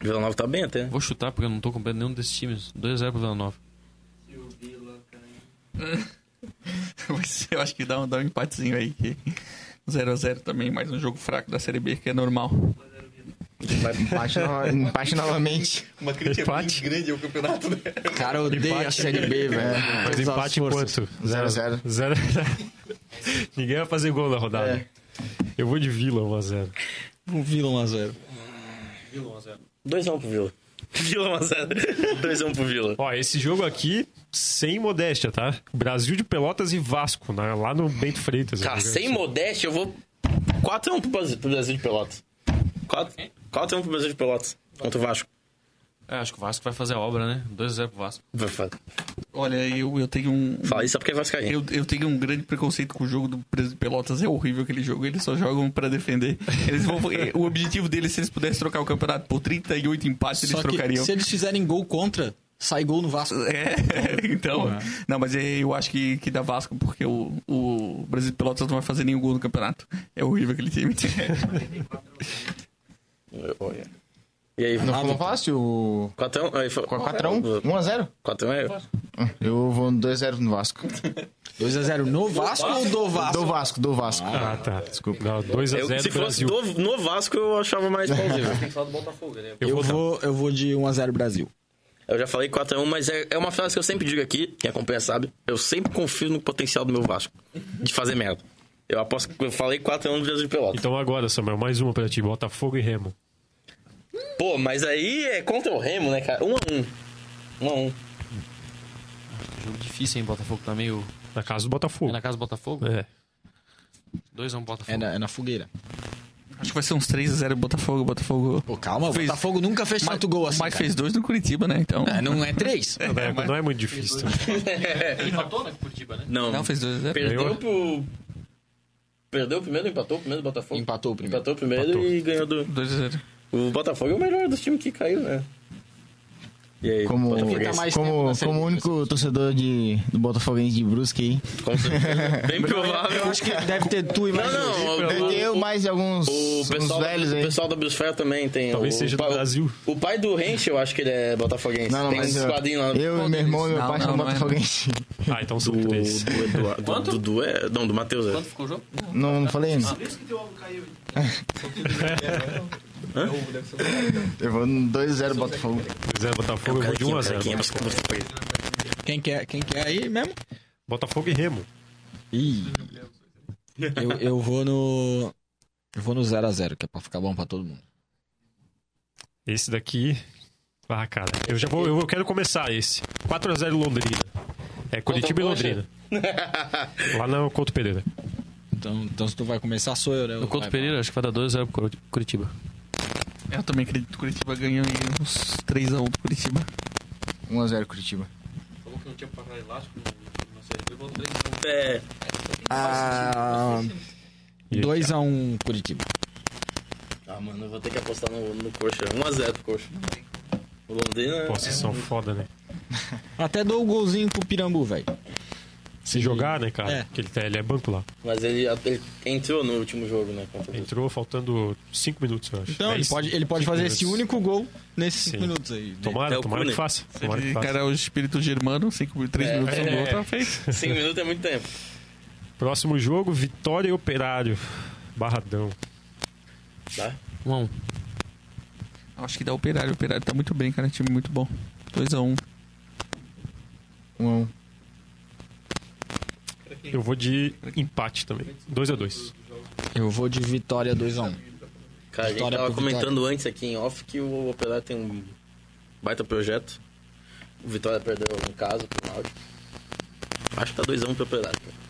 Vila Nova tá bem até. Vou chutar porque eu não tô comprando nenhum desses times. 2x0 pro Vila Nova. *laughs* Eu acho que dá um, dá um empatezinho aí. que 0x0 também, mais um jogo fraco da Série B, que é normal. Empate, no- empate novamente. Uma crítica Empate? grande ao campeonato, né? Cara, eu odeio a Série B, velho. Mas Todas as empate quanto? 0 a 0. Zero. *laughs* Ninguém vai fazer gol na rodada. Eu vou de Vila 1x0. Um Vila 1x0. 2x1 pro Vila. *laughs* Vila 1x0. 2x1 pro Vila. Ó, esse jogo aqui, sem modéstia, tá? Brasil de Pelotas e Vasco, na- lá no Bento Freitas. Cara, sem modéstia, eu vou 4x1 pro Brasil, pro Brasil de Pelotas. 4, 4x1 pro Brasil de Pelotas. Contra o Vasco. É, acho que o Vasco vai fazer a obra, né? 2x0 pro Vasco. Olha, eu, eu tenho um. Fala isso só porque é Vascaíno. Eu, eu tenho um grande preconceito com o jogo do Preso de Pelotas. É horrível aquele jogo. Eles só jogam pra defender. Eles vão, *laughs* é, o objetivo deles, se eles pudessem trocar o campeonato por 38 empates, eles Só que trocariam. se eles fizerem gol contra, sai gol no Vasco. É, *laughs* então. Não, mas é, eu acho que, que dá Vasco, porque o, o Brasil de Pelotas não vai fazer nenhum gol no campeonato. É horrível aquele time. *laughs* Olha. E aí, Não, não falasse o 4x1? Aí, foi- 4x1? 1x0? 4x1 é eu. Eu vou no 2x0 no Vasco. 2x0 no Vasco ou do Vasco? Do Vasco, do Vasco. Ah, tá. Desculpa. Não, 2x0 Eu, se fosse Brasil. do, no Vasco, eu achava mais plausível. *laughs* Tem que falar do Botafogo, né? Eu, Eu vou, eu vou de 1x0 Brasil. Eu já falei 4x1, mas é, é uma frase que eu sempre digo aqui, quem acompanha sabe. Eu sempre confio no potencial do meu Vasco de fazer merda. Eu aposto que eu falei 4x1 do Brasil de Pelotas. Então agora, Samuel, mais uma pra ti. Botafogo e Remo. Pô, mas aí é contra o Remo, né, cara? 1x1. 1x1. Jogo difícil, hein? Botafogo tá meio. Na casa do Botafogo. É na casa do Botafogo? É. 2x1 Botafogo. É na, é na fogueira. acho que vai ser uns 3x0 Botafogo. Botafogo. Pô, calma, o Fez- Botafogo nunca fez Mas, tanto gol assim. mas cara. fez dois no Curitiba, né? Então. É, não é três. Não *laughs* é, não é muito difícil. *laughs* Ele empatou, né? Com Curitiba, né? Não, Não, fez 2x0. perdeu pro... Perdeu o primeiro, empatou o primeiro do Botafogo? Empatou o primeiro. Empatou o primeiro Empatou. e ganhou do... 2x0. O Botafogo é o melhor dos times que caiu, né? E aí, Como, Botafogo tá como, como único torcedor de, do Botafoguense de Brusque aí. Com certeza. *laughs* Bem provável. Eu acho que deve ter tu e mais Não, não. Deve ter eu mais alguns O pessoal, velhos o aí. pessoal da Biosfera também tem. Talvez o, seja do pai- Brasil. O pai do Renche, eu acho que ele é botafoguense. Não, não, tem eu, quadrinhos lá. eu e meu irmão e meu Não, pai não, são não é. botafoguenses. Ah, então são Do, três. do Eduardo. Quanto? Do, do, é, não, do Matheus. É. Quanto ficou o jogo? Não, não falei ainda. Eu vou no 2x0 Botafogo. Zé Botafogo, eu vou de 1x0. Quem é Botafogo? Quem quer, quem quer aí mesmo? Botafogo e Remo. Ih. Eu, eu vou no. Eu vou no 0x0, que é pra ficar bom pra todo mundo. Esse daqui. Ah, cara. Eu já vou. Eu quero começar esse. 4x0 Londrina. É Curitiba e Londrina. Lá no Couto Pereira. Então, então se tu vai começar, sou eu, né? No Couto Pereira, acho que vai dar 2x0 pro Curitiba. Eu também acredito que o Curitiba ganhou uns 3x1 do Curitiba. 1x0 Curitiba. Falou que não tinha passado elástico na Série B, botou 3x1. É, Ah, E- 2x1 Curitiba. ah, mano, eu vou ter que apostar no, no Coxa. 1x0 pro Coxa. O Londrina. Posição foda, né? *laughs* Até dou o golzinho pro Pirambu, velho. Se jogar, né, cara? É. Porque ele, tá- ele é banco lá. Mas ele, ele entrou no último jogo, né? Entrou faltando 5 minutos, eu acho. Então, ele Dez- pode, ele pode fazer minutos. esse único gol nesses 5 Sim. minutos aí. Tomara, É tomara que faça. Tomara que Ele, faça. cara, é o espírito germano, 3 minutos no gol, tá feito. *laughs* 5 minutos é muito tempo. Próximo jogo, Vitória e Operário. Barradão. Tá? 1x1. Acho que dá Operário. O Operário tá muito bem, cara. Time muito bom. 2x1. 1x1. Eu vou de empate também. 2 a 2 Eu vou de vitória 2x1. Cara, a gente Vitória tava Vitória. comentando antes aqui em off que o Operário tem um baita projeto. O Vitória perdeu em casa pro Náutico. Acho que tá 2x1 pro Operário. cara.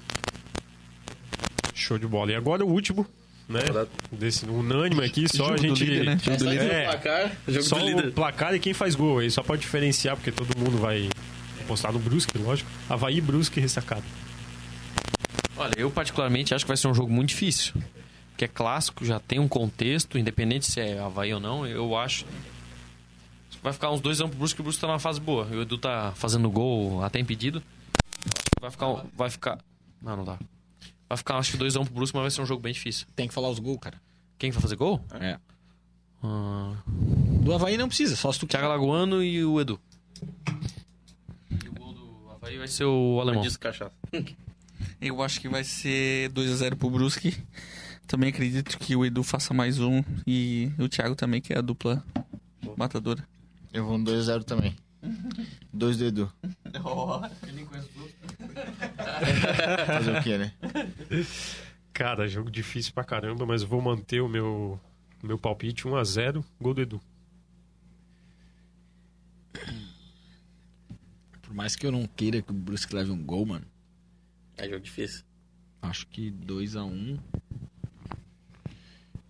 Show de bola. E agora o último, né? Desse unânime aqui, só Jogo a do gente. líder, né? É, só É. o placar, jogo Só do o placar e quem faz gol aí, só pode diferenciar, porque todo mundo vai postar no Brusque, lógico. Havaí, Brusque e ressacado. Olha, eu particularmente acho que vai ser um jogo muito difícil. Que é clássico, já tem um contexto, independente se é Havaí ou não, eu acho. Vai ficar uns dois anos pro Brusque, o Brusque tá numa fase boa. E o Edu tá fazendo gol até impedido. Vai ficar. Vai ficar. Não, não dá. Vai ficar, acho que dois anos pro Brusque, mas vai ser um jogo bem difícil. Tem que falar os gols, cara. Quem vai fazer gol? É. Ah, Do Havaí não precisa, só se tu Thiago Alagoano e o Edu. E o gol do Havaí vai ser o alemão. Disso cachaça. Eu acho que vai ser 2x0 pro Brusque. Também acredito que o Edu faça mais um. E o Thiago também, que é a dupla matadora. Eu vou no 2x0 também. 2 do Edu. *laughs* Fazer o quê, né? Cara, jogo difícil pra caramba, mas eu vou manter o meu, meu palpite 1x0, gol do Edu. Por mais que eu não queira que o Brusque leve um gol, mano. É jogo difícil. Acho que 2x1.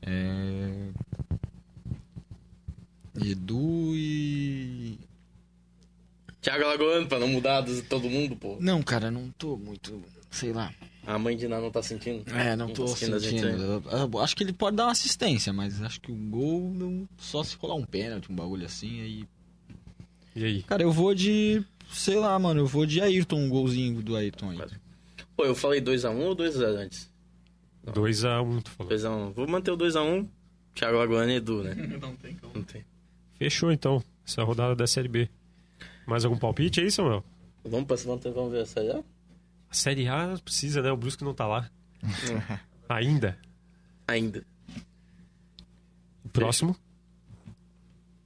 É. Edu e. Thiago Alagoano, pra não mudar todo mundo, pô. Não, cara, não tô muito. Sei lá. A mãe de Ná não tá sentindo. É, não Não tô tá sentindo a gente sentindo. Eu- eu acho que ele pode dar uma assistência, mas acho que o gol não. Só se rolar um pênalti, um bagulho assim, aí. E aí? Cara, eu vou de. Sei lá, mano, eu vou de Ayrton, um golzinho do Ayrton aí. Pô, eu falei 2x1 ou 2x0 antes? 2x1, tu falou. 2x1. Vou manter o 2x1. Thiago Alagoano e Edu, né? *laughs* Não tem como. Não tem. Fechou então, essa rodada da Série B. Mais algum palpite aí, Samuel? Vamos pra vamos, vamos ver essa aí, ó. A Série A precisa, né? O Brusque não tá lá. *laughs* Ainda. Ainda. O próximo.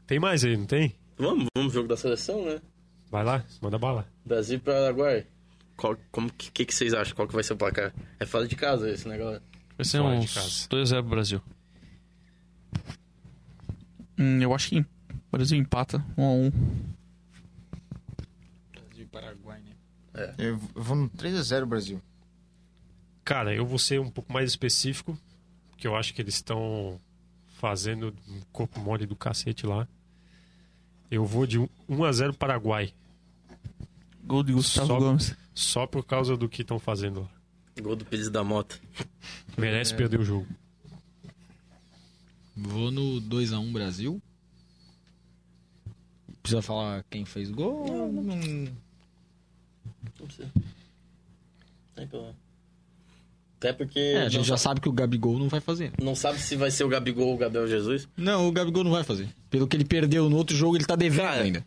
Tem mais aí, não tem? Vamos, vamos jogo da seleção, né? Vai lá, manda bala. Brasil e Paraguai. Qual, como que, que, que vocês acham? Qual que vai ser o placar? É fora de casa esse negócio. Vai ser Fora de uns casa. 2x0 pro Brasil. Hum, eu acho que o Brasil empata 1x1. Brasil e Paraguai, né? Eu vou no 3x0 Brasil. Cara, eu vou ser um pouco mais específico, porque eu acho que eles estão fazendo um corpo mole do cacete lá. Eu vou de 1x0 Paraguai, Gol de Gustavo Só- Gomes. Só por causa do que estão fazendo lá. Gol do Pires da Mota. Merece perder o jogo. Vou no 2x1 Brasil. Precisa falar quem fez gol? Não, Não precisa. Tem problema. Até porque É, a gente não, já sabe, sabe que o Gabigol não vai fazer. não sabe se vai ser o Gabigol ou o Gabriel Jesus. Não, o Gabigol não vai fazer. Pelo que ele perdeu no outro jogo, ele tá devendo Cara, ainda.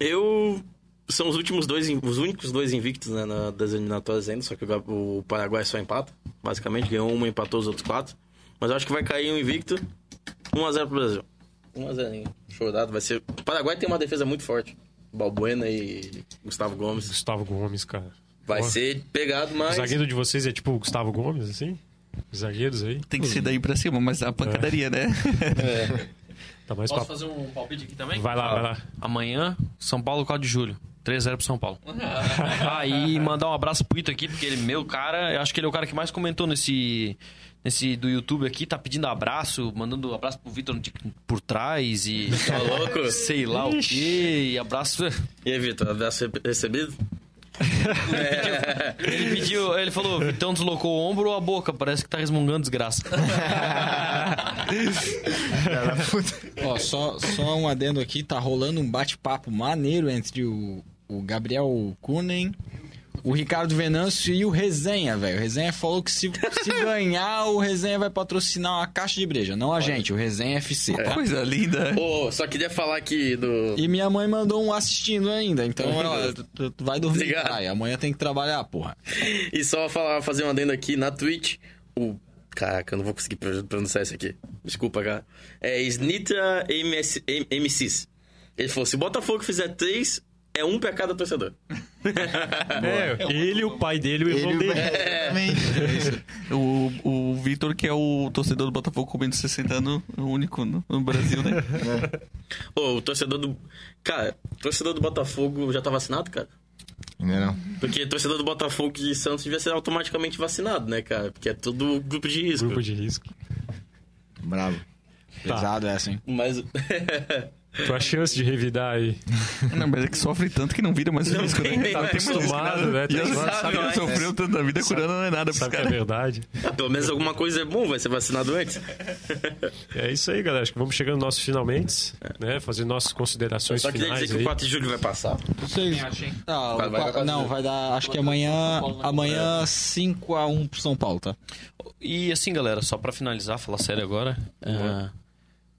Eu. São os últimos dois, os únicos dois invictos né, na, das eliminatórias ainda, só que o, o Paraguai só empata, basicamente, ganhou uma e empatou os outros quatro. Mas eu acho que vai cair um invicto, 1x0 pro Brasil. 1x0, chorado, vai ser. O Paraguai tem uma defesa muito forte. Balbuena e Gustavo Gomes. Gustavo Gomes, cara. Vai ser pegado, O mas. zagueiro de vocês é tipo o Gustavo Gomes, assim? Os zagueiros aí? Tem que ser daí pra cima, mas a pancadaria, né? *laughs* Tá mais Posso pra... fazer um palpite aqui também? Vai lá, vai lá. Amanhã, São Paulo, 4 de julho. 3x0 pro São Paulo. *laughs* ah, e mandar um abraço pro Ito aqui, porque ele, meu cara, eu acho que ele é o cara que mais comentou nesse, nesse do YouTube aqui, tá pedindo abraço, mandando abraço pro Vitor por trás e. *laughs* Tá louco? Sei lá o quê, e abraço. E aí, Vitor, abraço re- recebido? *laughs* Ele pediu, ele falou, Vitão deslocou o ombro ou a boca? Parece que tá resmungando desgraça. Ó, só, só um adendo aqui, tá rolando um bate-papo maneiro entre o, o Gabriel Kunen, o Ricardo Venâncio e o Resenha, velho. O Resenha falou que se, se *laughs* ganhar, o Resenha vai patrocinar uma caixa de breja. Não a gente, o Resenha FC, tá? Coisa linda. Ô, só queria falar aqui do. E minha mãe mandou um assistindo ainda, então ó, tu, tu- tu vai dormir. Obrigado. Ai, amanhã tem que trabalhar, porra. E só falar, fazer um adendo aqui na Twitch. O. Caraca, eu não vou conseguir pro- pronunciar isso aqui. Desculpa, cara. É Snitra MCs. Ele falou: se o Botafogo fizer três, é um pra cada torcedor. *laughs* É, ele, o pai dele e o irmão dele. *laughs* O, o Vitor, que é o torcedor do Botafogo com menos de 60 anos, o único no, no Brasil, né? *laughs* Ô, o torcedor do. Cara, o torcedor do Botafogo já tá vacinado, cara? Ainda não. Porque torcedor do Botafogo e Santos devia ser automaticamente vacinado, né, cara? Porque é tudo grupo de risco. Grupo de risco. Bravo. Pesado essa, hein? Mas. Tua chance de revidar aí. *laughs* Não, mas é que sofre tanto que não vira mais Não risco, tem né? Tá acostumado, né? E Tá acostumado, sabe sabe que sofreu tanto na vida, curando não é nada pros Sabe que é verdade. Pelo menos alguma coisa é bom, vai ser vacinado antes. *laughs* É isso aí, galera. Acho que vamos chegando nos nossos finalmente, né? Fazer nossas considerações Só queria finais dizer que o aí. 4 de julho vai passar. Vocês... Ah, Vai, vai, vai, não, vai dar. Acho que amanhã. Amanhã 5x1 pro São Paulo, tá? E assim, galera, só pra finalizar, falar sério agora. é,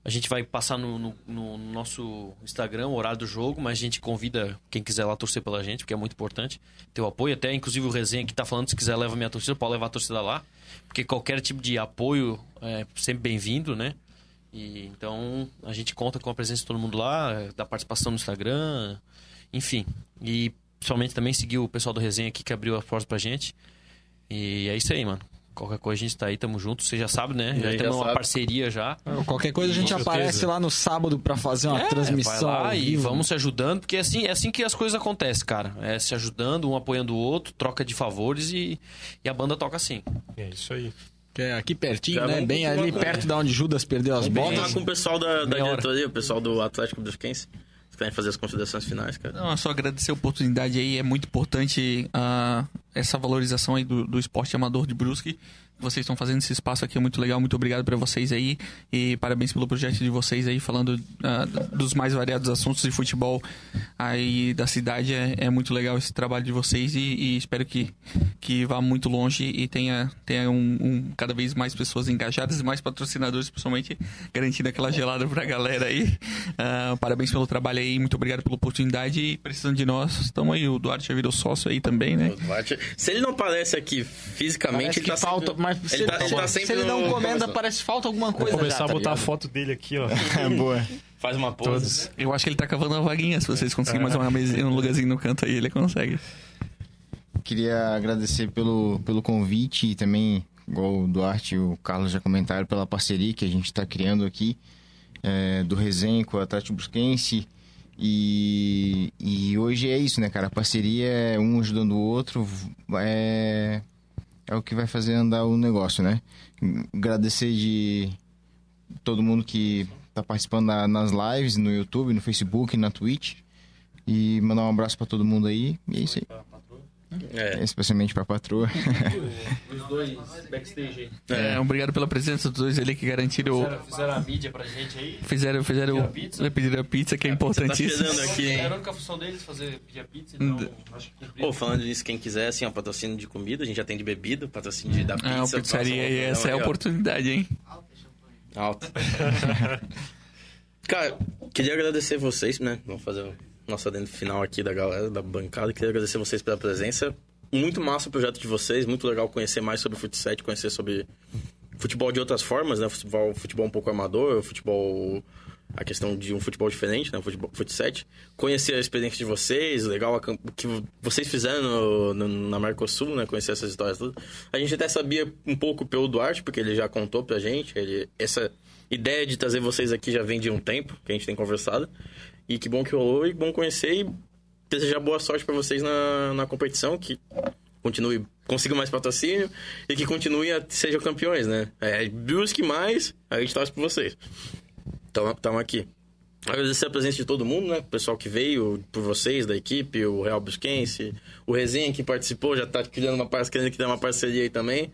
a gente vai passar no, no- no nosso Instagram o horário do jogo, mas a gente convida quem quiser lá torcer pela gente, porque é muito importante ter o apoio. Até, inclusive, o Resenha que tá falando, se quiser leva minha torcida, pode levar a torcida lá. Porque qualquer tipo de apoio é sempre bem-vindo, né? E, então, a gente conta com a presença de todo mundo lá, da participação no Instagram, enfim. E, principalmente, também seguir o pessoal do Resenha aqui, que abriu as portas pra gente. E é isso aí, mano. Qualquer coisa a gente tá aí, tamo junto. Você já sabe, né? Já temos uma sabe. parceria já. Qualquer coisa a gente Com certeza. aparece lá no sábado pra fazer uma É, transmissão. vai lá ao e vamos se ajudando, porque é assim, é assim que as coisas acontecem, cara. É se ajudando, um apoiando o outro, troca de favores e, e a banda toca assim. É isso aí. Que é aqui pertinho, Já né? vamos Bem ali perto da onde Judas perdeu as Vamos botas. falar com o pessoal da, da diretoria, o pessoal do Atlético Brusquense. Querem fazer as considerações finais, cara? Não, é só agradecer a oportunidade aí. É muito importante ah, essa valorização aí do, do esporte amador de Brusque. Vocês estão fazendo esse espaço aqui, é muito legal. Muito obrigado para vocês aí. E parabéns pelo projeto de vocês aí, falando ah, dos mais variados assuntos de futebol aí da cidade. É, é muito legal esse trabalho de vocês e, e espero que, que vá muito longe e tenha, tenha um, um- cada vez mais pessoas engajadas e mais patrocinadores, principalmente, garantindo aquela gelada pra galera aí. Ah, parabéns pelo trabalho aí, muito obrigado pela oportunidade e precisando de nós, estamos aí. O Duarte já virou sócio aí também, né? O Duarte- Se ele não aparece aqui fisicamente, Parece ele que tá falta, sempre... mas se ele ele, tá- ele tá se ele não no- comenda, parece que falta alguma Vou coisa. começar já, a tá botar a foto dele aqui, ó. *laughs* É boa. Faz uma pose. Todos. Eu acho que ele tá cavando uma vaguinha. Se vocês conseguirem mais uma mesinha, um lugarzinho no canto aí, ele consegue. Queria agradecer pelo, pelo convite e também, igual o Duarte e o Carlos já comentaram, pela parceria que a gente está criando aqui, é, do Resenha com o Atlético Brusquense. E, e hoje é isso, né, cara? A parceria é um ajudando o outro, é, é o que vai fazer andar o negócio, né? Agradecer de todo mundo que tá participando na- nas lives, no YouTube, no Facebook, na Twitch. E mandar um abraço para todo mundo aí. E é isso aí. É. Especialmente pra patroa. *laughs* Os dois backstage aí. É, obrigado pela presença dos dois ali que garantiram. Fizeram a mídia pra gente aí. Fizeram, fizeram, Pediram a pizza. pediram a pizza, que é Tá importantíssimo. chegando aqui, hein? Era a única função deles fazer pedir a pizza, então acho que. Pô, falando disso, quem quiser, assim, ó, patrocínio de comida, a gente já tem de bebida, patrocínio de da pizza. Ah, pizzaria aí, essa é a oportunidade, hein? Alto. *laughs* Cara, queria agradecer vocês, né? Vamos fazer o nosso adendo final aqui da galera, da bancada. Queria agradecer vocês pela presença. Muito massa o projeto de vocês, muito legal conhecer mais sobre o futsal, conhecer sobre futebol de outras formas, né? Futebol, futebol um pouco amador, futebol... A questão de um futebol diferente, né? Futebol, futsal. Conhecer a experiência de vocês, legal o que vocês fizeram no, no- na Mercosul, né? Conhecer essas histórias todas. A gente até sabia um pouco pelo Duarte, porque ele já contou pra gente. Ele, essa ideia de trazer vocês aqui já vem de um tempo, que a gente tem conversado. E que bom que rolou e bom conhecer e desejar boa sorte pra vocês na, na competição, que continue, consigam mais patrocínio e que continue a sejam campeões, né? É, busque mais, a gente torce por vocês. Então, estamos aqui. Agradecer a presença de todo mundo, né? O pessoal que veio, por vocês, da equipe, o Real Brusquense, o Resenha que participou, já tá criando uma, par- querendo criar uma parceria aí também.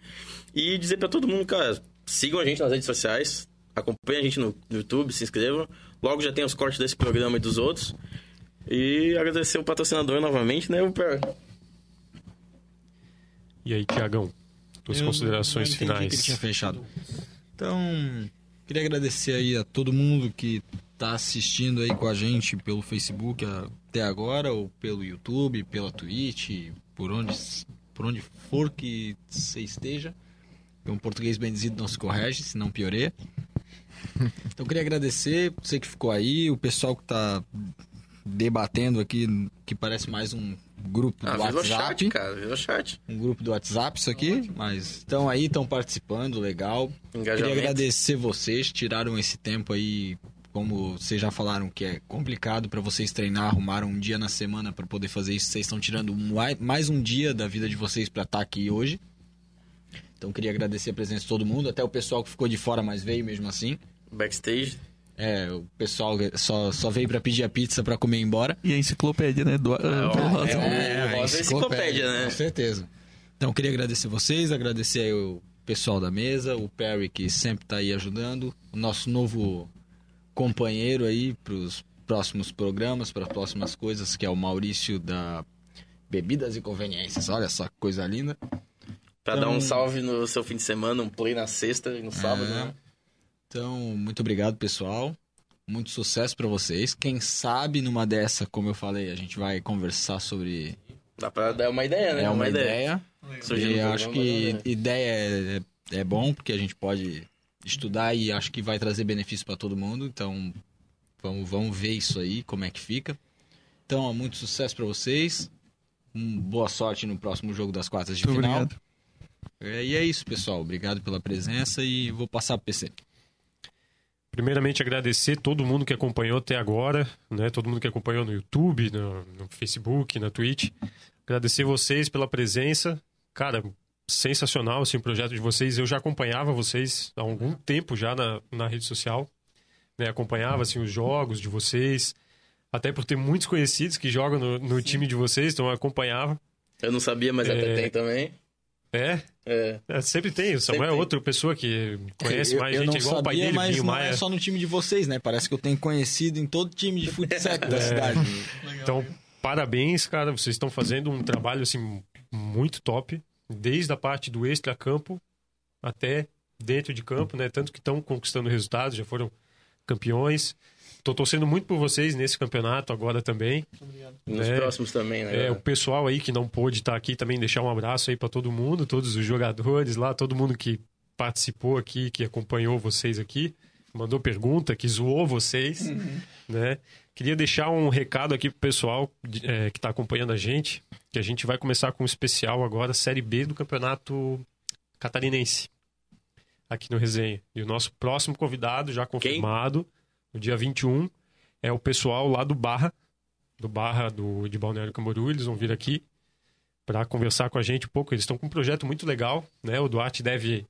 E dizer pra todo mundo, cara, sigam a gente nas redes sociais, acompanhem a gente no YouTube, se inscrevam. Logo já tem os cortes desse programa e dos outros. E agradecer o patrocinador novamente, né? O Per. E aí, Tiagão? Tuas Eu considerações não entendi que ele finais. tinha fechado. Então, queria agradecer aí a todo mundo que tá assistindo aí com a gente pelo Facebook até agora, ou pelo YouTube, pela Twitch, por onde, por onde for que você esteja. Um português bem dizido não se corrige, se não pioreia. Então, queria agradecer você que ficou aí, o pessoal que tá debatendo aqui, que parece mais um grupo Ah, do WhatsApp. chat, cara. Virou chat. Um grupo do WhatsApp, isso aqui. Mas estão aí, estão participando, legal. Queria agradecer vocês, tiraram esse tempo aí, como vocês já falaram que é complicado para vocês treinar, arrumaram um dia na semana para poder fazer isso. Vocês estão tirando mai- mais um dia da vida de vocês para estar aqui hoje. Então queria agradecer a presença de todo mundo, até o pessoal que ficou de fora, mas veio mesmo assim. Backstage. É, o pessoal só, só veio para pedir a pizza para comer e ir embora. E a enciclopédia, né? Do, É, o- é, o a Rosa é enciclopédia, né? Com certeza. Então, eu queria agradecer vocês, agradecer aí o pessoal da mesa, o Perry que sempre tá aí ajudando, o nosso novo companheiro aí para os próximos programas, para as próximas coisas, que é o Maurício da Bebidas e Conveniências. Olha só que coisa linda. Pra Então- dar um salve no seu fim de semana, um play na sexta e no sábado, É. né? Então, muito obrigado, pessoal. Muito sucesso para vocês. Quem sabe numa dessa, como eu falei, a gente vai conversar sobre Dá pra dar uma ideia, né? é uma ideia. Surgindo E acho que ideia é, é bom, porque a gente pode estudar e acho que vai trazer benefício para todo mundo. Então, vamos, vamos ver isso aí, como é que fica. Então, muito sucesso para vocês. Um, boa sorte no próximo jogo das quartas de Muito final. obrigado. É, e é isso, pessoal. Obrigado pela presença e vou passar pro PC. Primeiramente, agradecer todo mundo que acompanhou até agora, né? Todo mundo que acompanhou no YouTube, no, no Facebook, na Twitch. Agradecer vocês pela presença. Cara, sensacional assim, o projeto de vocês. Eu já acompanhava vocês há algum tempo já na, na rede social. Né? Acompanhava assim, os jogos de vocês. Até por ter muitos conhecidos que jogam no, no time de vocês, então eu acompanhava. Eu não sabia, mas até É. tem também. É, É. é, sempre tem. O Samuel é outra pessoa que conhece eu, mais eu gente, não igual o pai sabia, dele, mas Binho não Maia. é só no time de vocês, né? Parece que eu tenho conhecido em todo time de futsal *laughs* da cidade. Então, parabéns, cara. Vocês estão fazendo um trabalho assim muito top, desde a parte do extra-campo até dentro de campo, né? Tanto que estão conquistando resultados, já foram campeões. Tô torcendo muito por vocês nesse campeonato agora também. Nos É. próximos também, né? É, o pessoal aí que não pôde estar aqui também deixar um abraço aí para todo mundo, todos os jogadores lá, todo mundo que participou aqui, que acompanhou vocês aqui, mandou pergunta, que zoou vocês, né? Queria deixar um recado aqui pro pessoal de- é, que está acompanhando a gente, que a gente vai começar com um especial agora, Série B do Campeonato Catarinense, aqui no Resenha. E o nosso próximo convidado, já confirmado, no dia 21, é o pessoal lá do Barra, do Barra do, de Balneário Camboriú, eles vão vir aqui para conversar com a gente um pouco. Eles estão com um projeto muito legal, né? O Duarte deve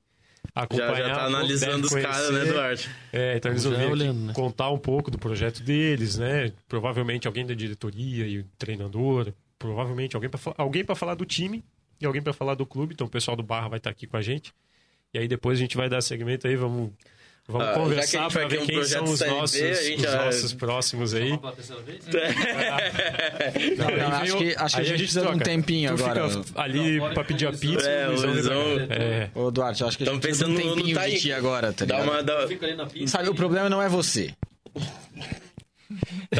acompanhar. Já, já tá analisando os caras, né. Duarte? É, então eles vão vir olhando, né? contar um pouco do projeto deles, né? Provavelmente alguém da diretoria e o treinador, provavelmente alguém para alguém para falar do time e alguém para falar do clube. Então o pessoal do Barra vai estar aqui com a gente. E aí depois a gente vai dar segmento aí, vamos Vamos Ah, conversar para ver um quem são os B, nossos, gente os já- nossos próximos aí. *laughs* Não, Aí não, acho que, acho que a gente precisa de um tempinho Tu agora. fica ali pra pedir a pizza. É, o Luizão cá. É. Ô, Duarte, acho que a gente precisa de um pensando no- no tempinho de Taíco. ti agora, tá Dá ligado? uma, dá-. Sabe, o problema não é você.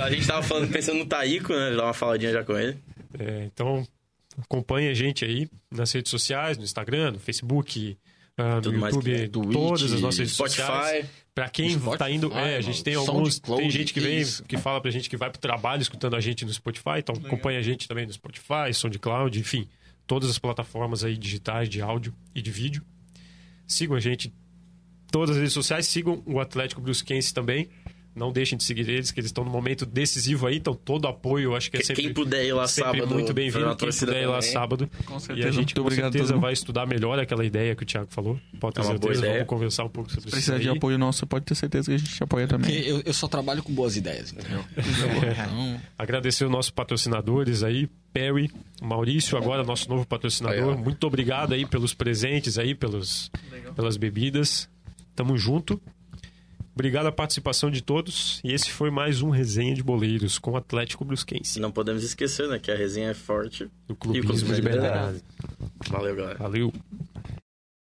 A gente tava falando, pensando no Taíco, né? Dar uma faladinha já com ele. É, então, acompanhe a gente aí nas redes sociais, no Instagram, no Facebook, ah, no YouTube, que- Twitch, todas as nossas redes sociais. Spotify. Pra quem Spotify, tá indo. É, a gente tem alguns. SoundCloud, Tem gente que vem, isso? que fala pra gente que vai pro trabalho escutando a gente no Spotify. Então acompanha a gente também no Spotify, SoundCloud, enfim. Todas as plataformas aí digitais de áudio e de vídeo. Sigam a gente em todas as redes sociais. Sigam o Atlético Brusquense também. Não deixem de seguir eles, que eles estão no momento decisivo aí. Então todo apoio, acho que é sempre. Quem puder ir lá sempre sábado. muito bem-vindo. Quem puder ir lá sábado. Com E certeza. a gente Muito com certeza vai estudar melhor aquela ideia que o Thiago falou. Pode ter É uma boa certeza. Vamos conversar um pouco sobre Se isso. precisar de aí. apoio nosso, pode ter certeza que a gente te apoia Porque também. eu, eu só trabalho com boas ideias, entendeu? *laughs* Então, Agradecer os nossos patrocinadores aí, Perry, Maurício, agora nosso novo patrocinador. Muito obrigado aí pelos presentes aí, pelos, pelas bebidas. Tamo junto. Obrigado a participação de todos. E esse foi mais um Resenha de Boleiros com o Atlético Brusquense, Não podemos esquecer, né? Que a resenha é forte. do Clubismo Clubismo Libertário. Libertário. Valeu, galera. Valeu.